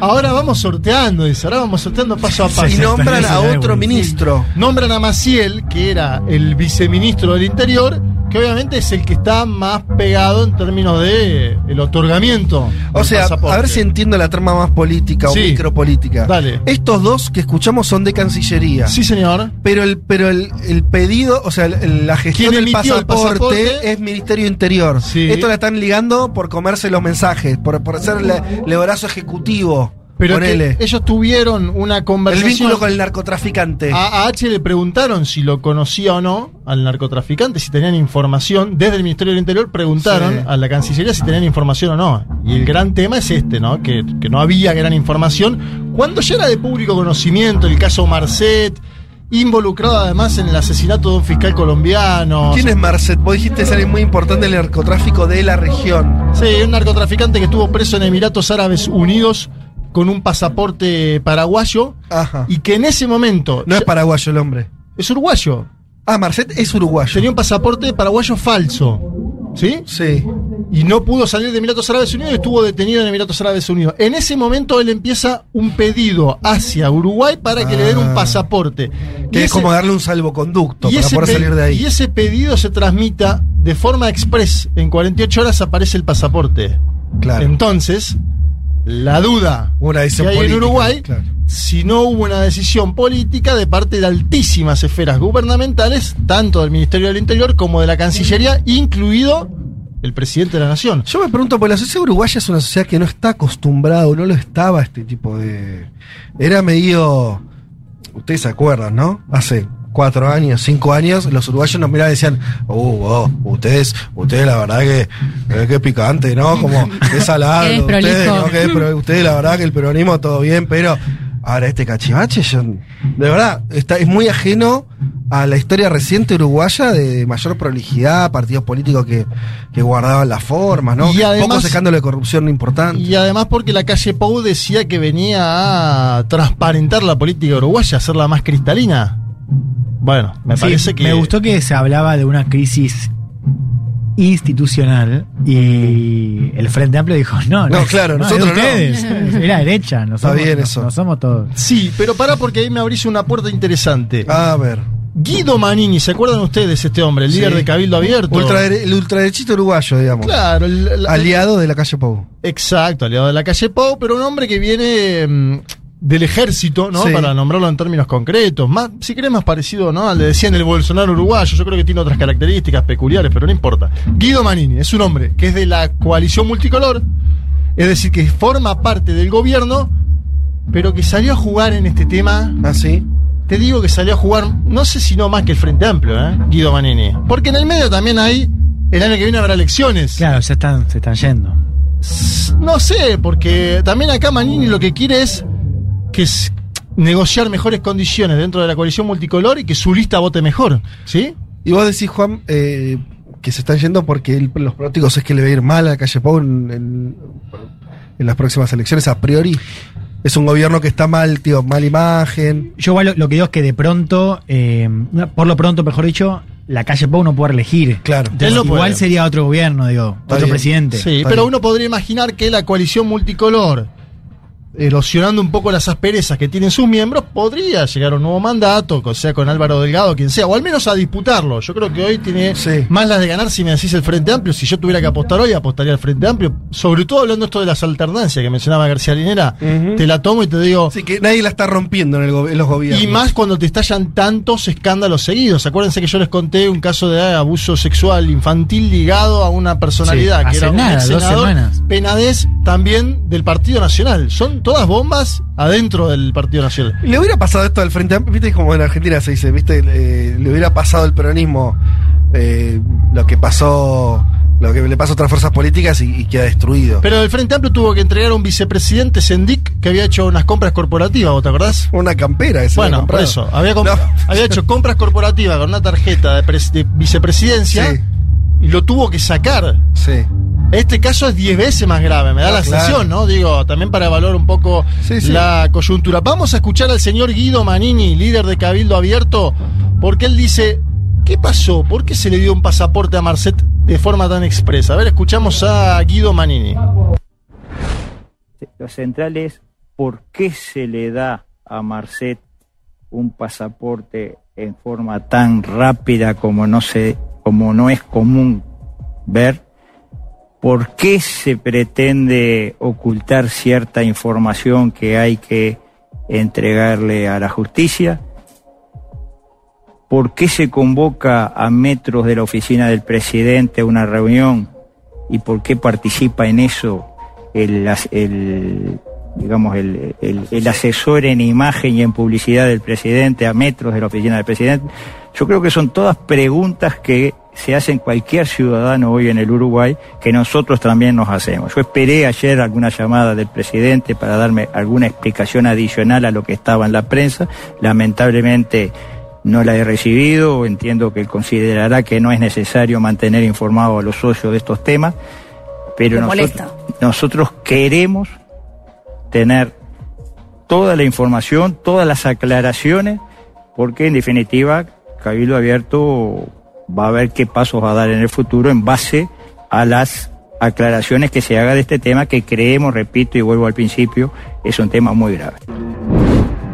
ahora vamos sorteando, dice, ahora vamos sorteando paso a paso. Y nombran a otro ministro. Nombran a Maciel, que era el viceministro del Interior, que obviamente es el que está más pegado en términos de el otorgamiento. O sea, pasaporte. a ver si entiendo la trama más política o micropolítica. Dale. Estos dos que escuchamos son de Cancillería. Sí, señor. Pero el, pero el, el pedido, o sea, el- la gestión ¿Quién del pasaporte, pasaporte? es Ministerio Interior. Sí. Esto la están ligando por comerse los mensajes, por, por ser el, el brazo ejecutivo. Pero que ellos tuvieron una El conversación. vínculo con el narcotraficante. A, a H le preguntaron si lo conocía o no al narcotraficante, si tenían información. Desde el Ministerio del Interior preguntaron Sí. a la Cancillería si tenían información o no. Y el gran tema es este, ¿no? Que, que no había gran información. Cuando ya era de público conocimiento el caso Marcet, involucrado además en el asesinato de un fiscal colombiano. ¿Quién es Marcet? Vos dijiste es alguien muy importante del narcotráfico de la región. Sí, un narcotraficante que estuvo preso en Emiratos Árabes Unidos con un pasaporte paraguayo Ajá. y que en ese momento No es paraguayo el hombre. es uruguayo. Ah, Marcet es uruguayo. Tenía un pasaporte paraguayo falso. ¿Sí? Sí. Y no pudo salir de Emiratos Árabes Unidos y estuvo detenido en Emiratos Árabes Unidos. En ese momento él empieza un pedido hacia Uruguay para que le den un Ah. pasaporte. Que Y es ese- como darle un salvoconducto para poder salir de ahí. Y ese pedido se transmita de forma express. En 48 horas aparece el pasaporte. Claro. Entonces, la duda Una que en Uruguay, claro. si no hubo una decisión política de parte de altísimas esferas gubernamentales, tanto del Ministerio del Interior como de la Cancillería, incluido el presidente de la Nación. Yo me pregunto, pues la sociedad uruguaya es una sociedad que no está acostumbrada, o no lo estaba a este tipo de. Era medio. Ustedes se acuerdan, ¿no? Hace cuatro años, cinco años, los uruguayos nos miraban y decían, uh, oh, ustedes, ustedes la verdad que, eh, que picante, ¿no? Como que salado. Qué ustedes. ¿no? Que pro- ustedes la verdad que el peronismo todo bien, pero ahora este cachivache, yo, de verdad, está, es muy ajeno a la historia reciente uruguaya de mayor prolijidad, partidos políticos que, que guardaban las formas, ¿no? Y además- Pocos escándalos de corrupción importantes. Y además porque la calle Pou decía que venía a transparentar la política uruguaya, hacerla más cristalina. Bueno, me Sí, parece que... Me gustó que se hablaba de una crisis institucional y el Frente Amplio dijo, no, No, claro, es de nosotros no. ustedes, es la derecha, no Está somos, bien no- eso. no somos todos. Sí, pero pará porque ahí me abrís una puerta interesante. A ver. Guido Manini, ¿se acuerdan ustedes de este hombre? El Sí. líder de Cabildo Abierto. Ultradere- el ultraderechito uruguayo, digamos. Claro, el- el- Aliado de la calle Pou. Exacto, aliado de la calle Pou, pero un hombre que viene mm, del ejército, ¿no? Sí. Para nombrarlo en términos concretos. Más, si querés, más parecido, ¿no? Al de decían el Bolsonaro uruguayo. Yo creo que tiene otras características peculiares, pero no importa. Guido Manini es un hombre que es de la coalición multicolor, es decir, que forma parte del gobierno, pero que salió a jugar en este tema. ¿Ah, sí? Te digo que salió a jugar, no sé si no más que el Frente Amplio, ¿eh? Guido Manini. Porque en el medio también hay, el año que viene habrá elecciones. Claro, ya están, se están yendo. No sé, porque también acá Manini lo que quiere es que es negociar mejores condiciones dentro de la coalición multicolor y que su lista vote mejor, ¿sí? Y vos decís, Juan, eh, que se están yendo porque el- los pronósticos es que le va a ir mal a la calle Pou en, en- en las próximas elecciones a priori. Es un gobierno que está mal, tío, mala imagen. Yo igual lo, lo que digo es que de pronto, eh, por lo pronto, mejor dicho, la calle Pou no puede elegir. Claro. Entonces, puede. igual sería otro gobierno, digo, Está otro bien. presidente. Sí, Está pero bien. uno podría imaginar que la coalición multicolor, erosionando un poco las asperezas que tienen sus miembros, podría llegar a un nuevo mandato, o sea con Álvaro Delgado, quien sea, o al menos a disputarlo. Yo creo que hoy tiene Sí. más las de ganar si me decís el Frente Amplio. Si yo tuviera que apostar hoy, apostaría al Frente Amplio. Sobre todo hablando esto de las alternancias que mencionaba García Linera, te la tomo y te digo, Así que nadie la está rompiendo en, el en los gobiernos. y más cuando te estallan tantos escándalos seguidos. Acuérdense que yo les conté un caso de abuso sexual infantil ligado a una personalidad Sí, que era un nada, senador. Penadez también del Partido Nacional. Son todas bombas adentro del Partido Nacional. Le hubiera pasado esto al Frente Amplio, viste como en Argentina se dice, viste, Eh, le hubiera pasado al peronismo eh, lo que pasó, lo que le pasó a otras fuerzas políticas y, y queda destruido. Pero el Frente Amplio tuvo que entregar a un vicepresidente Sendic que había hecho unas compras corporativas, ¿vos te acordás? Una campera ese Bueno, por eso. Había, comp- había hecho compras corporativas con una tarjeta de, pres- de vicepresidencia Sí. y lo tuvo que sacar. Sí. Este caso es 10 veces más grave, me da Ah, la claro. sensación, ¿no? Digo, también para evaluar un poco Sí, sí. la coyuntura. Vamos a escuchar al señor Guido Manini, líder de Cabildo Abierto, porque él dice, ¿qué pasó? ¿Por qué se le dio un pasaporte a Marcet de forma tan expresa? A ver, escuchamos a Guido Manini. Lo central es por qué se le da a Marcet un pasaporte en forma tan rápida como no se, como no es común ver. ¿Por qué se pretende ocultar cierta información que hay que entregarle a la justicia? ¿Por qué se convoca a metros de la oficina del presidente una reunión y por qué participa en eso el, digamos el- el asesor en imagen y en publicidad del presidente a metros de la oficina del presidente? Yo creo que son todas preguntas que se hacen cualquier ciudadano hoy en el Uruguay que nosotros también nos hacemos. Yo esperé ayer alguna llamada del presidente para darme alguna explicación adicional a lo que estaba en la prensa. Lamentablemente no la he recibido, entiendo que considerará que no es necesario mantener informados a los socios de estos temas, pero nosotros, nosotros queremos tener toda la información, todas las aclaraciones, porque en definitiva Cabildo Abierto va a ver qué pasos va a dar en el futuro en base a las aclaraciones que se haga de este tema que creemos, repito y vuelvo al principio, es un tema muy grave.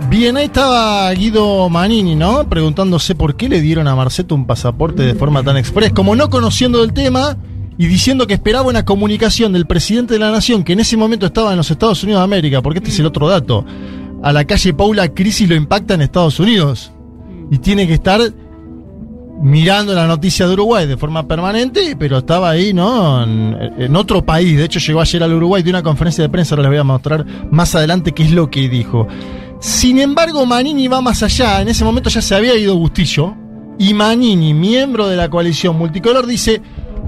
Bien, ahí estaba Guido Manini, ¿no? Preguntándose por qué le dieron a Marcet un pasaporte de forma tan express, como no conociendo del tema y diciendo que esperaba una comunicación del presidente de la nación, que en ese momento estaba en los Estados Unidos de América, porque este es el otro dato. A la calle Paula, crisis lo impacta en Estados Unidos. Y tiene que estar mirando la noticia de Uruguay de forma permanente, pero estaba ahí, ¿no? En, otro país. De hecho, llegó ayer al Uruguay de una conferencia de prensa, ahora les voy a mostrar más adelante qué es lo que dijo. Sin embargo, Manini va más allá. En ese momento ya se había ido Bustillo. Y Manini, miembro de la coalición multicolor, dice: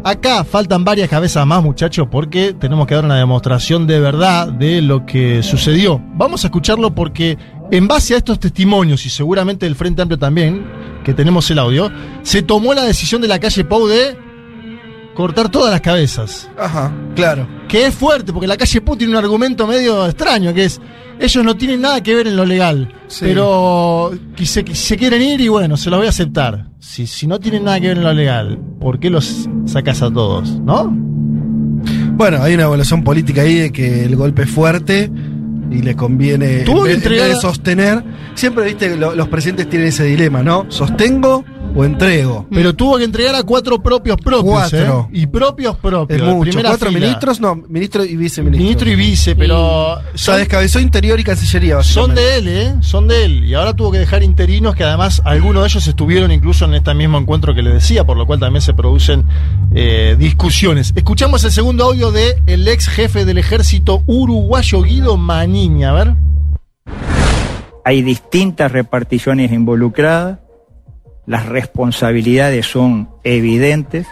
Acá faltan varias cabezas más, muchachos, porque tenemos que dar una demostración de verdad de lo que sucedió. Vamos a escucharlo porque, en base a estos testimonios, y seguramente del Frente Amplio también, que tenemos el audio, se tomó la decisión de la calle Pau de cortar todas las cabezas. Ajá, claro. Que es fuerte, porque la calle Pau tiene un argumento medio extraño, que es, ellos no tienen nada que ver en lo legal, Sí. pero que se, que se quieren ir y bueno, se los voy a aceptar. Si, si no tienen nada que ver en lo legal, ¿por qué los sacas a todos? ¿No? Bueno, hay una evaluación política ahí de que el golpe es fuerte y le conviene en vez, en vez entregar- de sostener. Siempre, viste, lo- los presidentes tienen ese dilema, ¿no? ¿Sostengo o entrego? Pero tuvo que entregar a cuatro propios propios. Cuatro. ¿eh? Y propios propios. Es mucho. ¿Cuatro fila. ministros? No, ministro y viceministro. Ministro y vice, pero. O sea, descabezó Interior y Cancillería. Son de él, ¿eh? Son de él. Y ahora tuvo que dejar interinos que además algunos de ellos estuvieron incluso en este mismo encuentro que le decía, por lo cual también se producen eh, discusiones. Escuchamos el segundo audio de el ex jefe del ejército uruguayo Guido Manini. A ver. Hay distintas reparticiones involucradas, las responsabilidades son evidentes.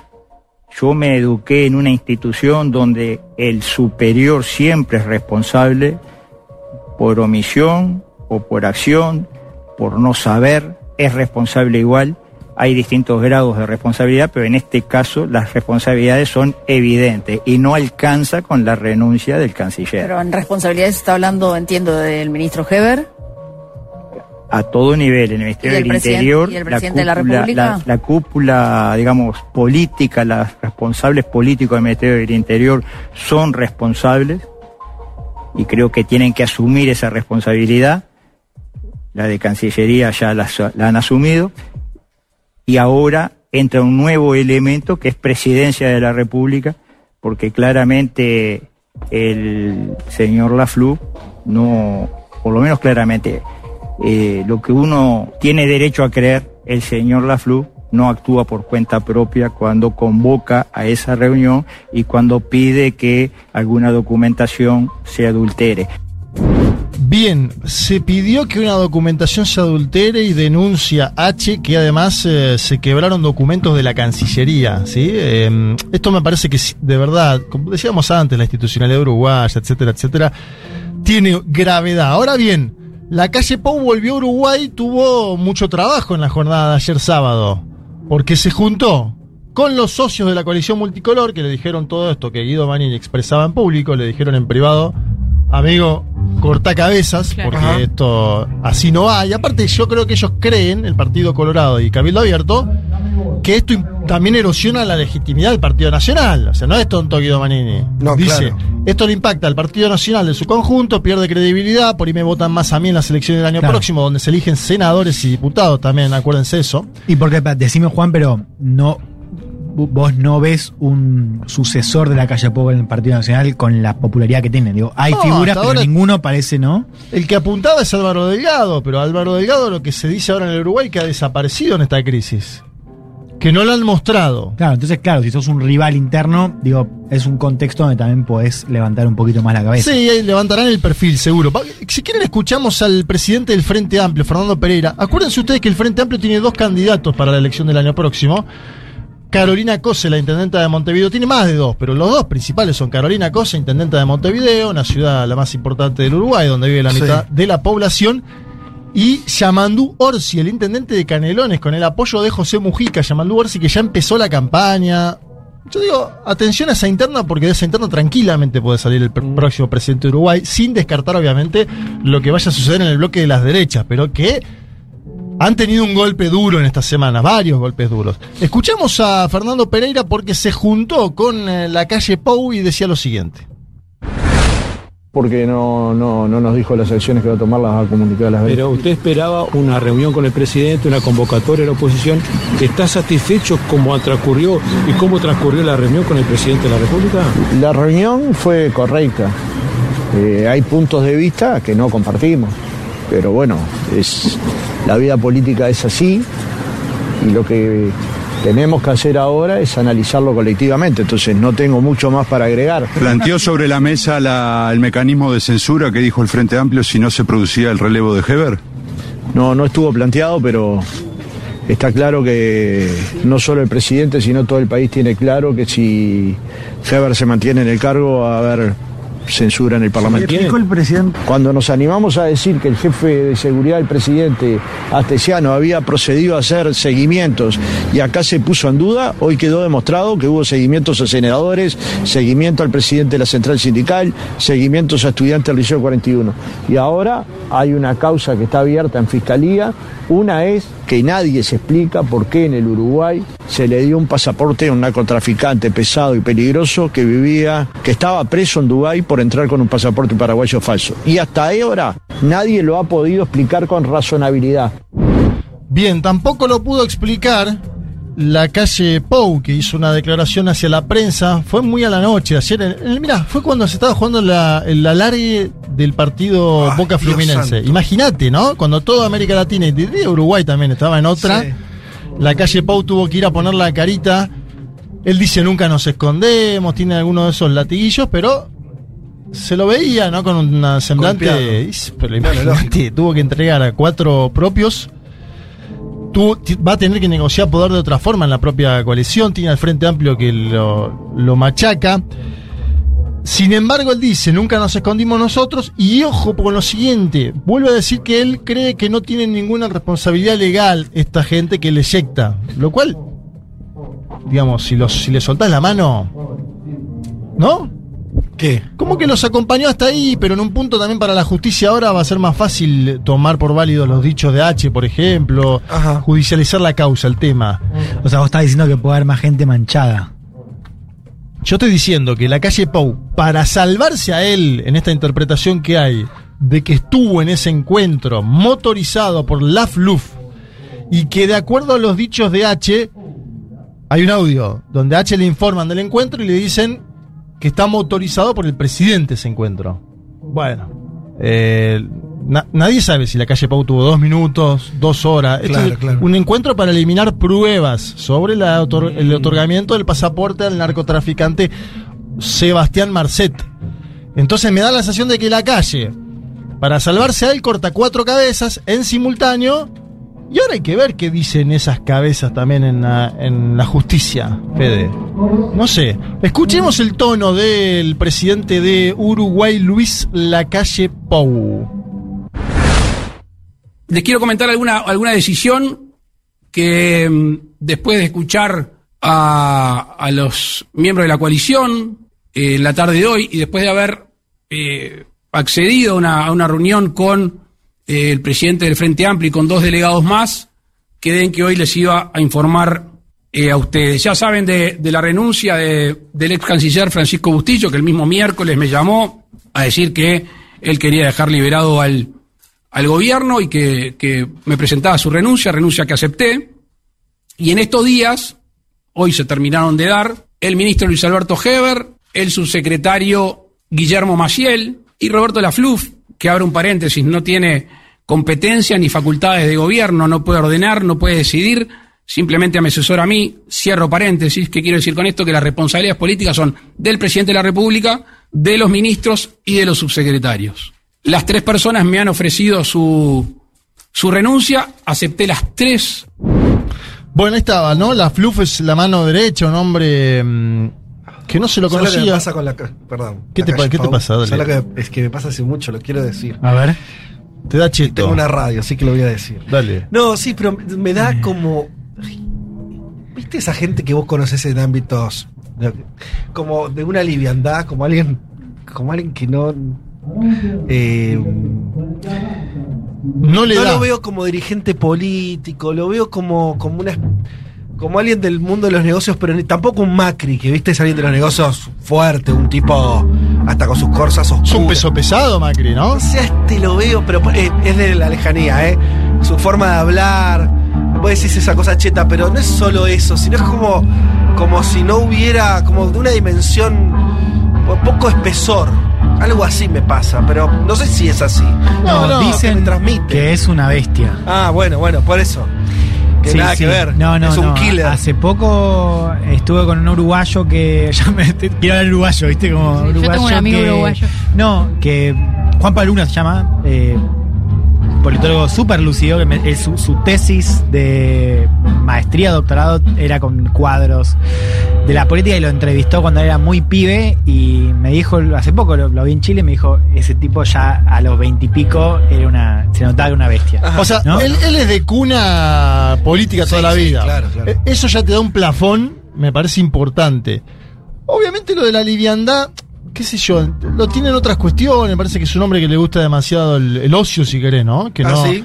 Yo me eduqué en una institución donde el superior siempre es responsable por omisión o por acción, por no saber, es responsable igual. Hay distintos grados de responsabilidad, pero en este caso las responsabilidades son evidentes y no alcanza con la renuncia del canciller. Pero en responsabilidades está hablando, entiendo, del ministro Heber. A todo nivel, en el Ministerio ¿Y el del Interior, el la cúpula, República? la- la cúpula, digamos, política, los responsables políticos del Ministerio del Interior son responsables y creo que tienen que asumir esa responsabilidad. La de Cancillería ya la, la han asumido y ahora entra un nuevo elemento que es Presidencia de la República, porque claramente el señor Laflu no, por lo menos claramente, eh, lo que uno tiene derecho a creer, el señor Laflu no actúa por cuenta propia cuando convoca a esa reunión y cuando pide que alguna documentación se adultere. Bien, se pidió que una documentación se adultere y denuncia H que además eh, se quebraron documentos de la Cancillería, ¿sí? Eh, esto me parece que de verdad, como decíamos antes, la institucionalidad uruguaya, etcétera, etcétera, tiene gravedad. Ahora bien, la calle Pau volvió a Uruguay, tuvo mucho trabajo en la jornada de ayer sábado, porque se juntó con los socios de la coalición multicolor que le dijeron todo esto que Guido Manini expresaba en público, le dijeron en privado, amigo, corta cabezas, Claro. porque Ajá. esto así no va. Y aparte yo creo que ellos creen, el Partido Colorado y Cabildo Abierto, que esto también erosiona la legitimidad del Partido Nacional. O sea, no es tonto Guido Manini. No, Dice, claro. esto le impacta al Partido Nacional de su conjunto, pierde credibilidad, por ahí me votan más a mí en las elecciones del año Claro. próximo, donde se eligen senadores y diputados también, acuérdense eso. Y porque, decime Juan, pero no vos no ves un sucesor de la calle Pou en el Partido Nacional con la popularidad que tiene. Digo, hay No, figuras, pero ahora- ninguno parece, ¿no? El que apuntaba es Álvaro Delgado, pero Álvaro Delgado lo que se dice ahora en el Uruguay que ha desaparecido en esta crisis. Que no lo han mostrado. Claro, entonces, claro, si sos un rival interno, digo, es un contexto donde también podés levantar un poquito más la cabeza. Sí, levantarán el perfil, seguro. Si quieren, escuchamos al presidente del Frente Amplio, Fernando Pereira. Acuérdense ustedes que el Frente Amplio tiene dos candidatos para la elección del año próximo. Carolina Cose, la intendenta de Montevideo, tiene más de dos, pero los dos principales son Carolina Cose, intendenta de Montevideo, una ciudad la más importante del Uruguay, donde vive la Sí. mitad de la población, y Yamandú Orsi, el intendente de Canelones, con el apoyo de José Mujica. Yamandú Orsi, que ya empezó la campaña. Yo digo, atención a esa interna, porque de esa interna tranquilamente puede salir el pr- próximo presidente de Uruguay, sin descartar, obviamente, lo que vaya a suceder en el bloque de las derechas, pero que han tenido un golpe duro en esta semana, varios golpes duros. Escuchamos a Fernando Pereira porque se juntó con eh, la calle Pou y decía lo siguiente. porque no, no, no nos dijo las acciones que va a tomar, las va a comunicar a las veces. Pero usted esperaba una reunión con el presidente, una convocatoria de la oposición. ¿Está satisfecho cómo transcurrió y cómo transcurrió la reunión con el presidente de la República? La reunión fue correcta. Eh, hay puntos de vista que no compartimos, pero bueno, es, la vida política es así y lo que tenemos que hacer ahora es analizarlo colectivamente, entonces no tengo mucho más para agregar. Planteó sobre la mesa la- el mecanismo de censura que dijo el Frente Amplio si no se producía el relevo de Heber. No, no estuvo planteado, pero está claro que no solo el presidente, sino todo el país tiene claro que si Heber se mantiene en el cargo va a haber censura en el Parlamento. Dijo el presidente. Cuando nos animamos a decir que el jefe de seguridad del presidente Astesiano había procedido a hacer seguimientos y acá se puso en duda, hoy quedó demostrado que hubo seguimientos a senadores, seguimiento al presidente de la central sindical, seguimientos a estudiantes del Liceo 41. Y ahora hay una causa que está abierta en fiscalía. Una es que nadie se explica por qué en el Uruguay se le dio un pasaporte a un narcotraficante pesado y peligroso que vivía, que estaba preso en Dubái por entrar con un pasaporte paraguayo falso. Y hasta ahora nadie lo ha podido explicar con razonabilidad. Bien, tampoco lo pudo explicar la calle Pou, que hizo una declaración hacia la prensa. Fue muy a la noche, ayer. mira, fue cuando se estaba jugando la, el alargue del partido Boca Fluminense. Imagínate, ¿no? Cuando toda América Latina y Uruguay también estaba en otra. Sí. La calle Pou tuvo que ir a poner la carita. Él dice nunca nos escondemos, tiene alguno de esos latiguillos, pero se lo veía, ¿no? Con una semblante. Pero imagínate, tuvo que entregar a cuatro propios. Ti- va a tener que negociar poder de otra forma en la propia coalición. Tiene al Frente Amplio que lo, lo machaca. Sin embargo, él dice, nunca nos escondimos nosotros. Y ojo con lo siguiente, vuelve a decir que él cree que no tiene ninguna responsabilidad legal esta gente que le eyecta. Lo cual, digamos, si, los, si le soltás la mano, ¿no? ¿Qué? Como que los acompañó hasta ahí, pero en un punto también para la justicia ahora va a ser más fácil tomar por válidos los dichos de H, por ejemplo, judicializar la causa, el tema. O sea, vos estás diciendo que puede haber más gente manchada. Yo estoy diciendo que la calle Pou, para salvarse a él en esta interpretación que hay de que estuvo en ese encuentro motorizado por la FLUF y que de acuerdo a los dichos de H, hay un audio donde a H le informan del encuentro y le dicen que está motorizado por el presidente ese encuentro. Bueno, eh, na- nadie sabe si la calle Pau tuvo dos minutos, dos horas. Claro, es claro. Un encuentro para eliminar pruebas sobre la otor- el otorgamiento del pasaporte al narcotraficante Sebastián Marcet. Entonces me da la sensación de que la calle, para salvarse a él, corta cuatro cabezas en simultáneo. Y ahora hay que ver qué dicen esas cabezas también en la, en la justicia, Fede. No sé. Escuchemos el tono del presidente de Uruguay, Luis Lacalle Pou. Les quiero comentar alguna, alguna decisión que mm, después de escuchar a, a los miembros de la coalición eh, la tarde de hoy y después de haber eh, accedido a una reunión con el presidente del Frente Amplio y con dos delegados más, quedé en que hoy les iba a informar eh, a ustedes. Ya saben de, de la renuncia de- del ex canciller Francisco Bustillo, que el mismo miércoles me llamó a decir que él quería dejar liberado al, al gobierno y que, que me presentaba su renuncia, renuncia que acepté. Y en estos días, hoy se terminaron de dar, el ministro Luis Alberto Heber, el subsecretario Guillermo Maciel y Roberto Lafluf, que abre un paréntesis, no tiene competencia ni facultades de gobierno, no puede ordenar, no puede decidir, simplemente me asesora a mí, cierro paréntesis, ¿qué quiero decir con esto? Que las responsabilidades políticas son del presidente de la República, de los ministros y de los subsecretarios. Las tres personas me han ofrecido su, su renuncia, acepté las tres Bueno, ahí estaba, ¿no? La Fluff es la mano derecha, un hombre mm, que no se lo ¿Sabes que me conocía. pasa con la ca- Perdón. ¿Qué la te calle qué te pasa? Dale. ¿Sabes lo que es que me pasa hace mucho, lo quiero decir. A ver. Te da cheto. Tengo una radio, así que lo voy a decir. Dale. No, sí, pero me da como. ¿Viste esa gente que vos conoces en ámbitos. como de una liviandad, como alguien. Como alguien que no. eh, No le da. lo veo como dirigente político, lo veo como, como una. Como alguien del mundo de los negocios, pero ni- tampoco un Macri, que viste es alguien de los negocios fuerte, un tipo hasta con sus corsas oscuras. Es un peso pesado, Macri, ¿no? O sea, este lo veo, pero eh, es de la lejanía, ¿eh? Su forma de hablar. Vos decís esa cosa cheta, pero no es solo eso, sino es como, como si no hubiera, como de una dimensión, un poco espesor. Algo así me pasa, pero no sé si es así. No, que me dicen transmite. que es una bestia. Ah, bueno, bueno, por eso. Que Sí, nada sí. que ver. No, no, es un no. killer. Hace poco estuve con un uruguayo que. Ya me, te- quiero hablar uruguayo, ¿viste? Como Sí, yo uruguayo tengo un amigo que- uruguayo. No, que. Juan Paluna se llama. eh, politólogo súper lúcido. Que me- su, su tesis de maestría, doctorado, era con cuadros de la política y lo entrevistó cuando era muy pibe. Y me dijo, hace poco lo, lo vi en Chile, me dijo: ese tipo ya a los veintipico era una. Se notaba que era una bestia. O sea, ¿no? él, él es de cuna política toda la sí, vida. claro, claro. Eh, Eso ya te da un plafón, me parece importante. Obviamente lo de la liviandad, qué sé yo, lo tienen otras cuestiones, parece que es un hombre que le gusta demasiado el, el ocio, si querés, ¿no? Que Ah, no, ¿sí?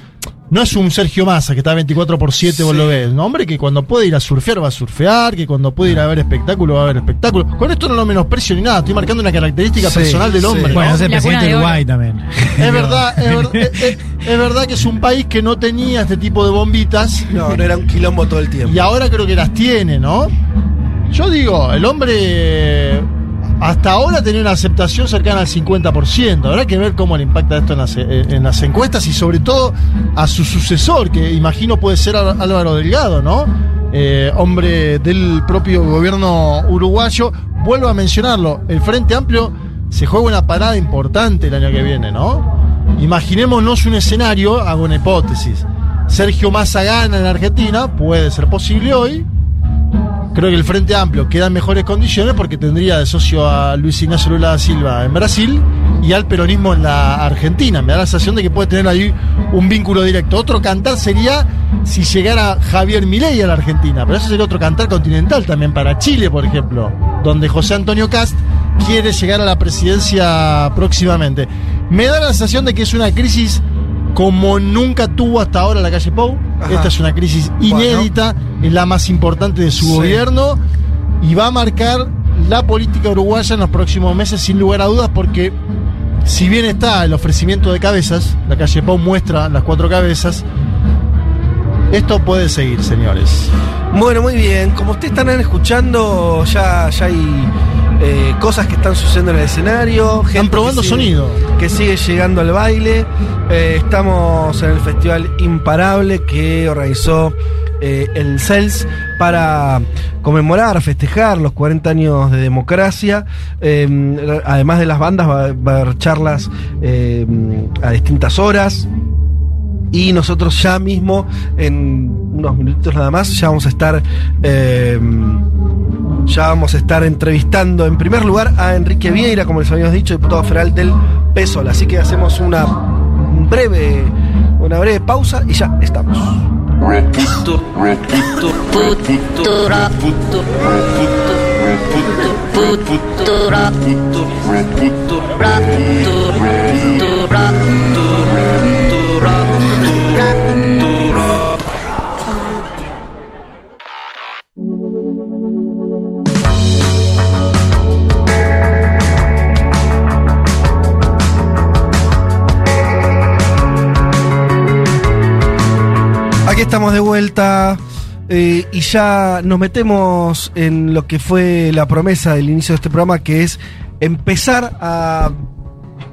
no es un Sergio Massa que está 24 por 7, vos Sí. lo ves. Un hombre que cuando puede ir a surfear va a surfear, que cuando puede ir a ver espectáculo va a ver espectáculo. Con esto no lo menosprecio ni nada, estoy marcando una característica Sí, personal del sí. hombre. ¿no? Bueno, es el presidente de. Uruguay también. Es verdad, es, ver- es- es- es verdad que es un país que no tenía este tipo de bombitas No, no era un quilombo todo el tiempo. y ahora creo que las tiene, ¿no? Yo digo, el hombre hasta ahora tenía una aceptación cercana al 50%. Habrá que ver cómo le impacta esto en las, eh, en las encuestas y sobre todo a su sucesor, que imagino puede ser Álvaro Delgado, ¿no? Eh, hombre del propio gobierno uruguayo. Vuelvo a mencionarlo, el Frente Amplio se juega una parada importante el año que viene, ¿no? Imaginémonos un escenario, hago una hipótesis. Sergio Massa gana en Argentina, puede ser posible hoy. Creo que el Frente Amplio queda en mejores condiciones porque tendría de socio a Luis Ignacio Lula da Silva en Brasil y al peronismo en la Argentina. Me da la sensación de que puede tener ahí un vínculo directo. Otro cantar sería si llegara Javier Milei a la Argentina, pero eso sería otro cantar continental también para Chile, por ejemplo, donde José Antonio Cast quiere llegar a la presidencia próximamente. Me da la sensación de que es una crisis como nunca tuvo hasta ahora la calle Pou. Ajá. Esta es una crisis inédita, es la más importante de su Sí. gobierno y va a marcar la política uruguaya en los próximos meses sin lugar a dudas porque si bien está el ofrecimiento de cabezas, la calle Pou muestra las cuatro cabezas, esto puede seguir, señores. Bueno, muy bien. Como ustedes están escuchando, ya, ya hay eh, cosas que están sucediendo en el escenario. gente Están probando que sigue- sonido. Que sigue llegando al baile. Eh, estamos en el Festival Imparable que organizó eh, el CELS para conmemorar, festejar los 40 años de democracia. Eh, además de las bandas, va, va a haber charlas eh, a distintas horas. Y nosotros ya mismo, en unos minutitos nada más, ya vamos a estar. Eh, ya vamos a estar entrevistando en primer lugar a Enrique Vieira, como les habíamos dicho, diputado federal del PSOL. Así que hacemos una breve, una breve pausa y ya estamos. Estamos de vuelta eh, y ya nos metemos en lo que fue la promesa del inicio de este programa, que es empezar a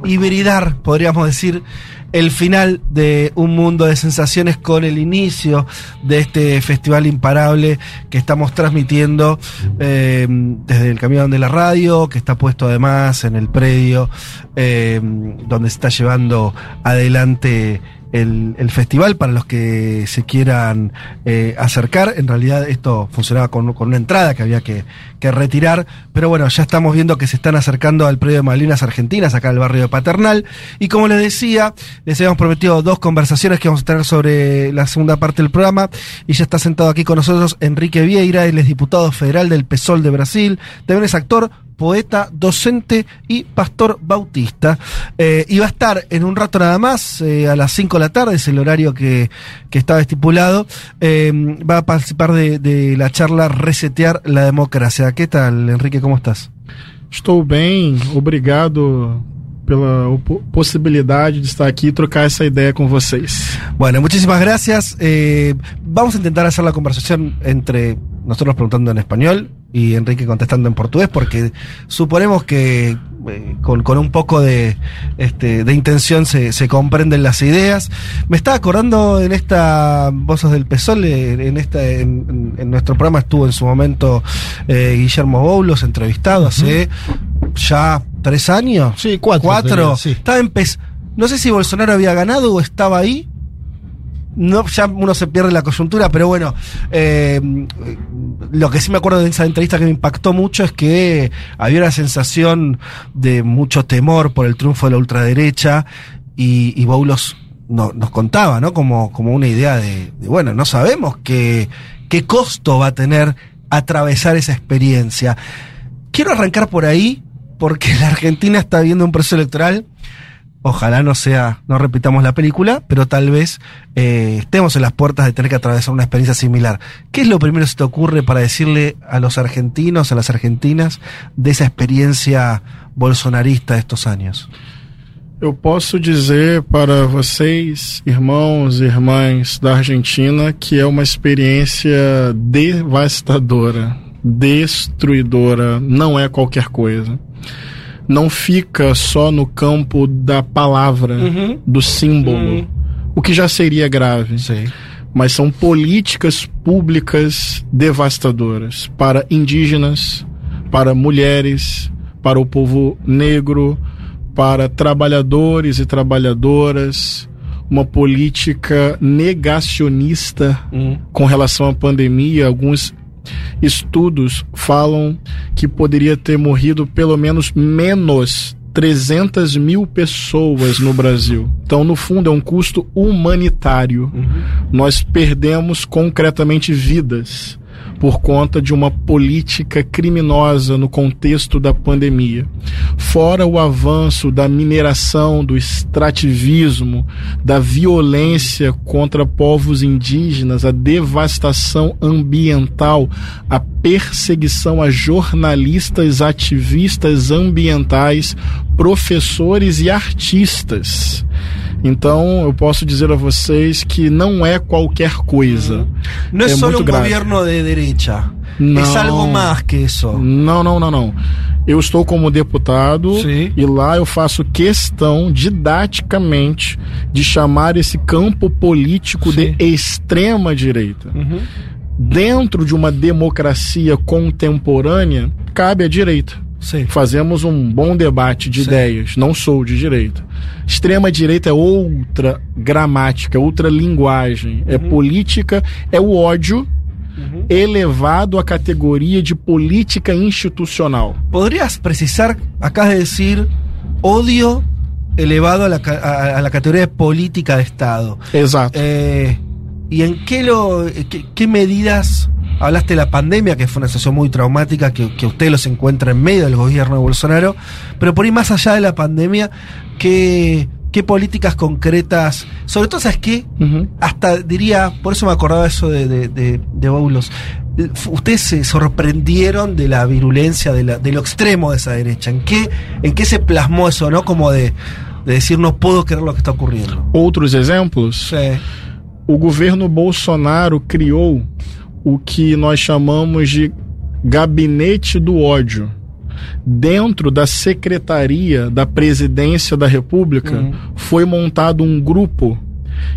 hibridar, podríamos decir, el final de Un Mundo de Sensaciones con el inicio de este festival imparable que estamos transmitiendo eh, desde el camión de la radio, que está puesto además en el predio eh, donde se está llevando adelante el, el festival para los que se quieran eh, acercar. En realidad esto funcionaba con, con una entrada que había que, que retirar, pero bueno, ya estamos viendo que se están acercando al predio de Malvinas Argentinas, acá en el barrio de Paternal. Y como les decía, les habíamos prometido dos conversaciones que vamos a tener sobre la segunda parte del programa. Y ya está sentado aquí con nosotros Enrique Vieira, él es diputado federal del PSOL de Brasil, también es actor, poeta, docente y pastor bautista. Eh, y va a estar en un rato nada más, eh, a las 5 de la tarde, es el horario que, que estaba estipulado. Eh, va a participar de, de la charla Resetear la Democracia. ¿Qué tal, Enrique? ¿Cómo estás? Estou bem, obrigado pela possibilidade de estar aqui e trocar essa ideia com vocês. Bueno, muchísimas gracias. Eh, vamos a intentar hacer la conversación entre nosotros preguntando en español y Enrique contestando en portugués, porque suponemos que eh, con, con un poco de, este, de intención se, se comprenden las ideas. Me estaba acordando en esta Voces del PSOL, en, esta, en, en nuestro programa estuvo en su momento eh, Guillermo Boulos entrevistado hace ya tres años. Sí, cuatro. Cuatro. diría, sí. Estaba no sé si Bolsonaro había ganado o estaba ahí. No, ya uno se pierde la coyuntura, pero bueno, eh, lo que sí me acuerdo de esa entrevista que me impactó mucho es que había una sensación de mucho temor por el triunfo de la ultraderecha y, y Boulos no- nos contaba, ¿no? Como, como una idea de, de, bueno, no sabemos qué, qué costo va a tener atravesar esa experiencia. Quiero arrancar por ahí, porque la Argentina está viendo un proceso electoral Ojalá no sea, no repitamos la película, pero tal vez eh, estemos en las puertas de tener que atravesar una experiencia similar. ¿Qué es lo primero que se te ocurre para decirle a los argentinos, a las argentinas, de esa experiencia bolsonarista de estos años? Eu posso dizer para vocês, irmãos e irmãs da Argentina, que é uma experiência devastadora, destruidora, não é qualquer coisa. Não fica só no campo da palavra, Uhum. do símbolo, o que já seria grave. Mas são políticas públicas devastadoras para indígenas, para mulheres, para o povo negro, para trabalhadores e trabalhadoras, uma política negacionista com relação à pandemia. Alguns estudos falam que poderia ter morrido pelo menos menos 300 mil pessoas no Brasil. Então, no fundo, é um custo humanitário. Nós perdemos concretamente vidas por conta de uma política criminosa no contexto da pandemia. Fora o avanço da mineração, do extrativismo, da violência contra povos indígenas, a devastação ambiental, a perseguição a jornalistas, ativistas ambientais, professores e artistas. Então, eu posso dizer a vocês que não é qualquer coisa. Es é solo muito un grave. gobierno de derecha, Não. es algo más que eso. Não, não, não, não. Eu estou como deputado e lá eu faço questão didaticamente de chamar esse campo político de extrema direita. Dentro de uma democracia contemporânea, cabe à direita. Fazemos um bom debate de ideias. Não sou de direita. Extrema direita é outra gramática, outra linguagem. É política, é o ódio elevado à categoria de política institucional. ¿Podrías precisar, acabas de decir, odio elevado a la, ca- a- a la categoría de política de Estado? Exato. Eh, ¿Y en qué, lo, qué, qué medidas, hablaste de la pandemia, que fue una situación muy traumática, que, que usted los encuentra en medio del gobierno de Bolsonaro, pero por ahí más allá de la pandemia, ¿qué, qué políticas concretas, sobre todo, ¿sabes qué? Hasta diría, por eso me acordaba eso de, de, de, de Boulos, ustedes se sorprendieron de la virulencia, de, la, de lo extremo de esa derecha. ¿En qué, ¿En qué se plasmó eso, no? Como de, de decir, no puedo creer lo que está ocurriendo. Outros exemplos? O governo Bolsonaro criou o que nós chamamos de gabinete do ódio. Dentro da secretaria da presidência da República Uhum. foi montado um grupo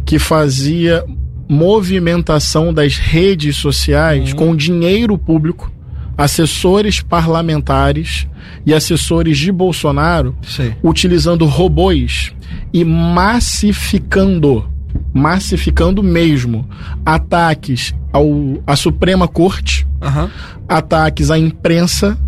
que fazia movimentação das redes sociais com dinheiro público, assessores parlamentares e assessores de Bolsonaro utilizando robôs e massificando, massificando mesmo, ataques ao, à Suprema Corte, ataques à imprensa,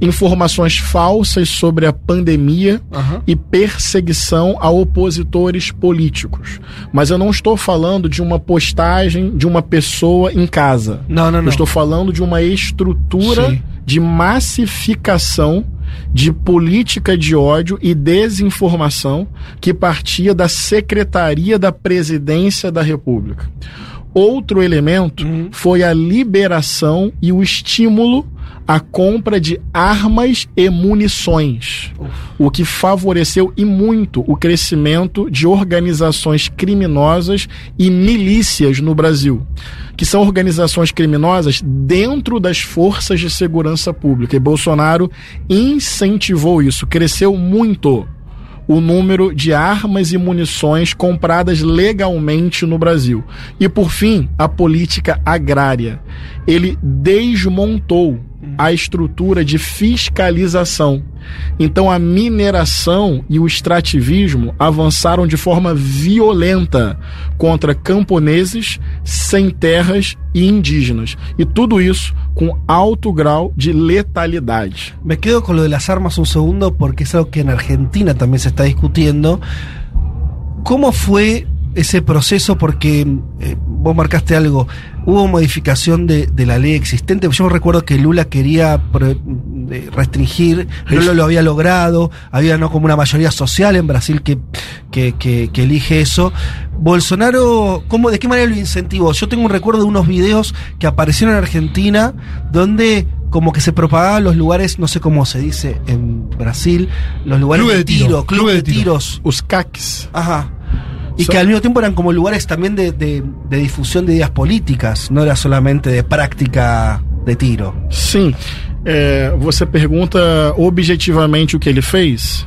informações falsas sobre a pandemia e perseguição a opositores políticos. Mas eu não estou falando de uma postagem de uma pessoa em casa. Não, não, Eu não. estou falando de uma estrutura Sim. de massificação de política de ódio e desinformação que partia da Secretaria da Presidência da República. Outro elemento foi a liberação e o estímulo à compra de armas e munições, o que favoreceu e muito o crescimento de organizações criminosas e milícias no Brasil, que são organizações criminosas dentro das forças de segurança pública. E Bolsonaro incentivou isso, cresceu muito o número de armas e munições compradas legalmente no Brasil. E por fim, a política agrária. Ele desmontou a estrutura de fiscalização. Então a mineração e o extrativismo avançaram de forma violenta contra camponeses, sem terras e indígenas. E tudo isso com alto grau de letalidade. Me quedo con lo de las armas un segundo porque es algo que en Argentina también se está discutiendo. ¿Cómo fue ese proceso? Porque eh, vos marcaste algo. Hubo modificación de, de la ley existente. Yo recuerdo que Lula quería eh, restringir, no lo, lo había logrado. Había no como una mayoría social en Brasil que, que, que- que elige eso. Bolsonaro, ¿cómo, ¿de qué manera lo incentivó? Yo tengo un recuerdo de unos videos que aparecieron en Argentina donde como que se propagaban los lugares, no sé cómo se dice en Brasil, los lugares Clube de de tiro, tiro, club clube de de tiro. tiros. Os CACs. Ajá. Y So- que al mismo tiempo eran como lugares también de, de- de difusión de ideas políticas, no era solamente de práctica de tiro. Sim. É, você pergunta objetivamente o que ele fez?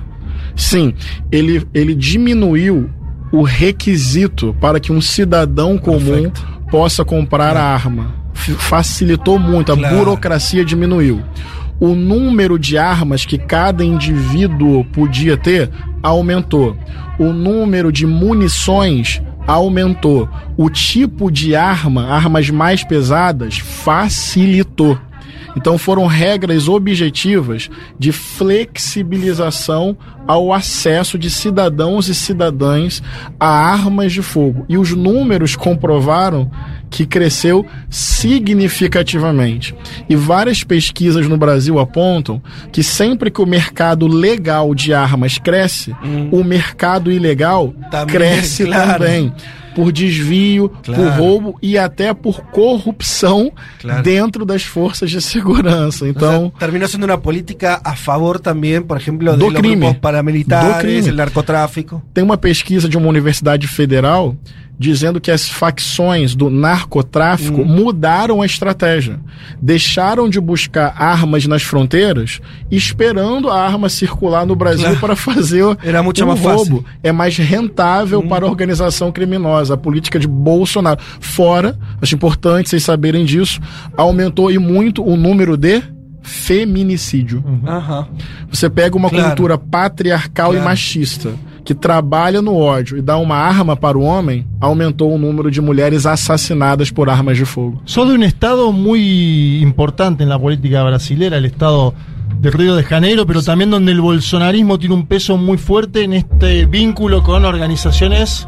Sim. Ele, ele diminuiu o requisito para que um cidadão comum possa comprar a arma. Facilitou muito, a Claro. burocracia diminuiu. O número de armas que cada indivíduo podia ter aumentou. O número de munições aumentou. O tipo de arma, armas mais pesadas, facilitou. Então foram regras objetivas de flexibilização ao acesso de cidadãos e cidadãs a armas de fogo. E os números comprovaram que cresceu significativamente. E várias pesquisas no Brasil apontam que sempre que o mercado legal de armas cresce, o mercado ilegal Também, cresce claro. também. Por desvio, por Claro. roubo e até por corrupção Claro. dentro das forças de segurança. Então, O sea, terminó siendo una política a favor también, por ejemplo, de Do crime. grupos Do paramilitares, crime. narcotráfico. tem uma pesquisa de uma universidade federal dizendo que as facções do narcotráfico mudaram a estratégia. Deixaram de buscar armas nas fronteiras, esperando a arma circular no Brasil Claro. para fazer o, Era muito o mais fácil. roubo. É mais rentável para a organização criminosa. A política de Bolsonaro. Fora, acho importante vocês saberem disso, aumentou e muito o número de feminicídio. Ajá. Você pega uma Claro. cultura patriarcal e Claro. machista que trabalha no ódio e dá uma arma para o homem, aumentou o número de mulheres assassinadas por armas de fogo. De un estado muy importante en la política brasilera, el estado de Río de Janeiro, pero también donde el bolsonarismo tiene un peso muy fuerte en este vínculo con organizaciones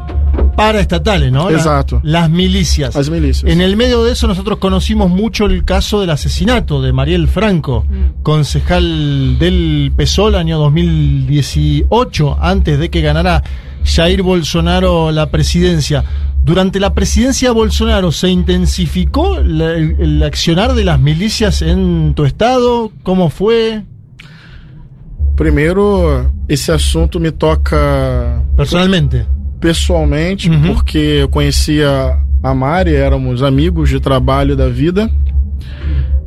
paraestatales, ¿no? La- Exacto. las milicias. As milícias. En el medio de eso nosotros conocimos mucho el caso del asesinato de Mariel Franco, concejal del PSOL año 2018, antes de que ganara Jair Bolsonaro la presidencia. Durante la presidencia de Bolsonaro, ¿se intensificó la- el, el accionar de las milicias en tu estado? ¿Cómo fue? Primeiro, esse assunto me toca Personalmente. Pessoalmente, porque eu conhecia a Mari, éramos amigos de trabalho da vida.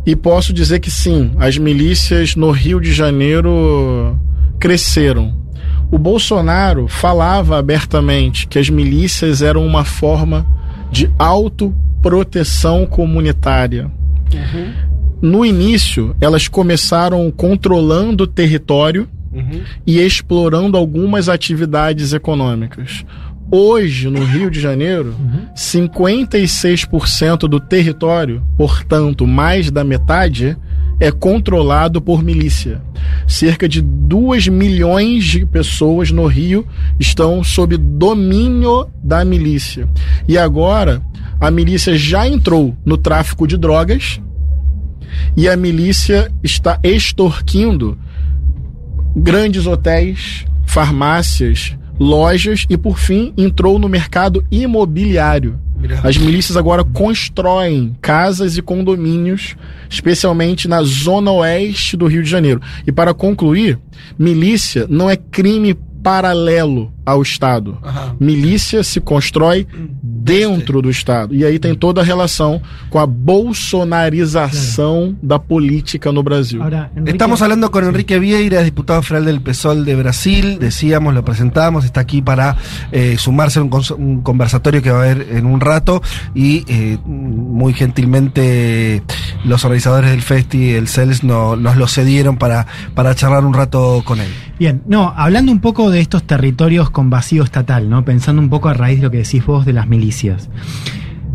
E posso dizer que sim, as milícias no Rio de Janeiro cresceram. O Bolsonaro falava abertamente que as milícias eram uma forma de autoproteção comunitária. No início, elas começaram controlando o território e explorando algumas atividades econômicas. Hoje, no Rio de Janeiro, 56% do território, portanto, mais da metade, é controlado por milícia. Cerca de 2 milhões de pessoas no Rio estão sob domínio da milícia. E agora, a milícia já entrou no tráfico de drogas e a milícia está extorquindo grandes hotéis, farmácias, lojas e, por fim, entrou no mercado imobiliário. As milícias agora constroem casas e condomínios, especialmente na zona oeste do Rio de Janeiro. E para concluir, milícia não é crime paralelo ao Estado. Milícia se constrói dentro do Estado. E aí tem toda a relação com a bolsonarização da política no Brasil. Estamos hablando con Enrique Vieira, diputado federal del PSOL de Brasil. Decíamos, lo presentamos, está aquí para eh, sumarse a un conversatorio que va a haber en un rato. Y eh, muy gentilmente los organizadores del Festi, el CELS, no- nos lo cedieron para, para charlar un rato con él. Bien, no, hablando un poco de estos territorios con vacío estatal, ¿no? Pensando un poco a raíz de lo que decís vos de las milicias.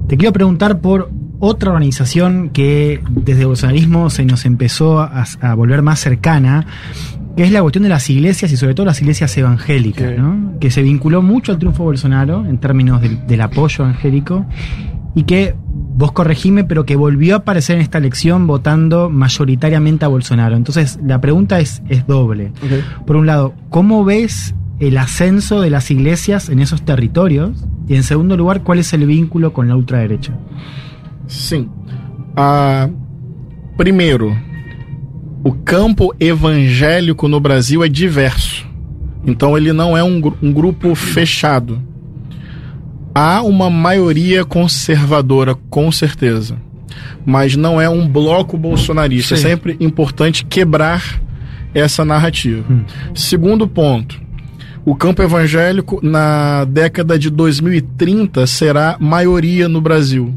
Te quiero preguntar por otra organización que desde el bolsonarismo se nos empezó a, a volver más cercana, que es la cuestión de las iglesias y sobre todo las iglesias evangélicas, ¿no? Que se vinculó mucho al triunfo de Bolsonaro en términos del, del apoyo evangélico y que, vos corregime, pero que volvió a aparecer en esta elección votando mayoritariamente a Bolsonaro. Entonces, la pregunta es, es doble. Por un lado, ¿cómo ves el ascenso de las iglesias en esos territorios? Y en segundo lugar, ¿cuál es el vínculo con la ultraderecha? Sim. Ah, primeiro, o campo evangélico no Brasil é diverso. Então ele não é um, um grupo fechado. Há uma maioria conservadora, com certeza. Mas não é um bloco bolsonarista. Sim. É sempre importante quebrar essa narrativa. Segundo ponto. O campo evangélico na década de 2030 será maioria no Brasil.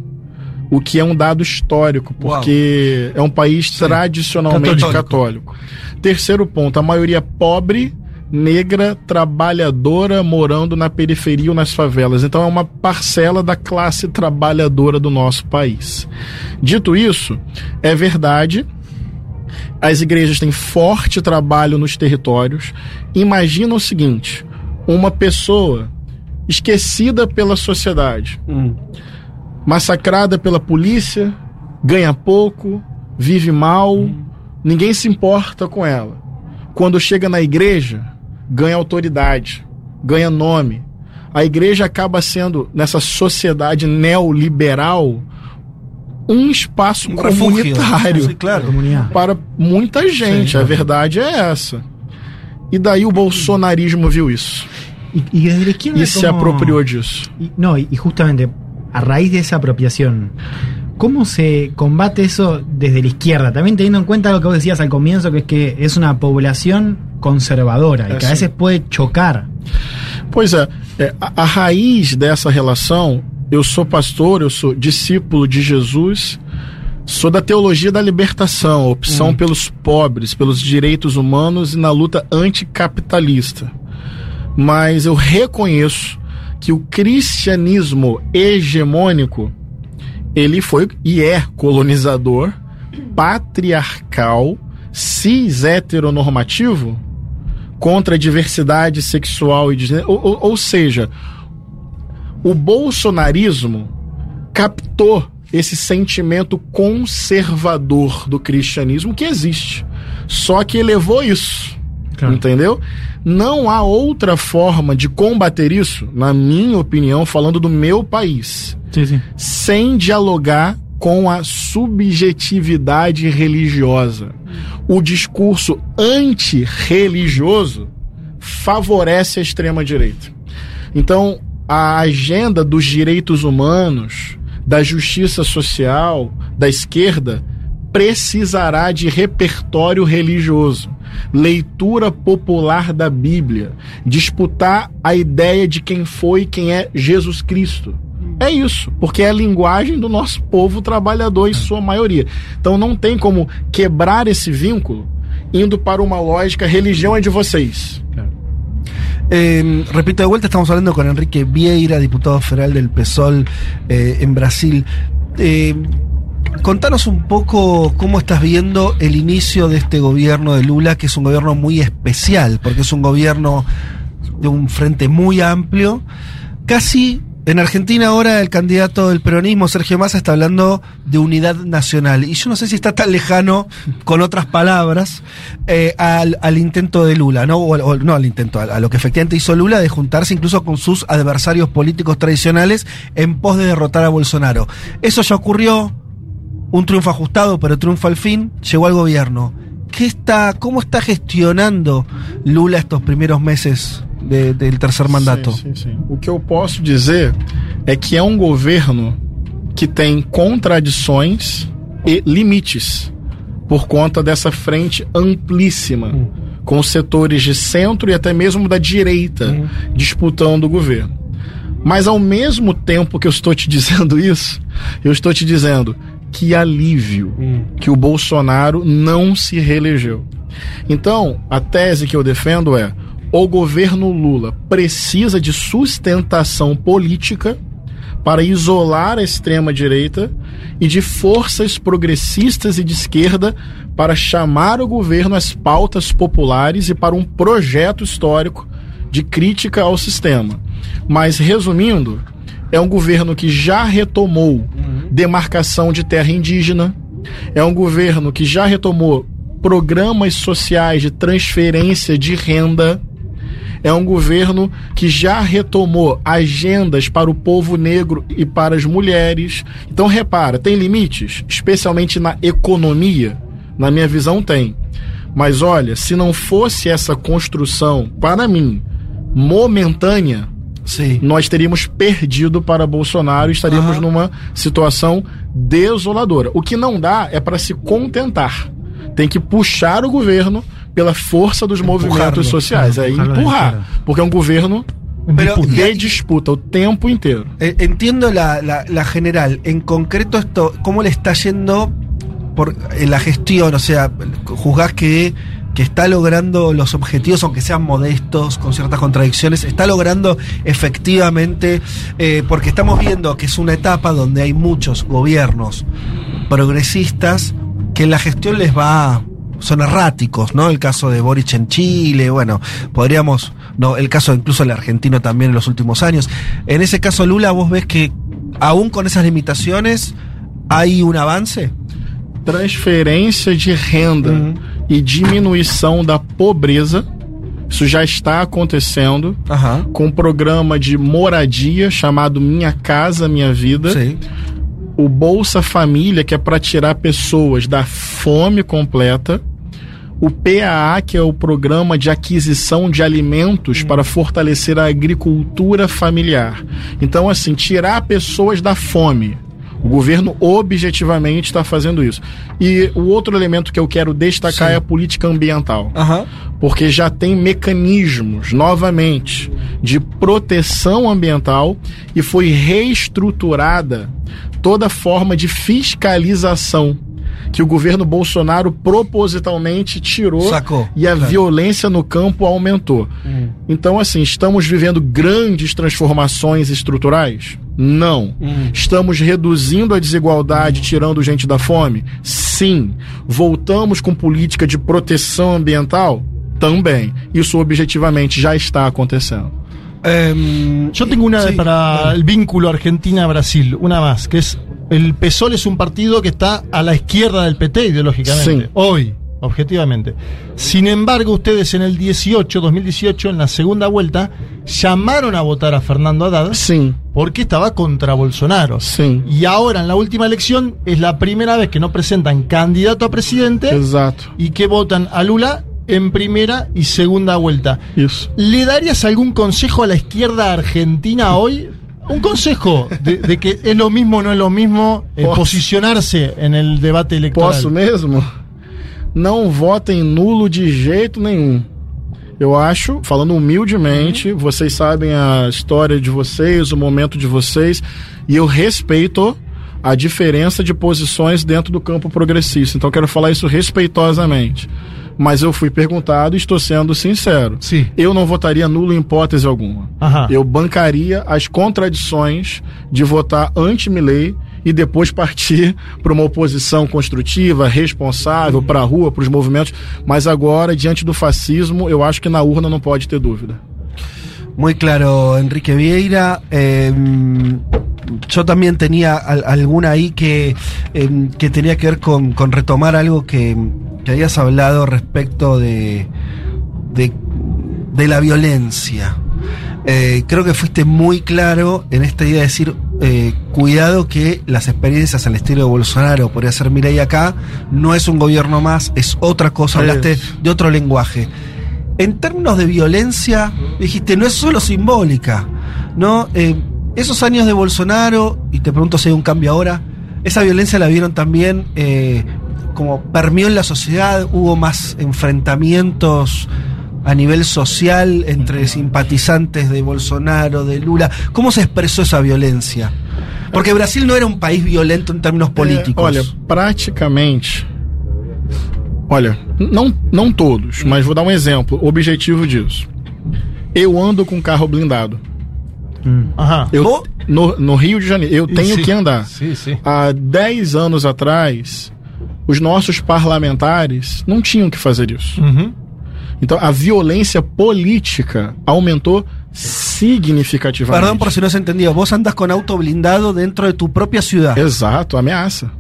O que é um dado histórico, porque é um país tradicionalmente Católico. católico. Terceiro ponto, a maioria pobre, negra, trabalhadora, morando na periferia ou nas favelas. Então é uma parcela da classe trabalhadora do nosso país. Dito isso, é verdade as igrejas têm forte trabalho nos territórios. Imagina o seguinte: uma pessoa esquecida pela sociedade, massacrada pela polícia, ganha pouco, vive mal, ninguém se importa com ela. Quando chega na igreja, ganha autoridade, ganha nome. A igreja acaba sendo, nessa sociedade neoliberal, um espaço Um comunitário claro. para muita gente. Sim. a verdade é essa. E daí o bolsonarismo viu isso. La izquierda E se ¿cómo- apropriou disso. No, y, y justamente a raíz de esa apropiación, ¿cómo se combate eso desde la izquierda? También teniendo en cuenta lo que vos decías al comienzo, que es que es una población conservadora y que a veces puede chocar. Pois é, é, a, a raiz dessa relação, eu sou pastor, eu sou discípulo de Jesus, sou da teologia da libertação, opção pelos pobres, pelos direitos humanos e na luta anticapitalista. Mas eu reconheço que o cristianismo hegemônico ele foi e é colonizador, patriarcal, cis heteronormativo contra a diversidade sexual e de. Ou, ou- ou seja, O bolsonarismo captou esse sentimento conservador do cristianismo que existe. Só que elevou isso. Entendeu? Não há outra forma de combater isso, na minha opinião, falando do meu país, Sim, sim. sem dialogar com a subjetividade religiosa. O discurso antirreligioso favorece a extrema-direita. Então, a agenda dos direitos humanos, da justiça social, da esquerda, precisará de repertório religioso, leitura popular da Bíblia, disputar a ideia de quem foi e quem é Jesus Cristo. É isso, porque é a linguagem do nosso povo trabalhador em sua maioria. Então não tem como quebrar esse vínculo indo para uma lógica religião é de vocês. Eh, repito de vuelta, estamos hablando con Enrique Vieira, diputado federal del PSOL eh, en Brasil. Eh, contanos un poco cómo estás viendo el inicio de este gobierno de Lula, que es un gobierno muy especial, porque es un gobierno de un frente muy amplio, casi en Argentina ahora el candidato del peronismo, Sergio Massa, está hablando de unidad nacional. Y yo no sé si está tan lejano, con otras palabras, eh, al, intento de Lula, ¿no? O- no al intento, a, a lo que efectivamente hizo Lula de juntarse incluso con sus adversarios políticos tradicionales en pos de derrotar a Bolsonaro. Eso ya ocurrió, un triunfo ajustado, pero triunfo al fin, llegó al gobierno. ¿Qué está, ¿Cómo está gestionando Lula estos primeros meses de- del tercer mandato? Sim, sim, sim. O que eu posso dizer é que é um governo que tem contradições e limites por conta dessa frente amplíssima, com setores de centro e até mesmo da direita disputando o governo. Mas ao mesmo tempo que eu estou te dizendo isso, eu estou te dizendo que alívio que o Bolsonaro não se reelegeu. Então, a tese que eu defendo é: o governo Lula precisa de sustentação política para isolar a extrema-direita e de forças progressistas e de esquerda para chamar o governo às pautas populares e para um projeto histórico de crítica ao sistema. Mas, resumindo, é um governo que já retomou demarcação de terra indígena, é um governo que já retomou programas sociais de transferência de renda, é um governo que já retomou agendas para o povo negro e para as mulheres. Então, repara, tem limites, especialmente na economia? Na minha visão, tem. Mas olha, se não fosse essa construção, para mim, momentânea, nós teríamos perdido para Bolsonaro e estaríamos numa situação desoladora. O que não dá é para se contentar. Tem que puxar o governo pela força dos movimentos sociais. É Empujarlo de empurrar. cara. Porque é um governo Pero- de disputa o tempo inteiro. Eh, Entiendo la, la- la general. En concreto, esto, ¿cómo le está yendo por en la gestión? O sea, juzgás que, que está logrando los objetivos, aunque sean modestos, con ciertas contradicciones, está logrando efectivamente, eh, porque estamos viendo que es una etapa donde hay muchos gobiernos progresistas que en la gestión les va son erráticos, ¿no? El caso de Boric en Chile, bueno, podríamos, no, el caso incluso el argentino también en los últimos años. En ese caso, Lula, vos ves que aún con esas limitaciones hay un avance? transferência de renda e diminuição da pobreza. Isso já está acontecendo com um programa de moradia chamado Minha Casa Minha Vida. O Bolsa Família, que é para tirar pessoas da fome completa. O PAA, que é o programa de aquisição de alimentos para fortalecer a agricultura familiar. Então, assim, tirar pessoas da fome. O governo objetivamente está fazendo isso. E o outro elemento que eu quero destacar é a política ambiental. Porque já tem mecanismos, novamente, de proteção ambiental e foi reestruturada toda forma de fiscalização que o governo Bolsonaro propositalmente tirou Sacou, e a claro. violência no campo aumentou. Então, assim, estamos vivendo grandes transformações estruturais? Não. Estamos reduzindo a desigualdade, tirando gente da fome? Sim. Voltamos com política de proteção ambiental? Também. Isso objetivamente já está acontecendo. Yo tengo una sí, para el vínculo Argentina-Brasil, una más, que es el PSOL es un partido que está a la izquierda del PT ideológicamente, Sí. hoy, objetivamente. Sin embargo, ustedes en el 18, 2018, en la segunda vuelta, llamaron a votar a Fernando Haddad porque estaba contra Bolsonaro. Y ahora, en la última elección, es la primera vez que no presentan candidato a presidente Exacto. y que votan a Lula en primera y segunda vuelta. Isso. ¿Le darías algún consejo a la izquierda argentina hoy? Un consejo de, de que es lo mismo o no es lo mismo eh, posicionarse en el debate electoral. Posso mesmo? Não votem nulo de jeito nenhum. Eu acho, falando humildemente, vocês sabem a história de vocês, o momento de vocês, e eu respeito a diferença de posições dentro do campo progressista. Então eu quero falar isso respeitosamente. Mas eu fui perguntado e estou sendo sincero. Sim. Eu não votaria nulo em hipótese alguma. Aham. Eu bancaria as contradições de votar anti-Milley e depois partir para uma oposição construtiva, responsável, para a rua, para os movimentos. Mas agora, diante do fascismo, eu acho que na urna não pode ter dúvida. Muy claro, Enrique Vieira. Eh, yo también tenía al- alguna ahí que, eh, que tenía que ver con, con retomar algo que, que habías hablado respecto de, de, de la violencia. Eh, creo que fuiste muy claro en esta idea de decir, eh, cuidado que las experiencias al estilo de Bolsonaro, podría ser Mireille acá, no es un gobierno más, es otra cosa, hablaste de otro lenguaje. En términos de violencia, dijiste, no es solo simbólica, ¿no? Eh, esos años de Bolsonaro, y te pregunto si hay un cambio ahora, esa violencia la vieron también eh, como permeó en la sociedad, hubo más enfrentamientos a nivel social entre simpatizantes de Bolsonaro, de Lula. ¿Cómo se expresó esa violencia? Porque Brasil no era un país violento en términos políticos. É, olha, praticamente. Olha, não, não todos, mas vou dar um exemplo objetivo disso. Eu ando com carro blindado. Ajá. Eu, no, no Rio de Janeiro, eu tenho Sim. que andar. Sim, sim. Há 10 anos atrás, os nossos parlamentares não tinham que fazer isso. Uhum. Então a violência política aumentou significativamente. Perdón por si no se entendió. Vos andas con auto blindado dentro de tu propia ciudad. Exato, ameaça.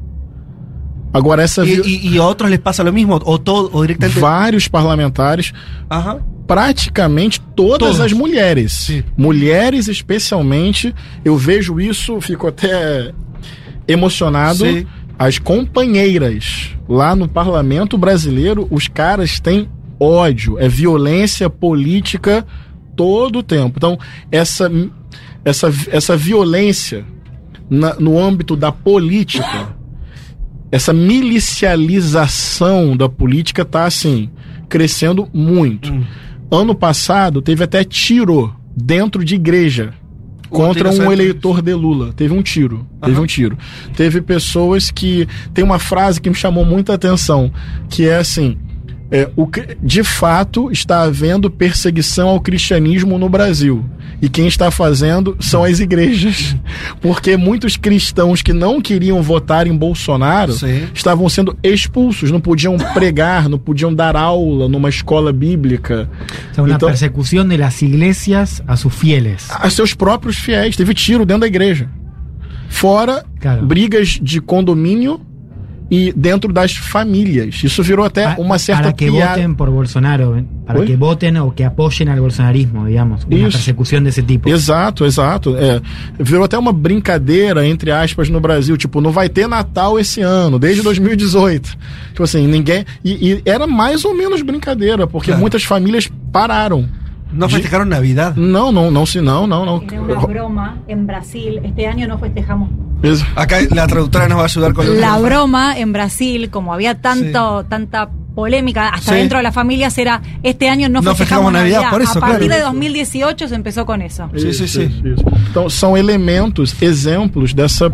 Agora essa ¿Y, vi- y- y a otros les pasa lo mismo? ¿O, todo, o directamente.? vários parlamentares, Ajá. praticamente todas Todos. as mulheres. Mulheres, especialmente, eu vejo isso, fico até emocionado. Sim. As companheiras lá no parlamento brasileiro, os caras têm ódio, é violência política todo o tempo. Então, essa, essa, essa violência na- no âmbito da política, essa milicialização da política tá assim, crescendo muito. Ano passado teve até tiro dentro de igreja contra um eleitor de Lula. Teve um tiro. Teve um tiro. Teve pessoas que. Tem uma frase que me chamou muita atenção, que é assim. É, o, de fato, está havendo perseguição ao cristianismo no Brasil. E quem está fazendo são as igrejas. Porque muitos cristãos que não queriam votar em Bolsonaro Sim. estavam sendo expulsos, não podiam pregar, não podiam dar aula numa escola bíblica. O sea, una Então- persecución de las iglesias a sus fieles. a seus próprios fiéis. Teve tiro dentro da igreja. Fora brigas de condomínio e dentro das famílias. Isso virou até Pa- uma certa para que piada. voten por Bolsonaro, ¿eh? para Uy. que voten o que apoyen al bolsonarismo, digamos. Una Isso. persecución de ese tipo. Exato, exato. É, virou até uma brincadeira, entre aspas, no Brasil. Tipo, não vai ter Natal esse ano, desde 2018. Tipo assim, ninguém. E, e era mais ou menos brincadeira, porque Claro. muitas famílias pararam. ¿No festejaron Navidad? Não, não, não, se não, não, não. Era una broma en Brasil. Este año no festejamos. Acá la traductora nos va a ayudar con La broma en Brasil, como había tanto, tanta polémica hasta Sí. dentro de las familias, era este año no, No festejamos festejamos Navidad, por eso, A partir claro. de 2018 se empezó con eso. Sim, sim, sim. Isso, isso. Então, são elementos, exemplos dessa.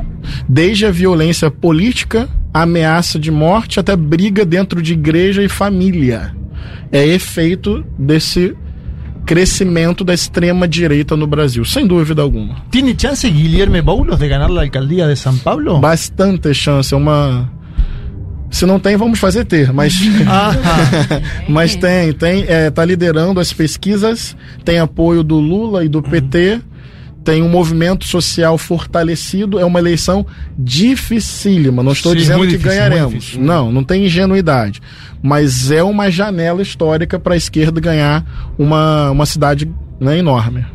Desde a violência política, ameaça de morte, até briga dentro de igreja e família. É efeito desse crescimento da extrema-direita no Brasil, sem dúvida alguma. ¿Tiene chance Guillermo Boulos de ganar la alcaldía de San Pablo? Bastante chance, é uma. Se não tem, vamos fazer ter, mas. mas tem, tem. É, tá liderando as pesquisas, tem apoio do Lula e do PT, tem um movimento social fortalecido, é uma eleição dificílima. Não estou Sim, dizendo que difícil, ganharemos. difícil. Não, não tem ingenuidade. Mas é uma janela histórica para a esquerda ganhar uma, uma cidade né, enorme.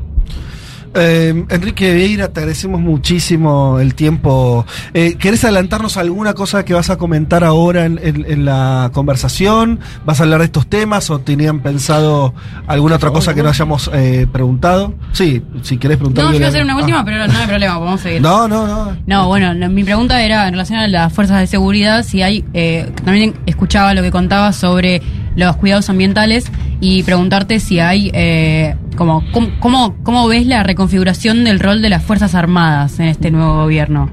Eh, Enrique Vieira, te agradecemos muchísimo el tiempo. Eh, ¿Querés adelantarnos alguna cosa que vas a comentar ahora en, en- en la conversación? ¿Vas a hablar de estos temas o tenían pensado alguna otra cosa que no hayamos eh, preguntado? Sí, si querés preguntar. No, yo iba a hacer una última, Ah. pero no hay problema, podemos seguir. No, no, no. No, bueno, la- mi pregunta era en relación a las fuerzas de seguridad, si hay, eh, también escuchaba lo que contabas sobre los cuidados ambientales y preguntarte si hay, eh, como, ¿cómo, cómo, cómo ves la reconfiguración del rol de las Fuerzas Armadas en este nuevo gobierno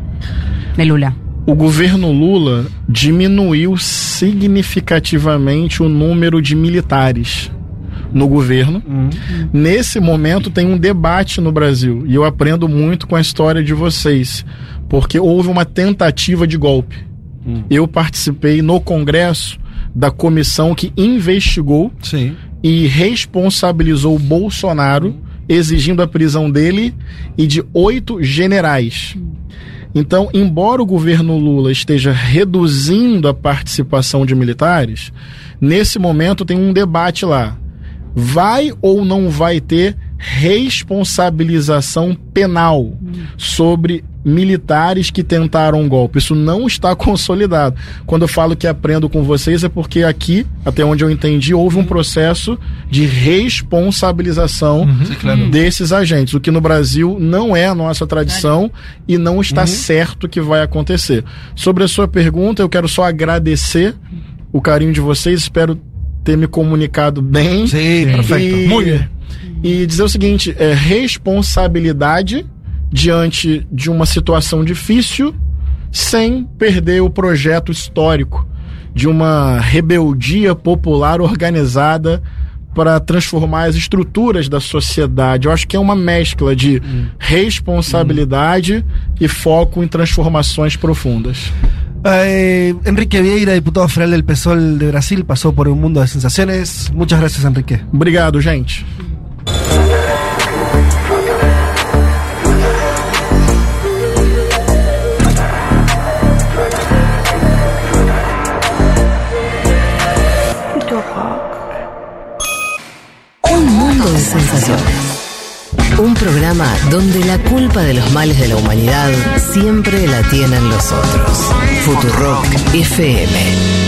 de Lula? O governo Lula diminuiu significativamente o número de militares no governo. Nesse momento tem um debate no Brasil e eu aprendo muito com a história de vocês, porque houve uma tentativa de golpe. Eu participei no Congresso da comissão que investigou e responsabilizou o Bolsonaro, exigindo a prisão dele e de oito generais. Então, embora o governo Lula esteja reduzindo a participação de militares, nesse momento tem um debate lá. Vai ou não vai ter responsabilização penal sobre militares que tentaram um golpe? Isso não está consolidado. Quando eu falo que aprendo com vocês é porque aqui, até onde eu entendi, houve um processo de responsabilização claro. desses agentes, o que no Brasil não é a nossa tradição e não está certo que vai acontecer. Sobre a sua pergunta, eu quero só agradecer o carinho de vocês, espero ter me comunicado bem. Sim, perfeito. E, Muito bem. e dizer o seguinte: é, responsabilidade diante de uma situação difícil, sem perder o projeto histórico de uma rebeldia popular organizada para transformar as estruturas da sociedade. Eu acho que é uma mescla de responsabilidade e foco em transformações profundas. Eh, Enrique Vieira, diputado federal del PSOL de Brasil, pasó por un mundo de sensaciones. Muchas gracias, Enrique. Obrigado, gente. Sensaciones. Un programa donde la culpa de los males de la humanidad siempre la tienen los otros. Futurock FM.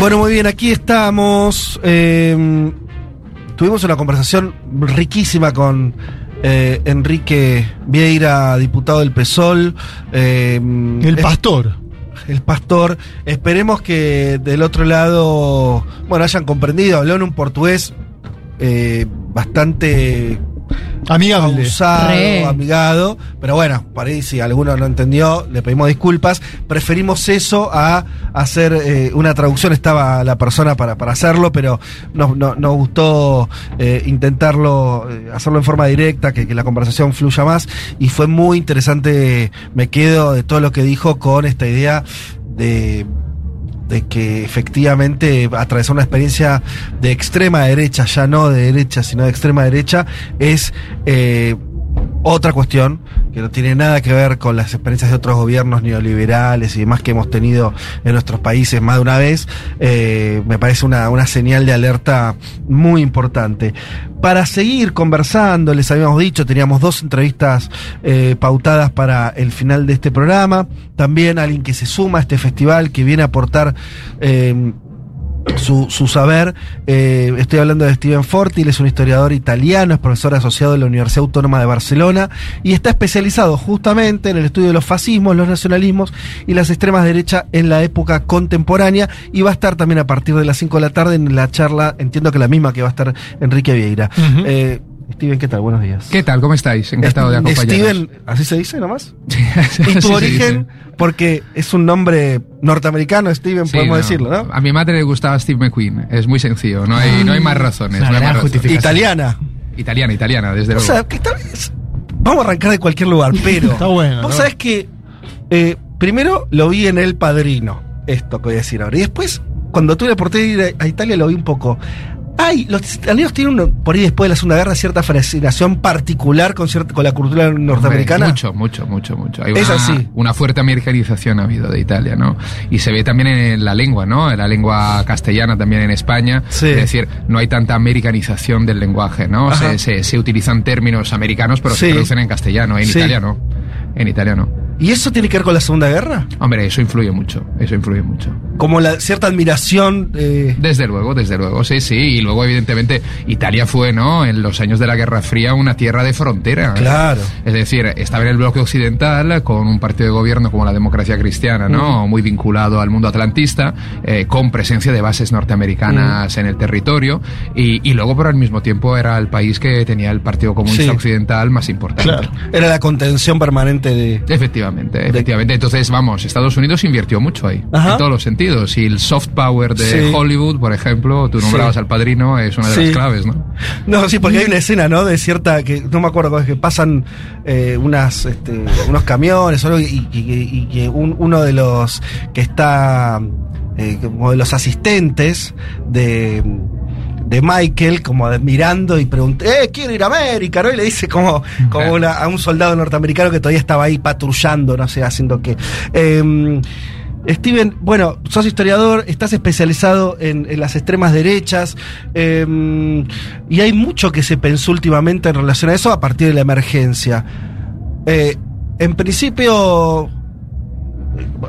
Bueno, muy bien, aquí estamos. Eh, tuvimos una conversación riquísima con eh, Enrique Vieira, diputado del PSOL. eh, El es- pastor. El pastor. Esperemos que del otro lado, bueno, hayan comprendido. Habló en un portugués eh, bastante Amigable. Re. amigado. Pero bueno, por ahí si alguno no entendió, le pedimos disculpas. Preferimos eso a hacer eh, una traducción. Estaba la persona para, para hacerlo, pero nos, no- nos gustó eh, intentarlo, eh, hacerlo en forma directa, que, que la conversación fluya más. Y fue muy interesante, me quedo de todo lo que dijo con esta idea de de que efectivamente atravesar una experiencia de extrema derecha, ya no de derecha, sino de extrema derecha, es eh, otra cuestión que no tiene nada que ver con las experiencias de otros gobiernos neoliberales y demás que hemos tenido en nuestros países más de una vez. Eh, me parece una, una señal de alerta muy importante. Para seguir conversando, les habíamos dicho, teníamos dos entrevistas eh, pautadas para el final de este programa. También alguien que se suma a este festival, que viene a aportar eh, su, su saber. Eh, estoy hablando de Steven Forti, él es un historiador italiano, es profesor asociado de la Universidad Autónoma de Barcelona y está especializado justamente en el estudio de los fascismos, los nacionalismos y las extremas derechas en la época contemporánea y va a estar también a partir de las 5 de la tarde en la charla, entiendo que la misma que va a estar Enrique Vieira. Eh, Steven, ¿qué tal? Buenos días. ¿Qué tal? ¿Cómo estáis? Encantado de acompañarnos. Steven, ¿así se dice nomás? Así y tu origen, porque es un nombre norteamericano, Steven, Sí, podemos no. decirlo, ¿no? A mi madre le gustaba Steve McQueen. Es muy sencillo. No hay, no hay más razones. Una no hay más razones. Italiana. Italiana, italiana, desde O luego. sea, que tal vez- Vamos a arrancar de cualquier lugar, pero. Está bueno, Vos ¿no? sabés que. eh, primero lo vi en El Padrino, esto que voy a decir ahora. Y después, cuando tuve la oportunidad de ir a Italia, lo vi un poco. Ay, los italianos tienen, por ahí después de la Segunda Guerra, cierta fascinación particular con, cierta, con la cultura norteamericana. Mucho, mucho, mucho, mucho. Hay Es una, así. una fuerte americanización ha habido de Italia, ¿no? Y se ve también en la lengua, ¿no? En la lengua castellana también en España. Sí. Es decir, no hay tanta americanización del lenguaje, ¿no? Se, se- se utilizan términos americanos, pero Sí. se traducen en castellano. En Sí. Italia no. En Italia no. ¿Y eso tiene que ver con la Segunda Guerra? Hombre, eso influye mucho. Eso influye mucho. Como la cierta admiración. eh, Desde luego, desde luego, sí, sí. Y luego, evidentemente, Italia fue, ¿no? En los años de la Guerra Fría, una tierra de frontera. Claro. Es decir, estaba en el bloque occidental con un partido de gobierno como la democracia cristiana, ¿no? Muy vinculado al mundo atlantista, eh, con presencia de bases norteamericanas en el territorio. Y, y luego, pero al mismo tiempo, era el país que tenía el Partido Comunista Sí. Occidental más importante. Claro. Era la contención permanente de. Efectivamente, efectivamente. Entonces, vamos, Estados Unidos invirtió mucho ahí, Ajá. en todos los sentidos. Y el soft power de Sí. Hollywood, por ejemplo, tú nombrabas Sí. al padrino, es una de Sí. las claves, ¿no? No, sí, porque hay una escena, ¿no? De cierta, que no me acuerdo, que pasan eh, unas, este, unos camiones o algo, y, que un- uno de los que está, eh, como de los asistentes de, de Michael, como de- mirando y pregunta, eh, quiero ir a América, ¿no? Y le dice como, como una- a un soldado norteamericano que todavía estaba ahí patrullando, no sé, haciendo qué. Em, Steven, bueno, sos historiador, estás especializado en, en las extremas derechas eh, y hay mucho que se pensó últimamente en relación a eso a partir de la emergencia. Eh, en principio,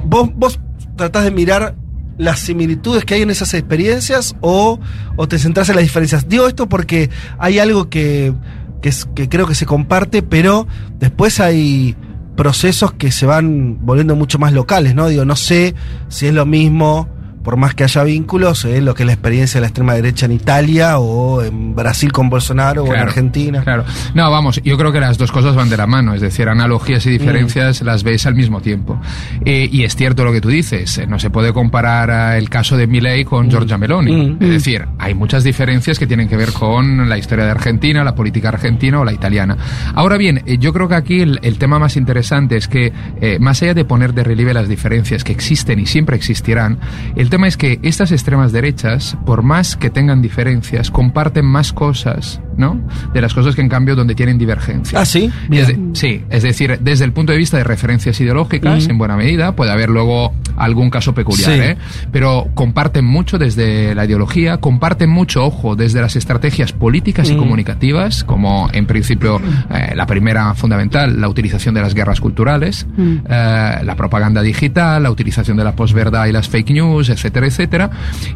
vos, vos tratás de mirar las similitudes que hay en esas experiencias o, o te centrás en las diferencias. Digo esto porque hay algo que, que, que creo que se comparte, pero después hay procesos que se van volviendo mucho más locales, ¿no? Digo, no sé si es lo mismo, por más que haya vínculos, eh, lo que es la experiencia de la extrema derecha en Italia o en Brasil con Bolsonaro o en Claro, Argentina. Claro. No, vamos, yo creo que las dos cosas van de la mano, es decir, analogías y diferencias las ves al mismo tiempo. Eh, y es cierto lo que tú dices, eh, no se puede comparar el caso de Milley con Giorgia Meloni. Mm, Es mm. decir, hay muchas diferencias que tienen que ver con la historia de Argentina, la política argentina o la italiana. Ahora bien, eh, yo creo que aquí el, el tema más interesante es que, eh, más allá de poner de relieve las diferencias que existen y siempre existirán, el tema es que estas extremas derechas, por más que tengan diferencias, comparten más cosas, ¿no? De las cosas que en cambio donde tienen divergencias. Ah, sí. Es de- sí, es decir, desde el punto de vista de referencias ideológicas, en buena medida, puede haber luego algún caso peculiar, Sí. ¿eh? pero comparten mucho desde la ideología, comparten mucho, ojo, desde las estrategias políticas y comunicativas, como en principio eh, la primera fundamental, la utilización de las guerras culturales, eh, la propaganda digital, la utilización de la posverdad y las fake news, etcétera, etcétera.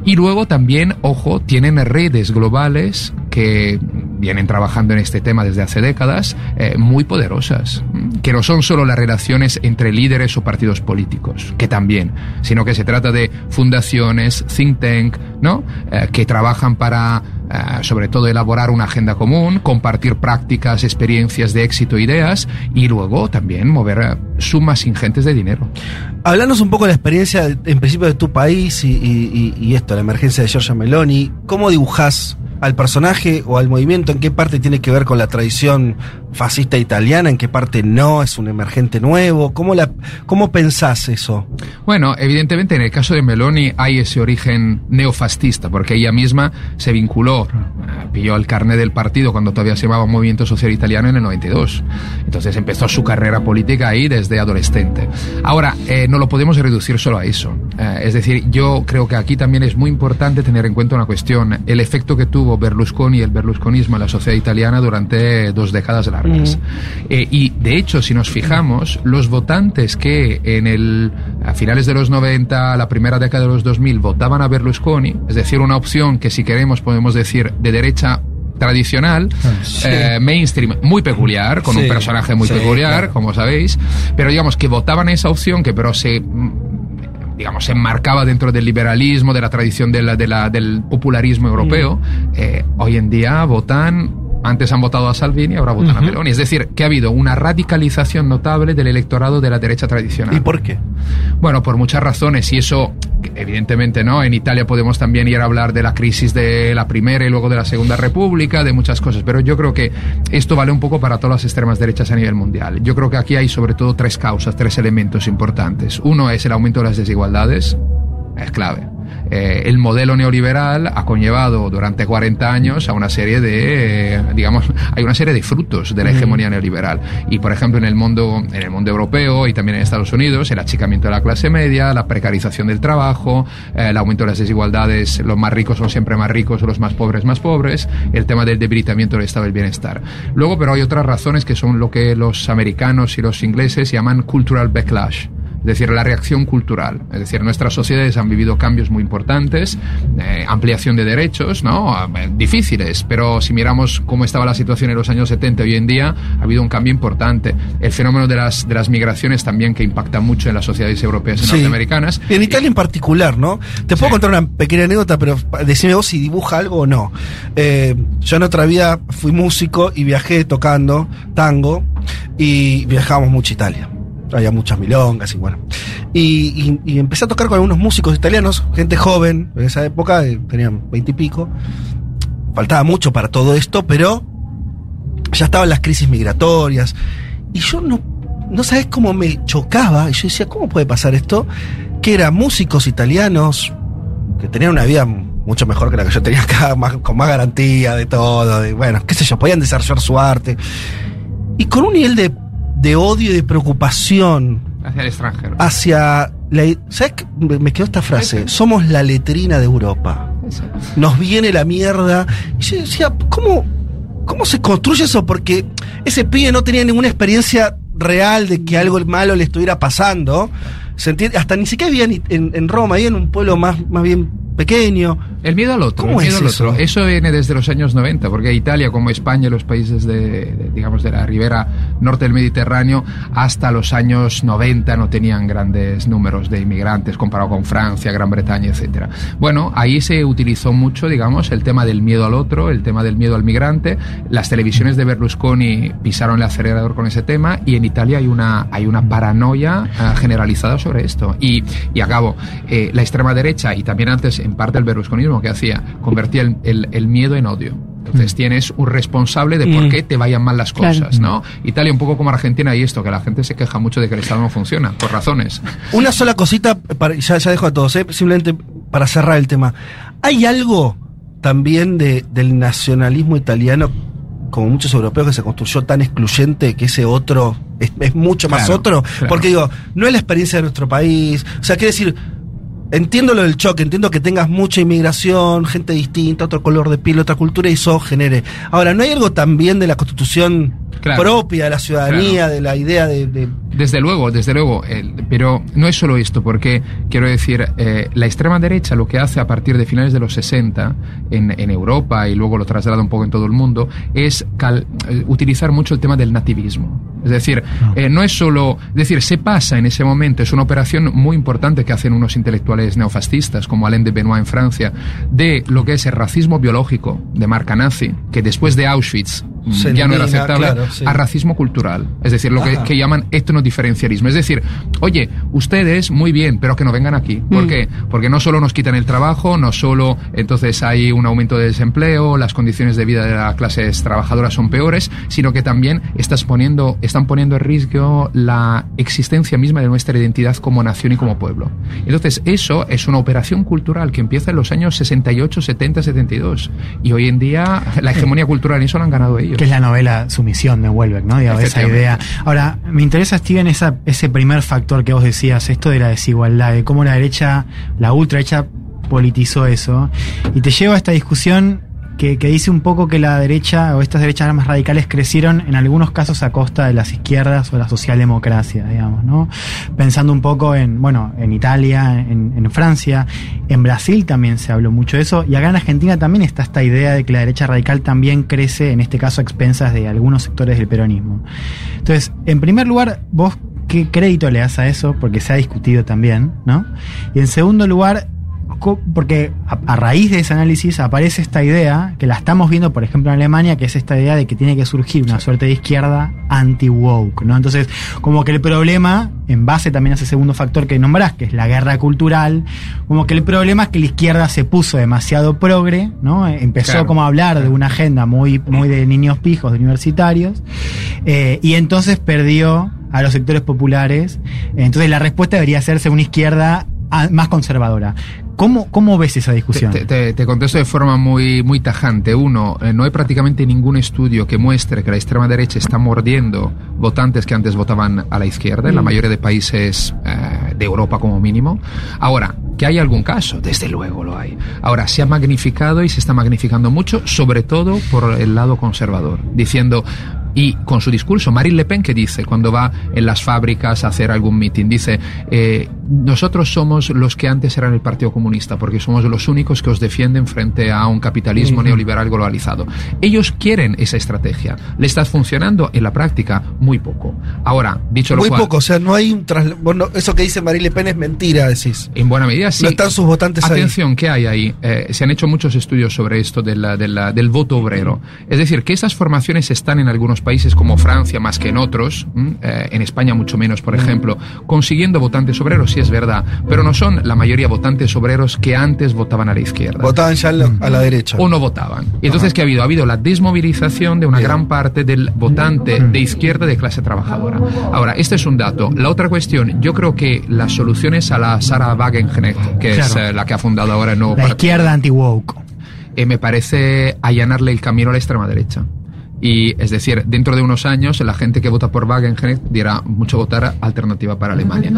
Y luego también, ojo, tienen redes globales que vienen trabajando en este tema desde hace décadas, eh, muy poderosas, mm, que no son solo las relaciones entre líderes o partidos políticos, que también, sino que se trata de fundaciones, think tank, ¿no? Eh, que trabajan para, eh, sobre todo, elaborar una agenda común, compartir prácticas, experiencias de éxito, ideas, y luego también mover sumas ingentes de dinero. Hablanos un poco de la experiencia, en principio, de tu país y esto, la emergencia de Giorgia Meloni. ¿Cómo dibujás al personaje o al movimiento? ¿En qué parte tiene que ver con la tradición fascista italiana? ¿En qué parte no? ¿Es un emergente nuevo? ¿Cómo, la, cómo pensás eso? Bueno, evidentemente en el caso de Meloni hay ese origen neofascista, porque ella misma se vinculó, eh, pilló el carnet del partido cuando todavía se llamaba Movimiento Social Italiano en el 92. Entonces empezó su carrera política ahí desde adolescente. Ahora, eh, no lo podemos reducir solo a eso. Eh, es decir, yo creo que aquí también es muy importante tener en cuenta una cuestión, el efecto que tuvo Berlusconi y el berlusconismo en la sociedad italiana durante dos décadas Eh, y de hecho, si nos fijamos, los votantes que en el a finales de los 90, la primera década de los 2000 votaban a Berlusconi, es decir, una opción que si queremos podemos decir de derecha tradicional, Sí. eh, mainstream, muy peculiar, con Sí, un personaje muy sí, peculiar, claro. como sabéis, pero digamos que votaban esa opción que pero se mm, digamos, se enmarcaba dentro del liberalismo, de la tradición de la- de la- del popularismo europeo, eh, hoy en día votan Antes han votado a Salvini, ahora votan a Ujú. Meloni. Es decir, que ha habido una radicalización notable del electorado de la derecha tradicional. ¿Y por qué? Bueno, por muchas razones, y eso, evidentemente, ¿no? En Italia podemos también ir a hablar de la crisis de la Primera y luego de la Segunda República, de muchas cosas, pero yo creo que esto vale un poco para todas las extremas derechas a nivel mundial. Yo creo que aquí hay sobre todo tres causas, tres elementos importantes. Uno es el aumento de las desigualdades, es clave. Eh, el modelo neoliberal ha conllevado durante 40 años a una serie de, eh, digamos, hay una serie de frutos de la hegemonía neoliberal. Y, por ejemplo, en el mundo, en el mundo europeo y también en Estados Unidos, el achicamiento de la clase media, la precarización del trabajo, eh, el aumento de las desigualdades, los más ricos son siempre más ricos, los más pobres más pobres, el tema del debilitamiento del estado del bienestar. Luego, pero hay otras razones que son lo que los americanos y los ingleses llaman cultural backlash. Es decir, la reacción cultural. Es decir, nuestras sociedades han vivido cambios muy importantes, eh, ampliación de derechos, ¿no? Eh, Difíciles, pero si miramos cómo estaba la situación en los años 70 hoy en día, ha habido un cambio importante. El fenómeno de las, de las migraciones también que impacta mucho en las sociedades europeas y Sí. norteamericanas. Y en Italia en particular, ¿no? Te puedo contar una pequeña anécdota, pero decime vos si dibuja algo o no. Eh, yo en otra vida fui músico y viajé tocando tango y viajábamos mucho a Italia. Había muchas milongas y bueno. Y, y- empecé a tocar con algunos músicos italianos, gente joven, en esa época, eh, tenían veinte y pico. Faltaba mucho para todo esto, pero ya estaban las crisis migratorias. Y yo no, no sabes cómo me chocaba. Y yo decía, ¿cómo puede pasar esto? Que eran músicos italianos que tenían una vida mucho mejor que la que yo tenía acá, con más garantía de todo. Bueno, qué sé yo, podían desarrollar su arte. Y con un nivel de, de odio y de preocupación Hacia el extranjero. hacia la... ¿Sabes qué? Me quedó esta frase. Somos la letrina de Europa. Nos viene la mierda. Y yo decía, ¿cómo, ¿cómo se construye eso? Porque ese pibe no tenía ninguna experiencia real de que algo malo le estuviera pasando. ¿Se entiende? Hasta ni siquiera vivía en, en Roma, vivía en un pueblo más, más bien pequeño. El miedo al otro. ¿Cómo el miedo es al eso? otro. Eso viene desde los años 90, porque Italia, como España y los países de, de, digamos, de la ribera norte del Mediterráneo, hasta los años 90 no tenían grandes números de inmigrantes comparado con Francia, Gran Bretaña, etcétera. Bueno, ahí se utilizó mucho, digamos, el tema del miedo al otro, el tema del miedo al migrante. Las televisiones de Berlusconi pisaron el acelerador con ese tema y en Italia hay una, hay una paranoia eh, generalizada sobre esto. Y, y acabo, eh, la extrema derecha y también antes en parte el berlusconismo que hacía, convertía el, el- el miedo en odio. Entonces tienes un responsable de por Mm. qué te vayan mal las Claro. cosas, ¿no? Italia un poco como Argentina y esto, que la gente se queja mucho de que el Estado no funciona, por razones. Una sola cosita, para- ya, ya dejo a todos, ¿eh? simplemente para cerrar el tema. ¿Hay algo también de, del nacionalismo italiano, como muchos europeos, que se construyó tan excluyente que ese otro es, es mucho más Claro, otro? claro. Porque digo, no es la experiencia de nuestro país. O sea, quiere decir, entiendo lo del choque, entiendo que tengas mucha inmigración, gente distinta, otro color de piel, otra cultura, y eso genere. Ahora, ¿no hay algo también de la constitución Claro. propia, de la ciudadanía, Claro. de la idea de- de Desde luego, desde luego, el- pero no es solo esto, porque quiero decir, eh, la extrema derecha lo que hace a partir de finales de los 60 en, en Europa y luego lo traslada un poco en todo el mundo, es cal- eh, utilizar mucho el tema del nativismo. Es decir, eh, no es solo, es decir, se pasa en ese momento, es una operación muy importante que hacen unos intelectuales neofascistas como Alain de Benoit en Francia, de lo que es el racismo biológico de marca nazi, que después de Auschwitz mm, Se ya no era aceptable, claro, sí. a racismo cultural. Es decir, lo que, Ajá. que llaman etnodiferencialismo. Es decir, oye, ustedes muy bien, pero que no vengan aquí. ¿Por Mm. qué? Porque no solo nos quitan el trabajo, no solo entonces hay un aumento de desempleo, las condiciones de vida de las clases trabajadoras son peores, sino que también estás poniendo, están poniendo en riesgo la existencia misma de nuestra identidad como nación y como pueblo. Entonces, eso es una operación cultural que empieza en los años 68, 70, 72. Y hoy en día la hegemonía cultural en eso la han ganado ellos. Que es la novela Sumisión de Welbeck, ¿no? Digamos, esa idea. Ahora, me interesa, Steven, esa, ese primer factor que vos decías, esto de la desigualdad, de cómo la derecha, la ultraderecha politizó eso. Y te llevo a esta discusión que, dice un poco que la derecha o estas derechas más radicales crecieron en algunos casos a costa de las izquierdas o la socialdemocracia, digamos, ¿no? Pensando un poco en, bueno, en Italia, en, en Francia, en Brasil también se habló mucho de eso, y acá en Argentina también está esta idea de que la derecha radical también crece, en este caso a expensas de algunos sectores del peronismo. Entonces, en primer lugar, vos qué crédito le das a eso, porque se ha discutido también, ¿no? Y en segundo lugar, porque a, a raíz de ese análisis aparece esta idea, que la estamos viendo, por ejemplo, en Alemania, que es esta idea de que tiene que surgir una suerte de izquierda anti-woke, ¿no? Entonces, como que el problema, en base también a ese segundo factor que nombrás, que es la guerra cultural, como que el problema es que la izquierda se puso demasiado progre, ¿no? Empezó Claro. como a hablar de una agenda muy, muy de niños pijos, de universitarios, eh, y entonces perdió a los sectores populares. Entonces la respuesta debería hacerse una izquierda más conservadora. ¿Cómo, cómo ves esa discusión? Te, te- te contesto de forma muy, muy tajante. Uno, eh, no hay prácticamente ningún estudio que muestre que la extrema derecha está mordiendo votantes que antes votaban a la izquierda, en la Mm. mayoría de países eh, de Europa como mínimo. Ahora, que hay algún caso, desde luego lo hay. Ahora, se ha magnificado y se está magnificando mucho, sobre todo por el lado conservador, diciendo, y con su discurso, Marine Le Pen que dice cuando va en las fábricas a hacer algún mitin, dice, eh, nosotros somos los que antes eran el Partido Comunista, porque somos los únicos que os defienden frente a un capitalismo Ujú. neoliberal globalizado. Ellos quieren esa estrategia. ¿Le está funcionando? En la práctica, muy poco. Ahora, dicho lo Muy cual, poco, o sea, no hay un trasla- bueno, eso que dice Marie Le Pen es mentira, decís. en buena medida sí. No están sus votantes ahí. Atención, ¿qué hay ahí? Eh, se han hecho muchos estudios sobre esto de la- de la- del voto obrero. Es decir, que esas formaciones están en algunos países como Francia más que en otros. Eh, en España mucho menos, por ejemplo, consiguiendo votantes obreros, sí es verdad, pero no son la mayoría votantes obreros que antes votaban a la izquierda. Votaban ya a la, derecha. O no votaban. Y entonces, ¿qué ha habido? Ha habido la desmovilización de una gran parte del votante de izquierda de clase trabajadora. Ahora, este es un dato. La otra cuestión, yo creo que las soluciones a la Sarah Wagenknecht, que es eh, la que ha fundado ahora el nuevo La partido, izquierda anti-woke. eh, me parece allanarle el camino a la extrema derecha. Y es decir, dentro de unos años la gente que vota por Wagenknecht dirá mucho votar alternativa para Alemania.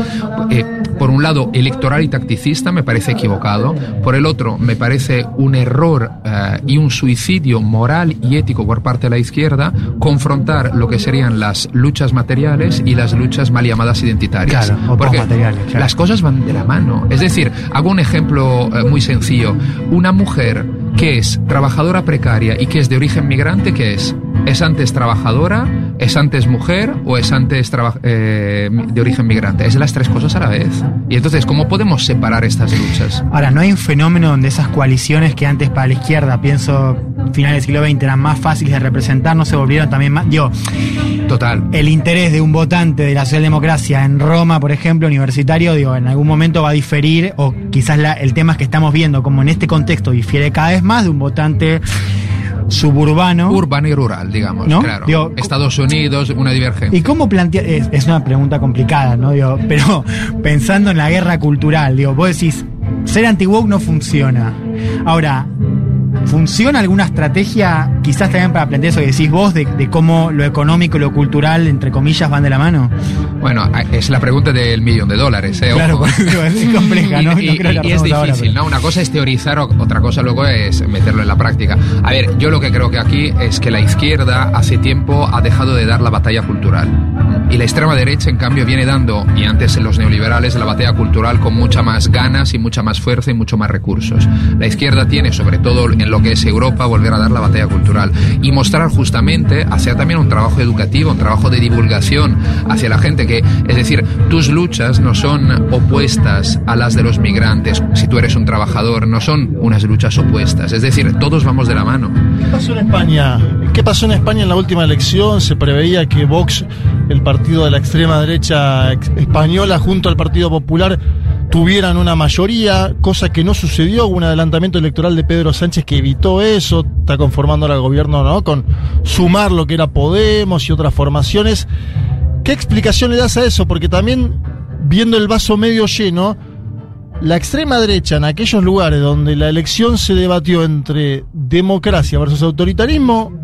Eh, por un lado, electoral y tacticista me parece equivocado. Por el otro, me parece un error eh, y un suicidio moral y ético por parte de la izquierda confrontar lo que serían las luchas materiales y las luchas mal llamadas identitarias. Claro, o Porque postmateriales, claro. las cosas van de la mano. Es decir, hago un ejemplo eh, muy sencillo. Una mujer que es trabajadora precaria y que es de origen migrante, ¿qué es? ¿Es antes trabajadora? ¿Es antes mujer? ¿O es antes eh, de origen migrante? Es las tres cosas a la vez. Y entonces, ¿cómo podemos separar estas luchas? Ahora, ¿no hay un fenómeno donde esas coaliciones que antes para la izquierda, pienso, finales del siglo XX, eran más fáciles de representar, no se volvieron también más... Digo, Total. el interés de un votante de la socialdemocracia en Roma, por ejemplo, universitario, digo, en algún momento va a diferir, o quizás la- el tema es que estamos viendo, como en este contexto difiere cada vez más de un votante suburbano. Urbano y rural, digamos. ¿No? Claro. Digo, Estados Unidos, una divergencia. ¿Y cómo plantea? Es, es una pregunta complicada, ¿no? Digo, pero pensando en la guerra cultural, digo, vos decís, ser anti-woke no funciona. Ahora, ¿funciona alguna estrategia, quizás también para plantear eso que decís vos, de, de cómo lo económico y lo cultural, entre comillas, van de la mano? Bueno, es la pregunta del millón de dólares, ¿eh? Claro, Ojo. es compleja, ¿no? Y, No y- creo que la y es hagamos ahora, difícil, ¿no? Una cosa es teorizar, otra cosa luego es meterlo en la práctica. A ver, yo lo que creo que aquí es que la izquierda hace tiempo ha dejado de dar la batalla cultural. Y la extrema derecha, en cambio, viene dando, y antes en los neoliberales, la batalla cultural con mucha más ganas y mucha más fuerza y mucho más recursos. La izquierda tiene, sobre todo en lo que es Europa, volver a dar la batalla cultural y mostrar justamente, hacer también un trabajo educativo, un trabajo de divulgación hacia la gente que, es decir, tus luchas no son opuestas a las de los migrantes, si tú eres un trabajador, no son unas luchas opuestas, es decir, todos vamos de la mano. ¿Qué pasó en España? ¿Qué pasó en España en la última elección? Se preveía que Vox, el partido de la extrema derecha española, junto al Partido Popular, tuvieran una mayoría, cosa que no sucedió. Hubo un adelantamiento electoral de Pedro Sánchez que evitó eso. Está conformando ahora el gobierno, ¿no? Con sumar lo que era Podemos y otras formaciones. ¿Qué explicación le das a eso? Porque también, viendo el vaso medio lleno, la extrema derecha en aquellos lugares donde la elección se debatió entre democracia versus autoritarismo,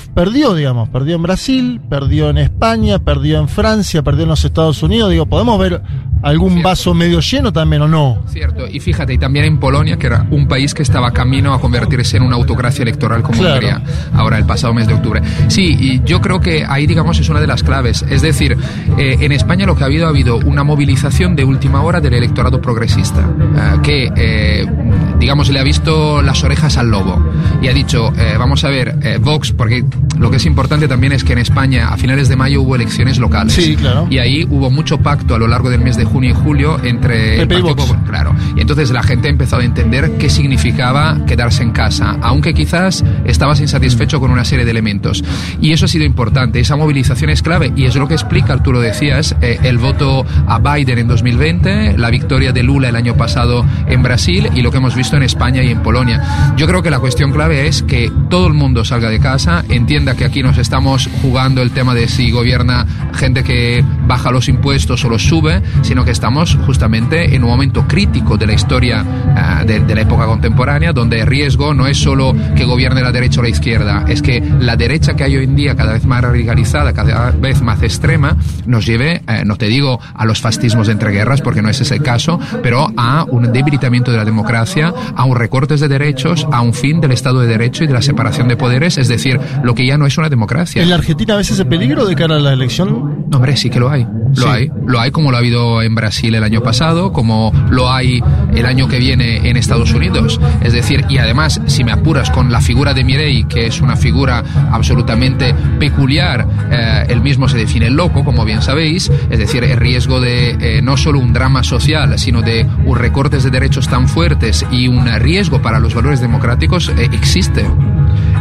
perdió, digamos, perdió en Brasil, perdió en España, perdió en Francia, perdió en los Estados Unidos. Digo, ¿podemos ver algún vaso medio lleno también o no? Cierto, y fíjate, y también en Polonia, que era un país que estaba camino a convertirse en una autocracia electoral como Claro. Hungría, ahora el pasado mes de octubre. Sí, y yo creo que ahí, digamos, es una de las claves. Es decir, eh, en España lo que ha habido, ha habido una movilización de última hora del electorado progresista, eh, que eh, digamos, le ha visto las orejas al lobo y ha dicho, eh, vamos a ver, Vox, porque lo que es importante también es que en España a finales de mayo hubo elecciones locales. Sí, claro. Y ahí hubo mucho pacto a lo largo del mes de junio y julio entre el y Vox. Popular, Claro. Y entonces la gente ha empezado a entender qué significaba quedarse en casa, aunque quizás estabas insatisfecho con una serie de elementos. Y eso ha sido importante, esa movilización es clave y es lo que explica, tú lo decías, eh, el voto a Biden en 2020, la victoria de Lula el año pasado en Brasil y lo que hemos visto en España y en Polonia. Yo creo que la cuestión clave es que todo el mundo salga de casa, entienda que aquí nos estamos jugando el tema de si gobierna gente que baja los impuestos o los sube, sino que estamos justamente en un momento crítico de la historia ah, de, de la época contemporánea, donde el riesgo no es solo que gobierne la derecha o la izquierda, es que la derecha que hay hoy en día, cada vez más radicalizada, cada vez más extrema, nos lleve, eh, no te digo a los fascismos de entreguerras, porque no ese es el caso, pero a un debilitamiento de la democracia, a un recortes de derechos, a un fin del Estado de Derecho y de la separación de poderes, es decir, lo que ya no es una democracia. ¿En la Argentina a veces ese peligro de cara a la elección? No, hombre, sí que lo hay. Lo Sí. hay. Lo hay como lo ha habido en Brasil el año pasado, como lo hay el año que viene en Estados Unidos. Es decir, y además, si me apuras con la figura de Mirei, que es una figura absolutamente peculiar, eh, él mismo se define loco, como bien sabéis, es decir, el riesgo de eh, no solo un drama social, sino de un recortes de derechos tan fuertes y un riesgo para los valores democráticos eh, existe.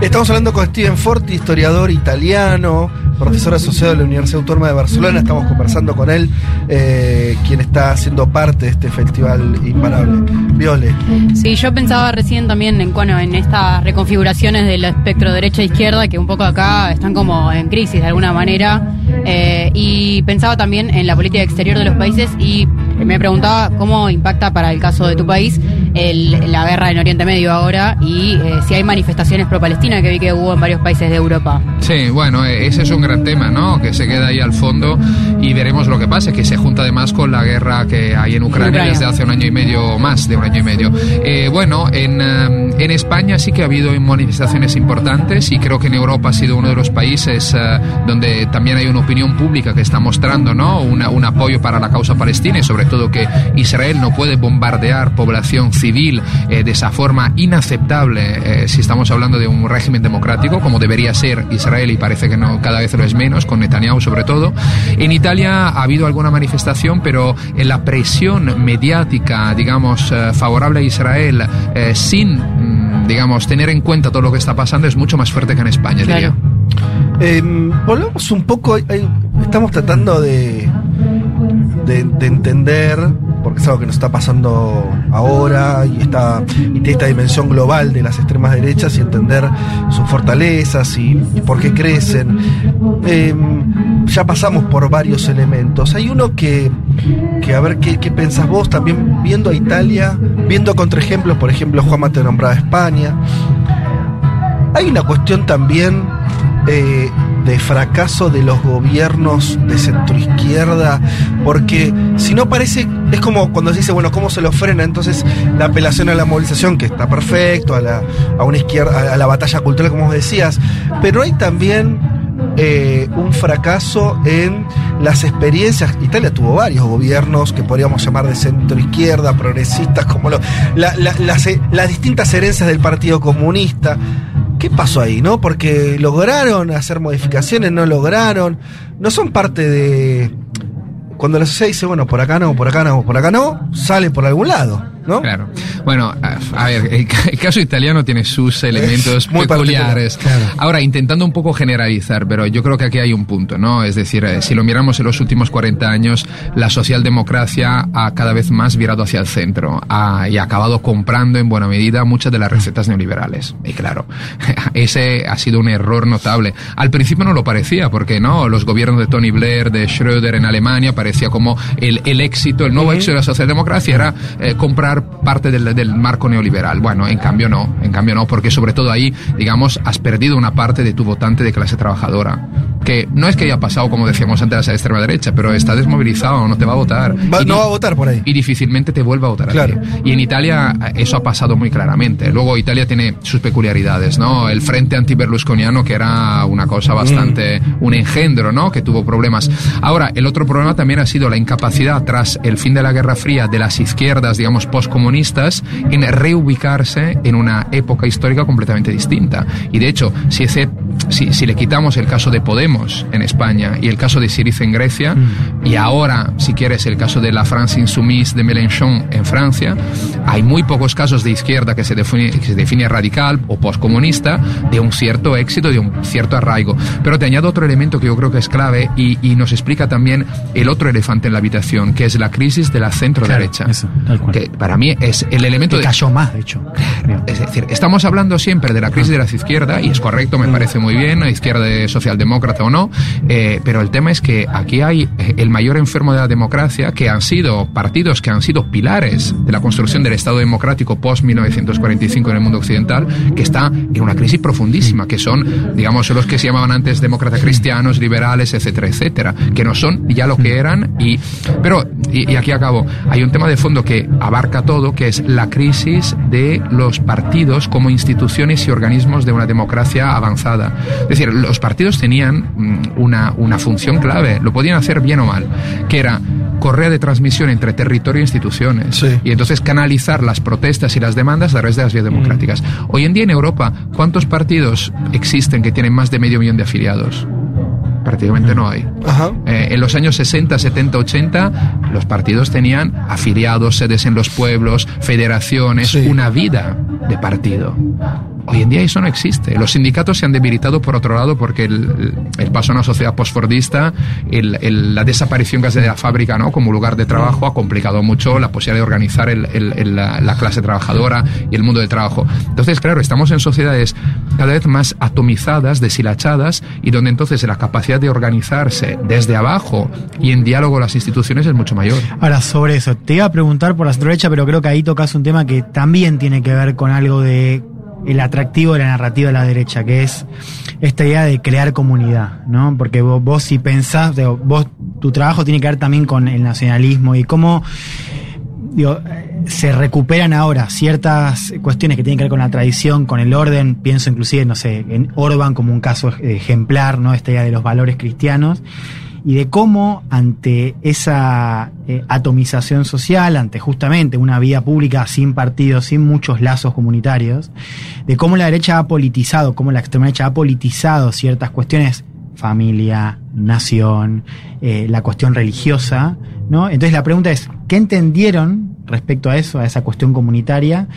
Estamos hablando con Steven Forti, historiador italiano, profesor asociado de la Universidad Autónoma de Barcelona. Estamos conversando con él, eh, quien está siendo parte de este festival imparable. Viole. Sí, yo pensaba recién también en, bueno, en estas reconfiguraciones del espectro derecha-izquierda que un poco acá están como en crisis de alguna manera. eh, y pensaba también en la política exterior de los países y me preguntaba cómo impacta para el caso de tu país el- la guerra en Oriente Medio ahora y eh, si hay manifestaciones pro-Palestina que vi que hubo en varios países de Europa. Sí, bueno, eh, ese es un gran tema, ¿no? Que se queda ahí al fondo y veremos lo que pasa, que se junta además con la guerra que hay en Ucrania, Ucrania. desde hace un año y medio o más de un año y medio. Eh, bueno, en, eh, en España sí que ha habido manifestaciones importantes y creo que en Europa ha sido uno de los países eh, donde también hay una opinión pública que está mostrando, ¿no? Una- un apoyo para la causa palestina y sobre todo que Israel no puede bombardear población civil eh, de esa forma inaceptable eh, si estamos hablando de un régimen democrático como debería ser Israel y parece que no cada vez lo es menos con Netanyahu sobre todo. En Italia ha habido alguna manifestación pero en la presión mediática digamos eh, favorable a Israel eh, sin mm, digamos tener en cuenta todo lo que está pasando es mucho más fuerte que en España diría. Eh, volvamos un poco, estamos tratando de, de, de entender, porque es algo que nos está pasando ahora y, está, esta dimensión global de las extremas derechas y entender sus fortalezas y, por qué crecen. Eh, ya pasamos por varios elementos. Hay uno que, que a ver qué, qué pensás vos, también viendo a Italia, viendo contraejemplos, por ejemplo, Juan te nombraba España. Hay una cuestión también eh, de fracaso de los gobiernos de centroizquierda, porque si no parece, es como cuando se dice, bueno, ¿cómo se lo frena? Entonces la apelación a la movilización, que está perfecto, a la, a una izquierda, a la batalla cultural, como vos decías, pero hay también eh, un fracaso en las experiencias. Italia tuvo varios gobiernos que podríamos llamar de centro izquierda, progresistas, como lo- la- la- las, eh, las distintas herencias del Partido Comunista. ¿Qué pasó ahí, no? Porque lograron hacer modificaciones, no lograron. No son parte de. Cuando la sociedad dice, bueno, por acá no, por acá no, por acá no, sale por algún lado, ¿no? Claro. Bueno, a, a ver, el, el caso italiano tiene sus elementos muy peculiares. claro. Ahora, intentando un poco generalizar, pero yo creo que aquí hay un punto, ¿no? Es decir, eh, si lo miramos en los últimos 40 años, la socialdemocracia ha cada vez más virado hacia el centro ha- y ha acabado comprando en buena medida muchas de las recetas neoliberales. Y claro, ese ha sido un error notable. Al principio no lo parecía, porque no, los gobiernos de Tony Blair, de Schröder en Alemania, parecía como el, el éxito, el nuevo éxito de la socialdemocracia era eh, comprar parte del, del marco neoliberal. Bueno, en cambio no, en cambio no, porque sobre todo ahí, digamos, has perdido una parte de tu votante de clase trabajadora, que no es que haya pasado, como decíamos antes, a la extrema derecha, pero está desmovilizado, no te va a votar. Va- Y no va a votar por ahí. y difícilmente te vuelva a votar Claro. ti. Y en Italia eso ha pasado muy claramente. Luego Italia tiene sus peculiaridades, ¿no? El frente anti-berlusconiano que era una cosa bastante, un engendro, ¿no? Que tuvo problemas. Ahora, el otro problema también ha sido la incapacidad tras el fin de la Guerra Fría de las izquierdas, digamos, postcomunistas, en reubicarse en una época histórica completamente distinta. Y de hecho, si ese si, si le quitamos el caso de Podemos en España y el caso de Syriza en Grecia, y ahora, si quieres, el caso de la France Insoumise de Mélenchon en Francia, hay muy pocos casos de izquierda que se define, que se define radical o postcomunista de un cierto éxito, de un cierto arraigo. Pero te añado otro elemento que yo creo que es clave y, y nos explica también el otro elefante en la habitación, que es la crisis de la centro derecha. que para mí es el elemento Que de cayó más, de hecho. es decir, estamos hablando siempre de la crisis de la izquierda, y es correcto, me parece muy bien, izquierda de socialdemócrata o no, eh, pero el tema es que aquí hay eh, el mayor enfermo de la democracia, que han sido partidos que han sido pilares de la construcción del Estado democrático post-1945 en el mundo occidental, que está en una crisis profundísima, que son, digamos, los que se llamaban antes demócratas cristianos, liberales, etcétera, etcétera, que no son ya lo que eran, y, pero, y, y aquí acabo, hay un tema de fondo que abarca todo, que es la crisis de los partidos como instituciones y organismos de una democracia avanzada. Es decir, los partidos tenían mm, una, una función clave, lo podían hacer bien o mal, que era correa de transmisión entre territorio e instituciones. Y entonces canalizar las protestas y las demandas a través de las vías democráticas. Hoy en día en Europa, ¿cuántos partidos existen que tienen más de medio millón de afiliados? Prácticamente no hay. Eh, en los años 60, 70, 80, los partidos tenían afiliados, sedes en los pueblos, federaciones, una vida de partido. Hoy en día eso no existe. Los sindicatos se han debilitado por otro lado porque el, el paso a una sociedad postfordista, el, el- la desaparición casi de la fábrica ¿no? como lugar de trabajo ha complicado mucho la posibilidad de organizar la, la clase trabajadora y el mundo del trabajo. Entonces, claro, estamos en sociedades cada vez más atomizadas, deshilachadas y donde entonces la capacidad de organizarse desde abajo y en diálogo con las instituciones es mucho Ahora, sobre eso, te iba a preguntar por la derecha, pero creo que ahí tocas un tema que también tiene que ver con algo de el atractivo de la narrativa de la derecha, que es esta idea de crear comunidad, ¿no? Porque vos, vos si pensás, digo, vos, tu trabajo tiene que ver también con el nacionalismo y cómo digo, se recuperan ahora ciertas cuestiones que tienen que ver con la tradición, con el orden, pienso inclusive, no sé, en Orban como un caso ejemplar, ¿no? Esta idea de los valores cristianos y de cómo ante esa eh, atomización social, ante justamente una vía pública sin partidos, sin muchos lazos comunitarios, de cómo la derecha ha politizado, cómo la extrema derecha ha politizado ciertas cuestiones, familia, nación, eh, la cuestión religiosa, ¿no? Entonces la pregunta es, ¿qué entendieron respecto a eso, a esa cuestión comunitaria?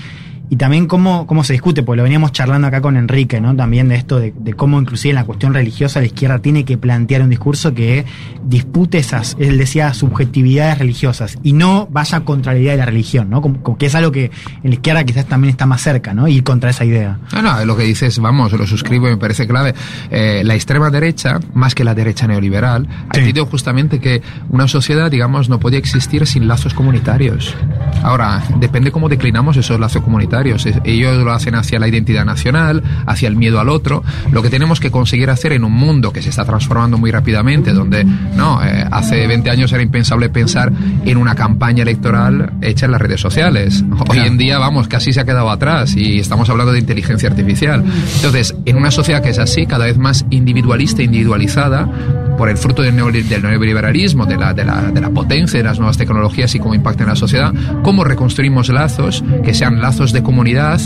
Y también cómo, cómo se discute, porque lo veníamos charlando acá con Enrique, ¿no? También de esto, de, de cómo inclusive en la cuestión religiosa la izquierda tiene que plantear un discurso que dispute esas, él decía, subjetividades religiosas y no vaya contra la idea de la religión, ¿no? Como, como que es algo que en la izquierda quizás también está más cerca, ¿no? Ir contra esa idea. No, no, lo que dices, vamos, lo suscribo y me parece clave. Eh, la extrema derecha, más que la derecha neoliberal, ha entendido justamente que una sociedad, digamos, no podía existir sin lazos comunitarios. Ahora, depende cómo declinamos esos lazos comunitarios. Ellos lo hacen hacia la identidad nacional, hacia el miedo al otro. Lo que tenemos que conseguir hacer en un mundo que se está transformando muy rápidamente, donde no, Eh, hace 20 años era impensable pensar en una campaña electoral hecha en las redes sociales. Hoy en día, vamos, casi se ha quedado atrás y estamos hablando de inteligencia artificial. Entonces, en una sociedad que es así, cada vez más individualista e individualizada, por el fruto del, neoli- del neoliberalismo, de la, de, la, de la potencia de las nuevas tecnologías y cómo impactan en la sociedad, cómo reconstruimos lazos que sean lazos de comunidad,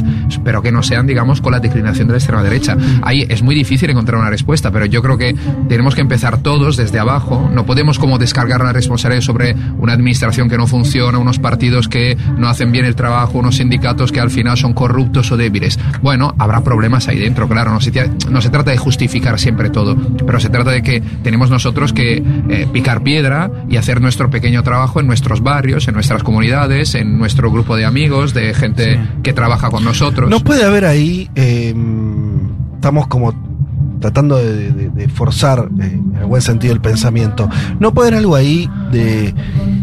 pero que no sean, digamos, con la declinación de la extrema derecha. Ahí es muy difícil encontrar una respuesta, pero yo creo que tenemos que empezar todos desde abajo. No podemos como descargar la responsabilidad sobre una administración que no funciona, unos partidos que no hacen bien el trabajo, unos sindicatos que al final son corruptos o débiles. Bueno, habrá problemas ahí dentro, claro. No se, no se trata de justificar siempre todo, pero se trata de que tenemos nosotros que eh, picar piedra y hacer nuestro pequeño trabajo en nuestros barrios, en nuestras comunidades, en nuestro grupo de amigos, de gente que trabaja con nosotros. No puede haber ahí, eh, estamos como tratando de, de- de forzar eh, en el buen sentido el pensamiento. No puede haber algo ahí de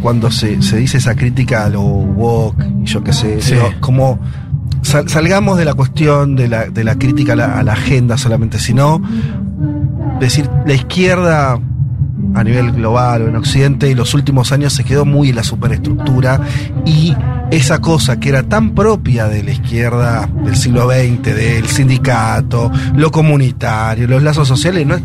cuando se, se dice esa crítica a lo woke y yo qué sé, Sí. digo, como sal- salgamos de la cuestión de la, de la crítica a la, a la agenda solamente, sino decir, la izquierda a nivel global o en Occidente en los últimos años se quedó muy en la superestructura y esa cosa que era tan propia de la izquierda del siglo XX, del sindicato, lo comunitario, los lazos sociales, no es-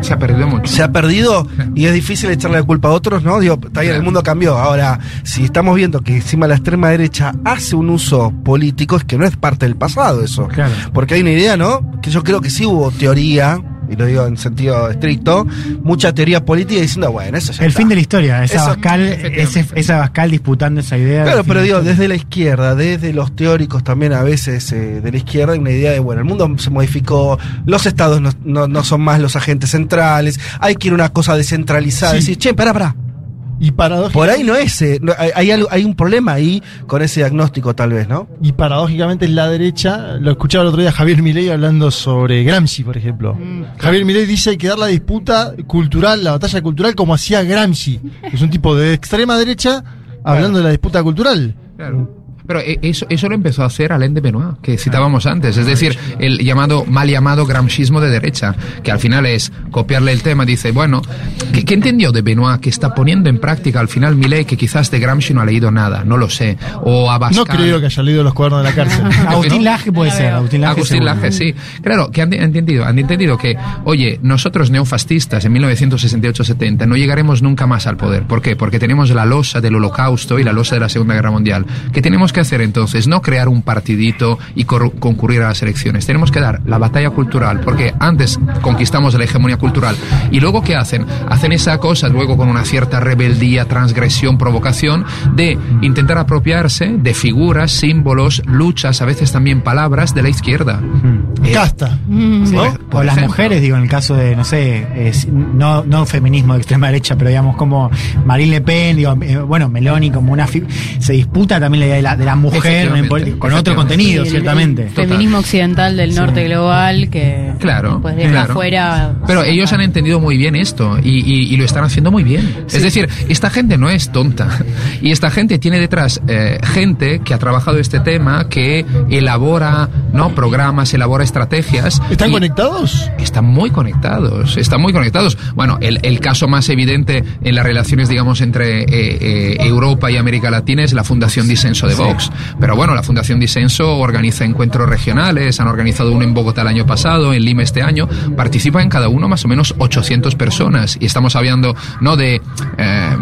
Se ha perdido mucho. se ha perdido y es difícil echarle la culpa a otros, ¿no? Digo, está bien, el mundo cambió. Ahora, si estamos viendo que encima la extrema derecha hace un uso político, es que no es parte del pasado eso. Porque hay una idea, ¿no? Que yo creo que sí hubo teoría, y lo digo en sentido estricto, mucha teoría política diciendo, bueno, eso ya El está. fin de la historia, es Eso- Abascal, ese, es Abascal disputando esa idea. Claro, pero digo, desde la izquierda, desde los teóricos también a veces eh, de la izquierda, hay una idea de, bueno, el mundo se modificó, los estados no, no- no son más los agentes centrales, hay que ir a una cosa descentralizada, Sí. decir, che, pará, pará. Y paradójicamente, Por ahí no es, eh, hay, hay algo- hay un problema ahí con ese diagnóstico tal vez, ¿no? y paradójicamente la derecha, lo escuchaba el otro día Javier Milei hablando sobre Gramsci, por ejemplo. Javier Milei dice hay que dar la disputa cultural, la batalla cultural como hacía Gramsci. Es un tipo de extrema derecha hablando de la disputa cultural. Claro. Pero eh, eso, eso lo empezó a hacer Alain de Benoit, que citábamos antes, es decir, el llamado, mal llamado gramscismo de derecha, que al final es copiarle el tema, dice, bueno, ¿qué, qué entendió de Benoit que está poniendo en práctica al final Milei que quizás de Gramsci no ha leído nada, no lo sé, o Abascal. No creo que haya leído los cuadernos de la cárcel. Agustín Laje puede ser, Agustín Laje. Agustín. Laje, sí. Claro, que han, han entendido, han entendido que, oye, nosotros neofascistas en 1968-70 no llegaremos nunca más al poder. ¿Por qué? Porque tenemos la losa del holocausto y la losa de la Segunda Guerra Mundial. ¿Qué tenemos que hacer entonces? No crear un partidito y concurrir a las elecciones. Tenemos que dar la batalla cultural, porque antes conquistamos la hegemonía cultural. Y luego, ¿qué hacen? Hacen esa cosa luego con una cierta rebeldía, transgresión, provocación, de intentar apropiarse de figuras, símbolos, luchas, a veces también palabras de la izquierda. Eh, Casta. Sí, ¿no? O Por las ejemplo. mujeres, digo, en el caso de, no sé, es- no, no feminismo de extrema derecha, pero digamos como Marine Le Pen, digo, eh, bueno, Meloni como una... se disputa también la idea de la, de la mujer con otro contenido, Sí, el- ciertamente. el feminismo occidental del norte global que Claro, pues deja claro. afuera Pero ellos han entendido muy bien esto y, y- y lo están haciendo muy bien. Es decir, esta gente no es tonta. Y esta gente tiene detrás eh, gente que ha trabajado este tema, que elabora no programas, elabora estrategias. ¿Están conectados? Están muy conectados, están muy conectados. Bueno, el, el caso más evidente en las relaciones, digamos, entre eh, eh, Europa y América Latina es la Fundación Disenso de Vox. Pero bueno, la Fundación Disenso organiza encuentros regionales, han organizado uno en Bogotá el año pasado, en Lima este año, participa en cada uno más o menos 800 personas. Y estamos hablando no de eh,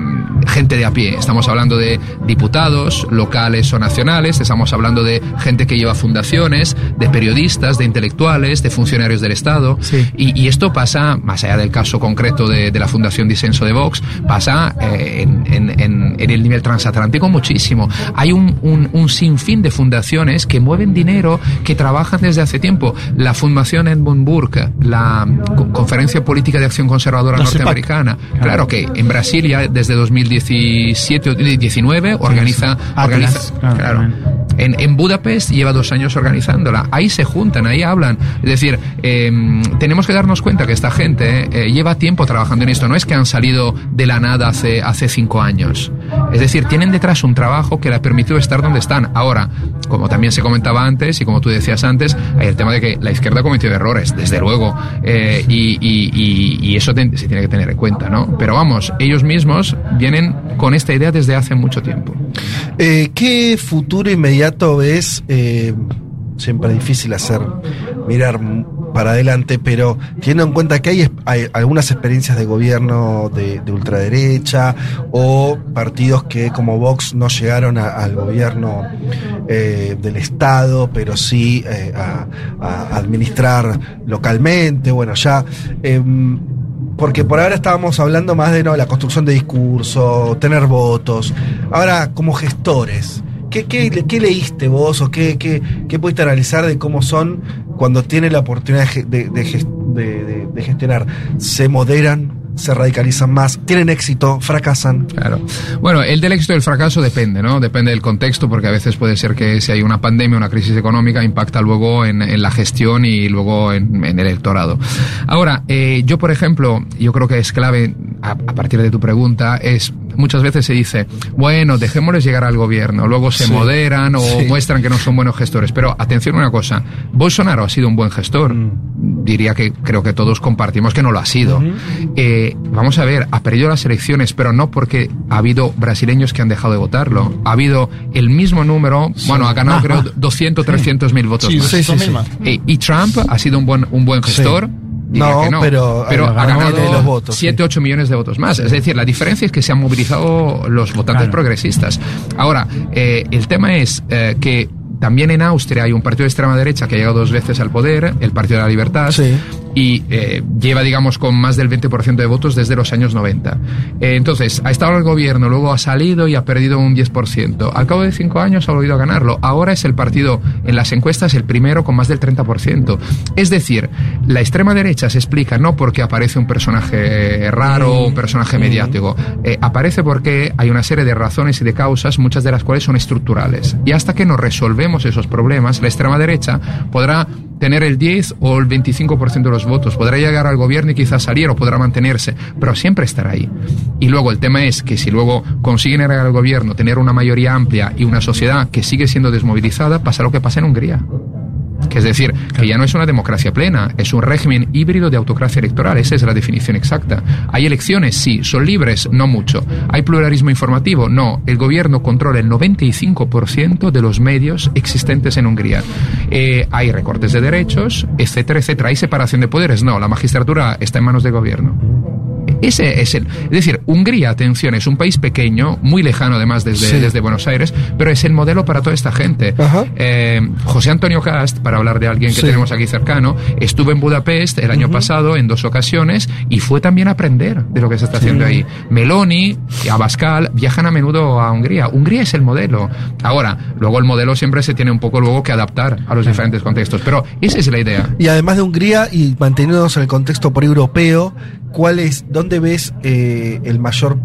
gente de a pie, estamos hablando de diputados locales o nacionales, estamos hablando de gente que lleva fundaciones, de periodistas, de intelectuales, de funcionarios del Estado. Y, y esto pasa, más allá del caso concreto de, de la Fundación Disenso de Vox, pasa eh, en, en- en- en el nivel transatlántico muchísimo. Hay un, un- un sinfín de fundaciones que mueven dinero, que trabajan desde hace tiempo. La Fundación Edmund Burke, la Co- Conferencia Política de Acción Conservadora La CEPAC. Norteamericana, claro que en Brasil ya desde 2017 o 19 organiza, organiza claro, en, en Budapest lleva dos años organizándola. Ahí se juntan, ahí hablan. Es decir, eh, tenemos que darnos cuenta que esta gente eh, lleva tiempo trabajando en esto. No es que han salido de la nada hace, hace cinco años. Es decir, tienen detrás un trabajo que le ha permitido estar donde están. Ahora, como también se comentaba antes y como tú decías antes, hay el tema de que la izquierda ha cometido errores, desde luego. Eh, y, y- y- y eso te- se tiene que tener en cuenta, ¿no? Pero vamos, ellos mismos vienen con esta idea desde hace mucho tiempo. Eh, ¿Qué futuro inmediato ves? Eh, siempre difícil hacer, mirar para adelante, pero teniendo en cuenta que hay, hay algunas experiencias de gobierno de, de ultraderecha o partidos que como Vox no llegaron a- al gobierno eh, del Estado, pero sí eh, a, administrar localmente, bueno, ya... em, porque por ahora estábamos hablando más de no, la construcción de discurso, tener votos. Ahora, como gestores, ¿qué, qué, qué leíste vos o qué, qué, qué pudiste analizar de cómo son cuando tienen la oportunidad de, de- de ges- de- de- de gestionar? ¿Se moderan? ¿Se radicalizan más? ¿Tienen éxito? ¿Fracasan? Claro. Bueno, el del éxito y el fracaso depende, ¿no? Depende del contexto, porque a veces puede ser que si hay una pandemia, una crisis económica, impacta luego en, en la gestión y luego en, en el electorado. Ahora, eh, yo, por ejemplo, yo creo que es clave, a partir de tu pregunta, es muchas veces se dice, bueno, dejémosles llegar al gobierno, luego se Sí. moderan o Sí. muestran que no son buenos gestores. Pero atención a una cosa, Bolsonaro ha sido un buen gestor. Diría que creo que todos compartimos que no lo ha sido. Eh, vamos a ver, ha perdido las elecciones, pero no porque ha habido brasileños que han dejado de votarlo. Ha habido el mismo número, bueno, ha ganado Ah, creo ah. 200, 300 mil votos Sí, más. 200.000 más. Eh, y Trump ha sido un buen, un buen gestor. No, que no, pero- pero eh, ha ganó ganado de los votos, 7, 8 millones de votos más. Es decir, la diferencia es que se han movilizado los votantes progresistas. Ahora, eh, el tema es eh, que también en Austria hay un partido de extrema derecha que ha llegado dos veces al poder, el Partido de la Libertad, y eh, lleva, digamos, con más del 20% de votos desde los años 90. Eh, entonces, ha estado en el gobierno, luego ha salido y ha perdido un 10%. Al cabo de cinco años ha volvido a ganarlo. Ahora es el partido en las encuestas el primero con más del 30%. Es decir, la extrema derecha se explica no porque aparece un personaje raro un personaje mediático. Eh, aparece porque hay una serie de razones y de causas, muchas de las cuales son estructurales. Y hasta que no resolvemos esos problemas, la extrema derecha podrá tener el 10 o el 25% de los votos, podrá llegar al gobierno y quizás salir o podrá mantenerse, pero siempre estará ahí. Y luego el tema es que si luego consiguen llegar al gobierno, tener una mayoría amplia y una sociedad que sigue siendo desmovilizada, pasa lo que pasa en Hungría. Que es decir, que ya no es una democracia plena, es un régimen híbrido de autocracia electoral, esa es la definición exacta. Hay elecciones, sí, son libres, no mucho. Hay pluralismo informativo, no. El gobierno controla el 95% de los medios existentes en Hungría. Eh, hay recortes de derechos, etcétera, etcétera. Hay separación de poderes, no. La magistratura está en manos del gobierno. Ese es el. Es decir, Hungría, atención, es un país pequeño, muy lejano además desde, Sí. desde Buenos Aires, pero es el modelo para toda esta gente. Eh, José Antonio Cast, para hablar de alguien que Sí. tenemos aquí cercano, estuvo en Budapest el año pasado en dos ocasiones y fue también a aprender de lo que se está haciendo ahí. Meloni y Abascal viajan a menudo a Hungría. Hungría es el modelo. Ahora, luego el modelo siempre se tiene un poco luego que adaptar a los diferentes contextos, pero esa es la idea. Y además de Hungría y manteniéndonos en el contexto por europeo, ¿cuál es, dónde ves eh, el mayor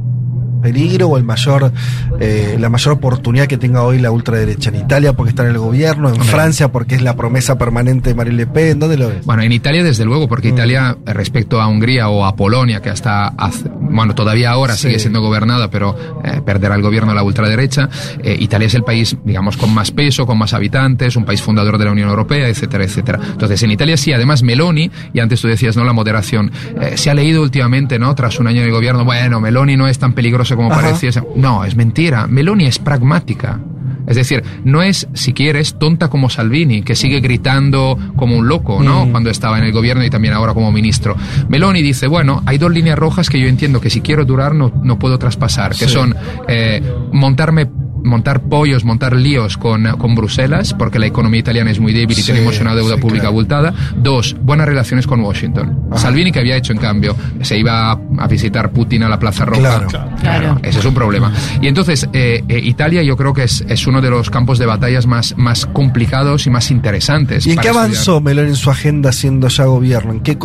peligro o el mayor, eh, la mayor oportunidad que tenga hoy la ultraderecha? ¿En Italia porque está en el gobierno? ¿En Francia porque es la promesa permanente de Marine Le Pen? ¿Dónde lo ves? Bueno, en Italia desde luego, porque Italia eh, respecto a Hungría o a Polonia, que hasta hace- bueno, todavía ahora Sí. sigue siendo gobernada, pero eh, perderá el gobierno la ultraderecha, eh, Italia es el país, digamos, con más peso, con más habitantes, un país fundador de la Unión Europea, etcétera, etcétera. Entonces, en Italia sí, además Meloni, y antes tú decías, ¿no? La moderación. Se ha leído últimamente, ¿no? Tras un año de gobierno, bueno, Meloni no es tan peligroso como Ajá. parecía. No, es mentira. Meloni es pragmática. Es decir, no es, si quieres, tonta como Salvini, que sigue gritando como un loco, ¿no? Cuando estaba en el gobierno y también ahora como ministro. Meloni dice, bueno, hay dos líneas rojas que yo entiendo que si quiero durar no, no puedo traspasar, que Sí. son eh, montarme montar pollos, montar líos con, con Bruselas, porque la economía italiana es muy débil y Sí, tenemos una deuda sí, pública claro. abultada. Dos, buenas relaciones con Washington. Salvini, que había hecho en cambio, se iba a, a visitar Putin a la Plaza Roja. Claro. Claro, ese es un problema. Y entonces, eh, eh, Italia yo creo que es, es uno de los campos de batallas más, más complicados y más interesantes. ¿Y en qué estudiar. avanzó Meloni en su agenda siendo ya gobierno? ¿En qué,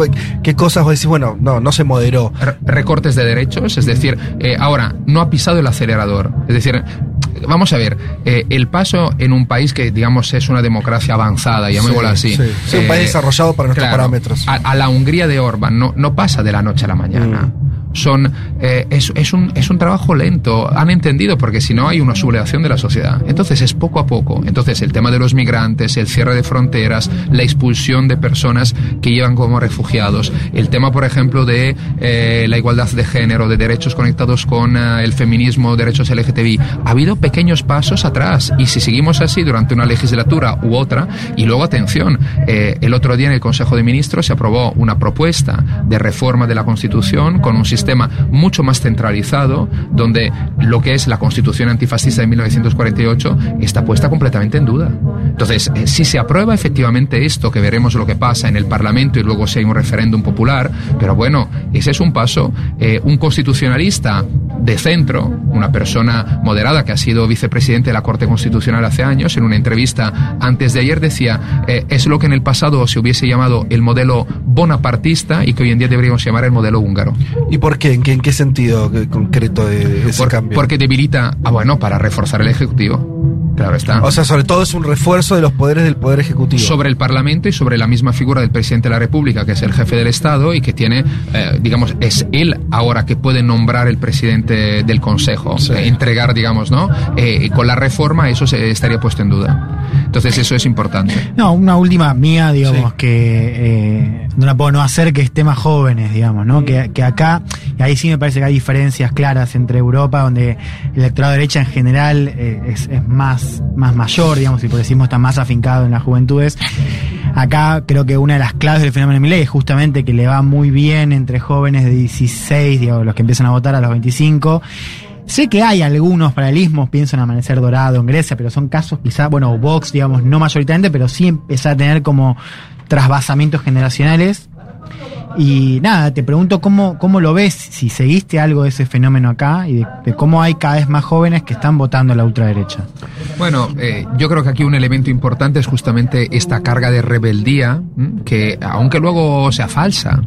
qué cosas vos decís, bueno, no, no se moderó? Re- recortes de derechos, es decir, eh, ahora no ha pisado el acelerador. Es decir, vamos a ver, eh, el paso en un país que, digamos, es una democracia avanzada, llamémoslo Sí, así. sí. Sí, un país desarrollado para nuestros parámetros. A, a la Hungría de Orban no, no pasa de la noche a la mañana. Mm. Son, eh, es, es, un, es un trabajo lento. Han entendido porque si no hay una sublevación de la sociedad. Entonces es poco a poco. Entonces el tema de los migrantes, el cierre de fronteras, la expulsión de personas que llevan como refugiados, el tema, por ejemplo, de eh, la igualdad de género, de derechos conectados con eh, el feminismo, derechos LGTBI. Ha habido pequeños pasos atrás y si seguimos así durante una legislatura u otra, y luego atención, eh, el otro día en el Consejo de Ministros se aprobó una propuesta de reforma de la Constitución con un sistema mucho más centralizado, donde lo que es la Constitución antifascista de 1948 está puesta completamente en duda. Entonces, eh, si se aprueba efectivamente esto, que veremos lo que pasa en el Parlamento y luego si hay un referéndum popular, pero bueno, ese es un paso. Eh, un constitucionalista de centro, una persona moderada que ha sido vicepresidente de la Corte Constitucional hace años, en una entrevista antes de ayer decía, eh, es lo que en el pasado se hubiese llamado el modelo bonapartista y que hoy en día deberíamos llamar el modelo húngaro. ¿Y por qué? ¿En qué, en qué sentido concreto de ese Por- cambio? Porque debilita, ah, bueno, para reforzar el Ejecutivo. Claro está. O sea, sobre todo es un refuerzo de los poderes del Poder Ejecutivo. sobre el Parlamento y sobre la misma figura del presidente de la República, que es el jefe del Estado y que tiene, eh, digamos, es él ahora que puede nombrar el presidente del Consejo, eh, entregar, digamos, ¿no? Eh, y con la reforma eso se estaría puesto en duda. Entonces eso es importante. No, una última mía, digamos, que eh, no la puedo no hacer, que es temas jóvenes, digamos, ¿no? Que, que acá, y ahí sí me parece que hay diferencias claras entre Europa, donde el electorado de derecha en general eh, es, es más, más mayor, digamos, por decimos está más afincado en las juventudes. Acá creo que una de las claves del fenómeno Milei es justamente que le va muy bien entre jóvenes de 16, digamos, los que empiezan a votar a los 25. Sé que hay algunos paralelismos, pienso en Amanecer Dorado en Grecia, pero son casos quizá, bueno, Vox, digamos, no mayoritariamente, pero sí empezar a tener como trasvasamientos generacionales. Y nada, te pregunto cómo, cómo lo ves, si seguiste algo de ese fenómeno acá y de, de cómo hay cada vez más jóvenes que están votando a la ultraderecha. Bueno, eh, yo creo que aquí un elemento importante es justamente esta carga de rebeldía, que aunque luego sea falsa,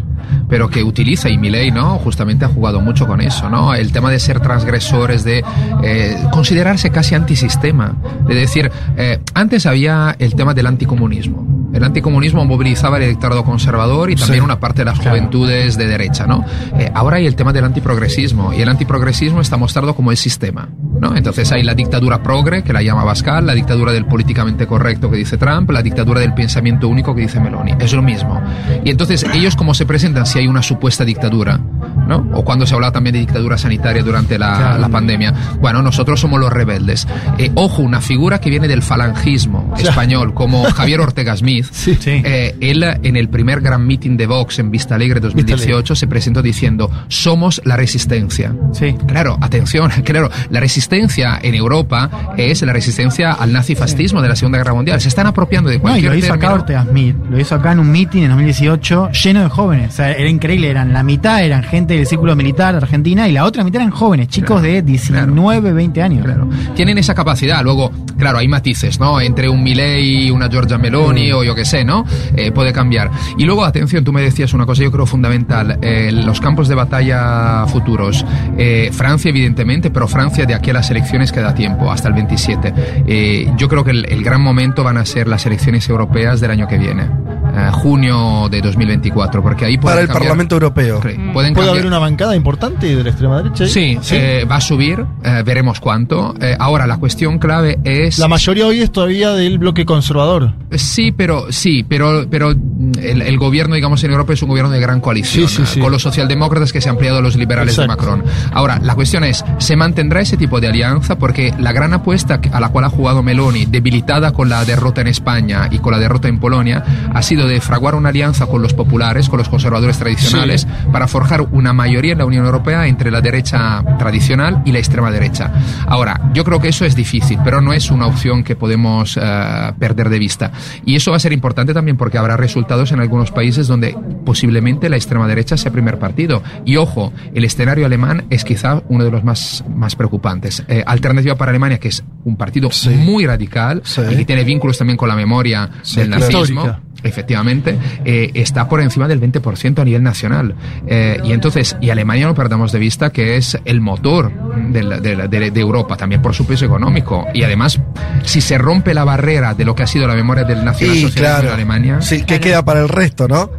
pero que utiliza y Milei, ¿no? Justamente ha jugado mucho con eso, ¿no? El tema de ser transgresores, de eh, considerarse casi antisistema, de decir, eh, antes había el tema del anticomunismo. El anticomunismo movilizaba el electorado conservador y también Sí. una parte de las juventudes de derecha, ¿no? Eh, ahora hay el tema del antiprogresismo y el antiprogresismo está mostrado como el sistema, ¿no? Entonces hay la dictadura progre, que la llama Pascal, la dictadura del políticamente correcto que dice Trump, la dictadura del pensamiento único que dice Meloni. Es lo mismo. Y entonces ellos cómo se presentan si hay una supuesta dictadura, ¿no? O cuando se hablaba también de dictadura sanitaria durante la, Claro. la pandemia. Bueno, nosotros somos los rebeldes. Eh, ojo, una figura que viene del falangismo español, como Javier Ortega Smith, eh, él en el primer gran meeting de Vox en Vista Alegre 2018 se presentó diciendo, somos la resistencia. Sí. Claro, atención, claro, la resistencia en Europa es la resistencia al nazifascismo de la Segunda Guerra Mundial. Se están apropiando de No, y cualquier lo hizo acá término. Ortega Smith, lo hizo acá en un meeting en 2018 lleno de jóvenes. O sea, era increíble, eran la mitad eran gente del círculo militar argentina y la otra mitad eran jóvenes, chicos de 19, 20 años. tienen esa capacidad. Luego, claro, hay matices, ¿no? Entre un Milei una Giorgia Meloni o yo qué sé, ¿no? Eh, puede cambiar. Y luego, atención, tú me decías una cosa yo creo fundamental. eh, los campos de batalla futuros. Eh, Francia, evidentemente, pero Francia de aquí a las elecciones queda tiempo, hasta el 27. Eh, yo creo que el, el gran momento van a ser las elecciones europeas del año que viene. Eh, junio de 2024, porque ahí pueden Para el cambiar- Parlamento Europeo. Sí, pueden ¿Puede cambiar- haber una bancada importante de la extrema derecha? ahí? Sí, eh, va a subir, eh, veremos cuánto. Eh, ahora, la cuestión clave es... La mayoría hoy es todavía del bloque conservador. Sí, pero sí, pero pero mm, el, el gobierno, digamos, en Europa es un gobierno de gran coalición, Sí, sí, sí. eh, con los socialdemócratas que se han ampliado a los liberales Exacto. de Macron. Ahora, la cuestión es, ¿se mantendrá ese tipo de alianza? Porque la gran apuesta a la cual ha jugado Meloni, debilitada con la derrota en España y con la derrota en Polonia, ha sido de fraguar una alianza con los populares, con los conservadores tradicionales, para forjar una mayoría en la Unión Europea entre la derecha tradicional y la extrema derecha. Ahora, yo creo que eso es difícil, pero no es una opción que podemos eh, perder de vista. Y eso va a ser importante también porque habrá resultados en algunos países donde posiblemente la extrema derecha sea primer partido. Y ojo, el escenario alemán es quizá uno de los más, más preocupantes. Eh, Alternativa para Alemania, que es un partido muy radical y que tiene vínculos también con la memoria del claro. nazismo. Histórica. Efectivamente, eh, está por encima del 20% a nivel nacional. Eh, y entonces, y Alemania no perdamos de vista que es el motor de, la- de la- de- de Europa, también por su peso económico. Y además, si se rompe la barrera de lo que ha sido la memoria del Sí, nacionalsocialismo claro. en Alemania. Sí, que queda para el resto, ¿no?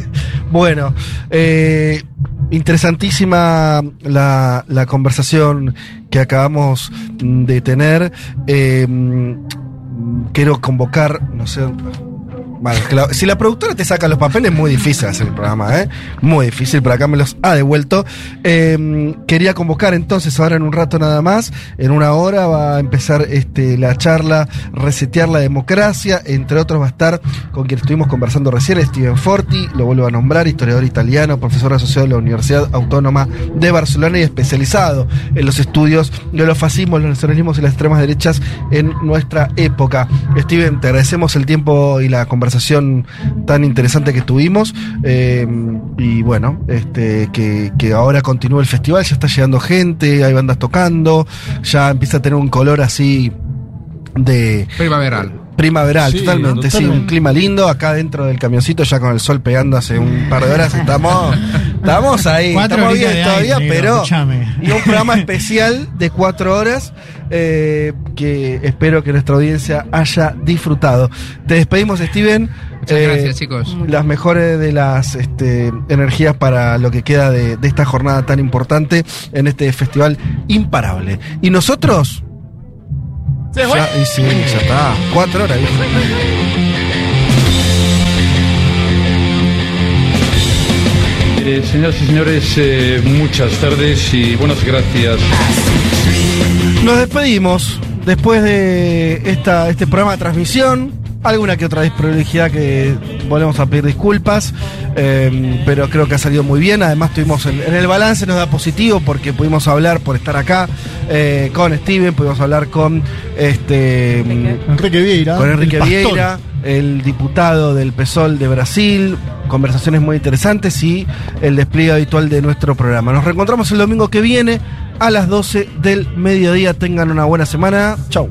bueno, eh, interesantísima la, la conversación que acabamos mm, de tener. Eh, mm, quiero convocar, no sé. Que la- si la productora te saca los papeles, es muy difícil hacer el programa, ¿eh? Muy difícil, pero acá me los ha devuelto. Eh, quería convocar entonces, ahora en un rato nada más, en una hora va a empezar este, la charla Resetear la Democracia. Entre otros va a estar con quien estuvimos conversando recién, Steven Forti, lo vuelvo a nombrar, historiador italiano, profesor asociado de la Universidad Autónoma de Barcelona y especializado en los estudios de los fascismos, los nacionalismos y las extremas derechas en nuestra época. Steven, te agradecemos el tiempo y la conversación tan interesante que tuvimos. eh, y bueno, este, que, que ahora continúa el festival, ya está llegando gente, hay bandas tocando, ya empieza a tener un color así de Primaveral. primaveral, Sí, totalmente, sí, un totalmente. clima lindo, acá dentro del camioncito ya con el sol pegando hace un par de horas, estamos, estamos ahí, Cuatro estamos bien todavía, aire, pero escuchame. y un programa especial de cuatro horas eh, que espero que nuestra audiencia haya disfrutado. Te despedimos, Steven. Muchas Eh, gracias, chicos. Las mejores de las este, energías para lo que queda de, de esta jornada tan importante en este festival imparable. Y nosotros. ¿Se fue? Ya, y sí, ya está. Cuatro horas. Eh, señoras y señores, eh, muchas tardes y buenas gracias. Nos despedimos después de esta, este programa de transmisión. Alguna que otra desprolijidad que volvemos a pedir disculpas, eh, pero creo que ha salido muy bien. Además, tuvimos en, en el balance, nos da positivo porque pudimos hablar por estar acá eh, con Steven, pudimos hablar con este Enrique Vieira. con Enrique el. Vieira, el diputado del PSOL de Brasil, conversaciones muy interesantes y el despliegue habitual de nuestro programa. Nos reencontramos el domingo que viene a las 12 del mediodía. Tengan una buena semana. Chau.